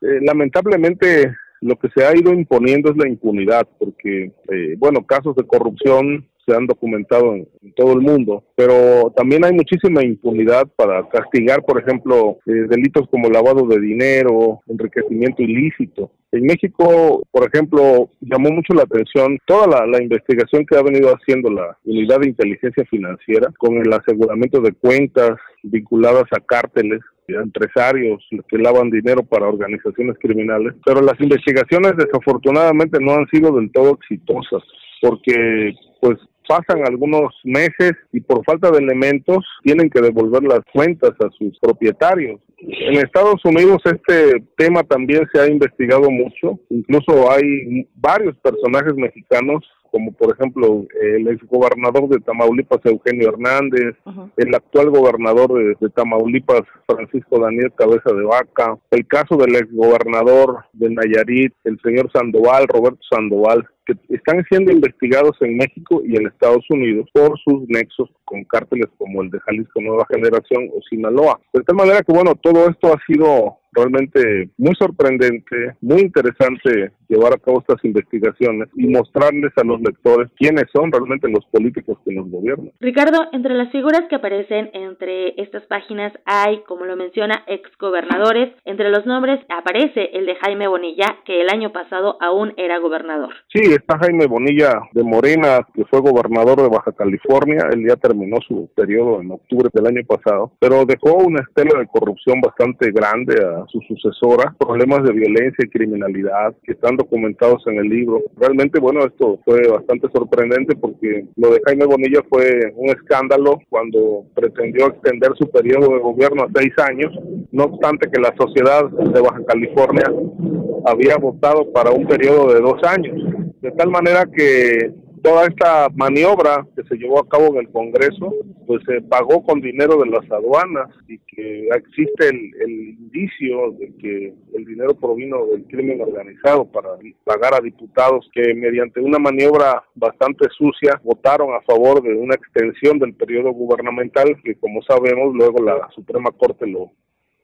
eh, lamentablemente lo que se ha ido imponiendo es la impunidad, porque, eh, bueno, casos de corrupción se han documentado en, todo el mundo, pero también hay muchísima impunidad para castigar, por ejemplo, eh, delitos como lavado de dinero, enriquecimiento ilícito. En México, por ejemplo, llamó mucho la atención toda la, la, investigación que ha venido haciendo la Unidad de Inteligencia Financiera con el aseguramiento de cuentas vinculadas a cárteles empresarios que lavan dinero para organizaciones criminales, pero las investigaciones desafortunadamente no han sido del todo exitosas porque pues pasan algunos meses y por falta de elementos tienen que devolver las cuentas a sus propietarios. En Estados Unidos este tema también se ha investigado mucho, incluso hay varios personajes mexicanos como por ejemplo el exgobernador de Tamaulipas, Eugenio Hernández, el actual gobernador de, Tamaulipas, Francisco Daniel Cabeza de Vaca, el caso del exgobernador de Nayarit, el señor Sandoval, Roberto Sandoval, que están siendo investigados en México y en Estados Unidos por sus nexos con cárteles como el de Jalisco Nueva Generación o Sinaloa. De tal manera que, bueno, todo esto ha sido realmente muy sorprendente, muy interesante llevar a cabo estas investigaciones y mostrarles a los lectores quiénes son realmente los políticos que nos gobiernan. Ricardo, entre las figuras que aparecen entre estas páginas hay, como lo menciona, exgobernadores. Entre los nombres aparece el de Jaime Bonilla, que el año pasado aún era gobernador. Sí, está Jaime Bonilla de Morena, que fue gobernador de Baja California. Él ya terminó su periodo en octubre del año pasado, pero dejó una estela de corrupción bastante grande a su sucesora, problemas de violencia y criminalidad que están documentados en el libro. Realmente, bueno, esto fue bastante sorprendente porque lo de Jaime Bonilla fue un escándalo cuando pretendió extender su periodo de gobierno a seis años, no obstante que la sociedad de Baja California había votado para un periodo de dos años. De tal manera que toda esta maniobra que se llevó a cabo en el Congreso, pues se pagó con dinero de las aduanas y que existe el, el, indicio de que el dinero provino del crimen organizado para pagar a diputados que mediante una maniobra bastante sucia votaron a favor de una extensión del periodo gubernamental que como sabemos luego la Suprema Corte lo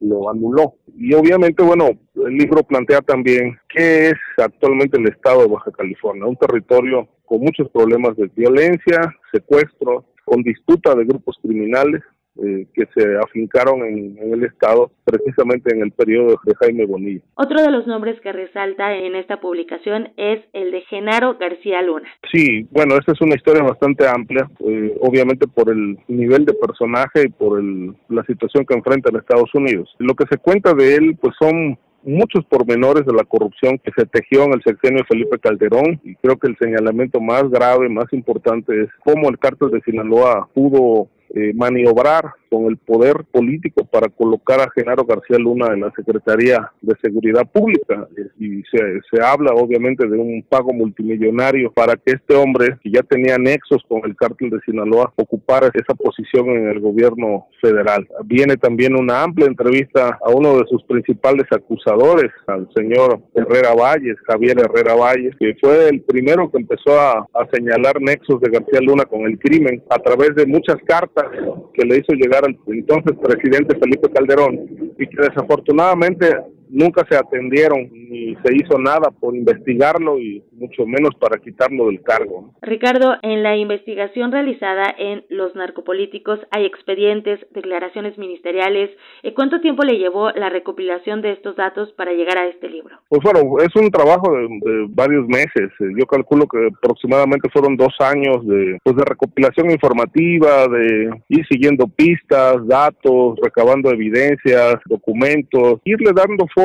lo anuló. Y obviamente, bueno, el libro plantea también qué es actualmente el estado de Baja California, un territorio con muchos problemas de violencia, secuestro, con disputa de grupos criminales, eh, que se afincaron en, el Estado precisamente en el periodo de Jaime Bonilla. Otro de los nombres que resalta en esta publicación es el de Genaro García Luna. Sí, bueno, esta es una historia bastante amplia, eh, obviamente por el nivel de personaje y por el, la situación que enfrenta en Estados Unidos. Lo que se cuenta de él, pues son muchos pormenores de la corrupción que se tejió en el sexenio de Felipe Calderón y creo que el señalamiento más grave, más importante es cómo el cártel de Sinaloa pudo eh, maniobrar con el poder político para colocar a Genaro García Luna en la Secretaría de Seguridad Pública. Y se, se habla obviamente de un pago multimillonario para que este hombre, que ya tenía nexos con el cártel de Sinaloa, ocupara esa posición en el gobierno federal. Viene también una amplia entrevista a uno de sus principales acusadores, al señor Herrera Valles, Javier Herrera Valles, que fue el primero que empezó a señalar nexos de García Luna con el crimen a través de muchas cartas que le hizo llegar al entonces presidente Felipe Calderón y que desafortunadamente nunca se atendieron ni se hizo nada por investigarlo y mucho menos para quitarlo del cargo. Ricardo, en la investigación realizada en los narcopolíticos hay expedientes, declaraciones ministeriales. ¿Cuánto tiempo le llevó la recopilación de estos datos para llegar a este libro? Pues bueno, es un trabajo de, varios meses. Yo calculo que aproximadamente fueron dos años de, pues de recopilación informativa, de ir siguiendo pistas, datos, recabando evidencias, documentos, irle dando forma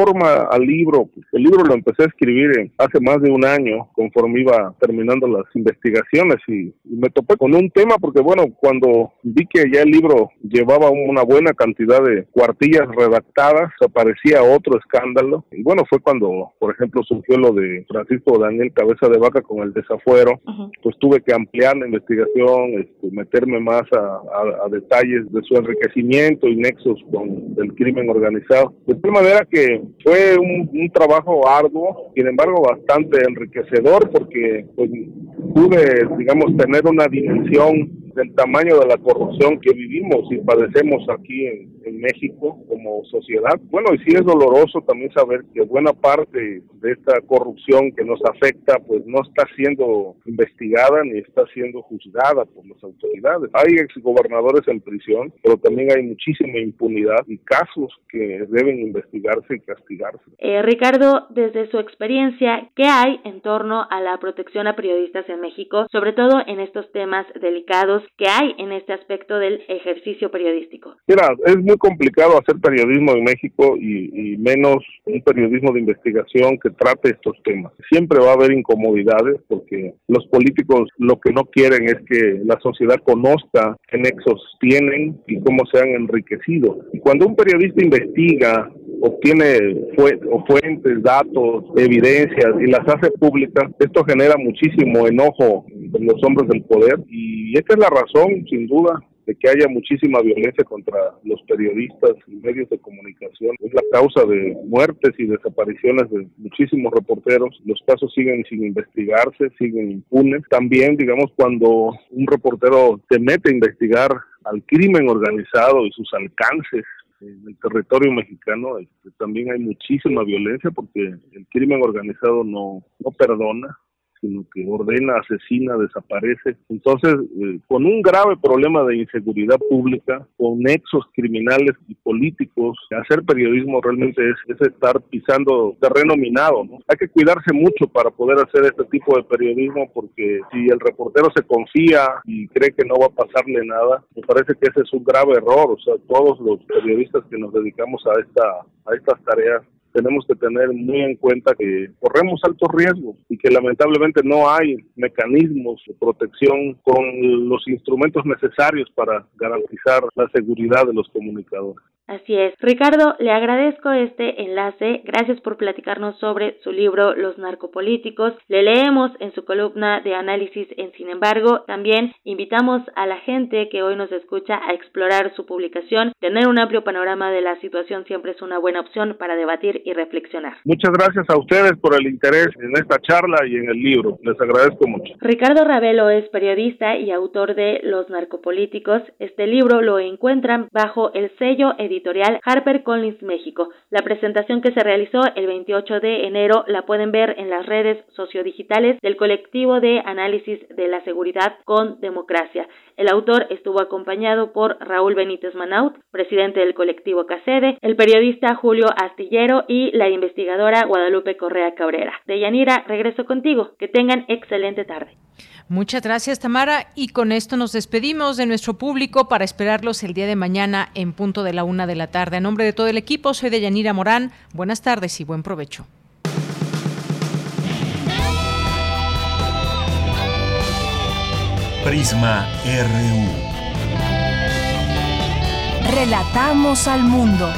al libro. El libro lo empecé a escribir hace más de un año, conforme iba terminando las investigaciones y, me topé con un tema porque, bueno, cuando vi que ya el libro llevaba una buena cantidad de cuartillas redactadas, aparecía otro escándalo. Y bueno, fue cuando, por ejemplo, surgió lo de Francisco Daniel Cabeza de Vaca con el desafuero, pues tuve que ampliar la investigación, este, meterme más a, a detalles de su enriquecimiento y nexos con el crimen organizado. De tal manera que fue un, trabajo arduo, sin embargo bastante enriquecedor porque pues, pude, digamos, tener una dimensión del tamaño de la corrupción que vivimos y padecemos aquí en, en México como sociedad. Bueno, y sí es doloroso también saber que buena parte de esta corrupción que nos afecta pues no está siendo investigada ni está siendo juzgada por las autoridades. Hay exgobernadores en prisión, pero también hay muchísima impunidad y casos que deben investigarse y castigarse. Eh, Ricardo, desde su experiencia, ¿qué hay en torno a la protección a periodistas en México, sobre todo en estos temas delicados que hay en este aspecto del ejercicio periodístico? Mira, es muy complicado hacer periodismo en México y, menos un periodismo de investigación que trate estos temas. Siempre va a haber incomodidades porque los políticos lo que no quieren es que la sociedad conozca qué nexos tienen y cómo se han enriquecido. Cuando un periodista investiga, obtiene fuentes, datos, evidencias y las hace públicas, esto genera muchísimo enojo en los hombres del poder y esta es la razón, sin duda, de que haya muchísima violencia contra los periodistas y medios de comunicación. Es la causa de muertes y desapariciones de muchísimos reporteros. Los casos siguen sin investigarse, siguen impunes. También, digamos, cuando un reportero se mete a investigar al crimen organizado y sus alcances en el territorio mexicano este, también hay muchísima violencia porque el crimen organizado no, no perdona, sino que ordena, asesina, desaparece. Entonces, eh, con un grave problema de inseguridad pública, con nexos criminales y políticos, hacer periodismo realmente es, es estar pisando terreno minado. ¿no? Hay que cuidarse mucho para poder hacer este tipo de periodismo porque si el reportero se confía y cree que no va a pasarle nada, me parece que ese es un grave error. O sea, todos los periodistas que nos dedicamos a, esta, a estas tareas tenemos que tener muy en cuenta que corremos altos riesgos y que lamentablemente no hay mecanismos de protección con los instrumentos necesarios para garantizar la seguridad de los comunicadores. Así es. Ricardo, le agradezco este enlace. Gracias por platicarnos sobre su libro Los narcopolíticos. Le leemos en su columna de análisis en Sin embargo. También invitamos a la gente que hoy nos escucha a explorar su publicación. Tener un amplio panorama de la situación siempre es una buena opción para debatir y reflexionar. Muchas gracias a ustedes por el interés en esta charla y en el libro. Les agradezco mucho. Ricardo Ravelo es periodista y autor de Los narcopolíticos. Este libro lo encuentran bajo el sello editorial editorial HarperCollins México. La presentación que se realizó el 28 de enero la pueden ver en las redes sociodigitales del colectivo de análisis de la seguridad con democracia. El autor estuvo acompañado por Raúl Benítez Manaut, presidente del colectivo CACEDE, el periodista Julio Astillero y la investigadora Guadalupe Correa Cabrera. Deyanira, regreso contigo. Que tengan excelente tarde. Muchas gracias, Tamara. Y con esto nos despedimos de nuestro público para esperarlos el día de mañana en punto de la una de la tarde. A nombre de todo el equipo, soy de Yanira Morán. Buenas tardes y buen provecho. Prisma RU. Relatamos al mundo.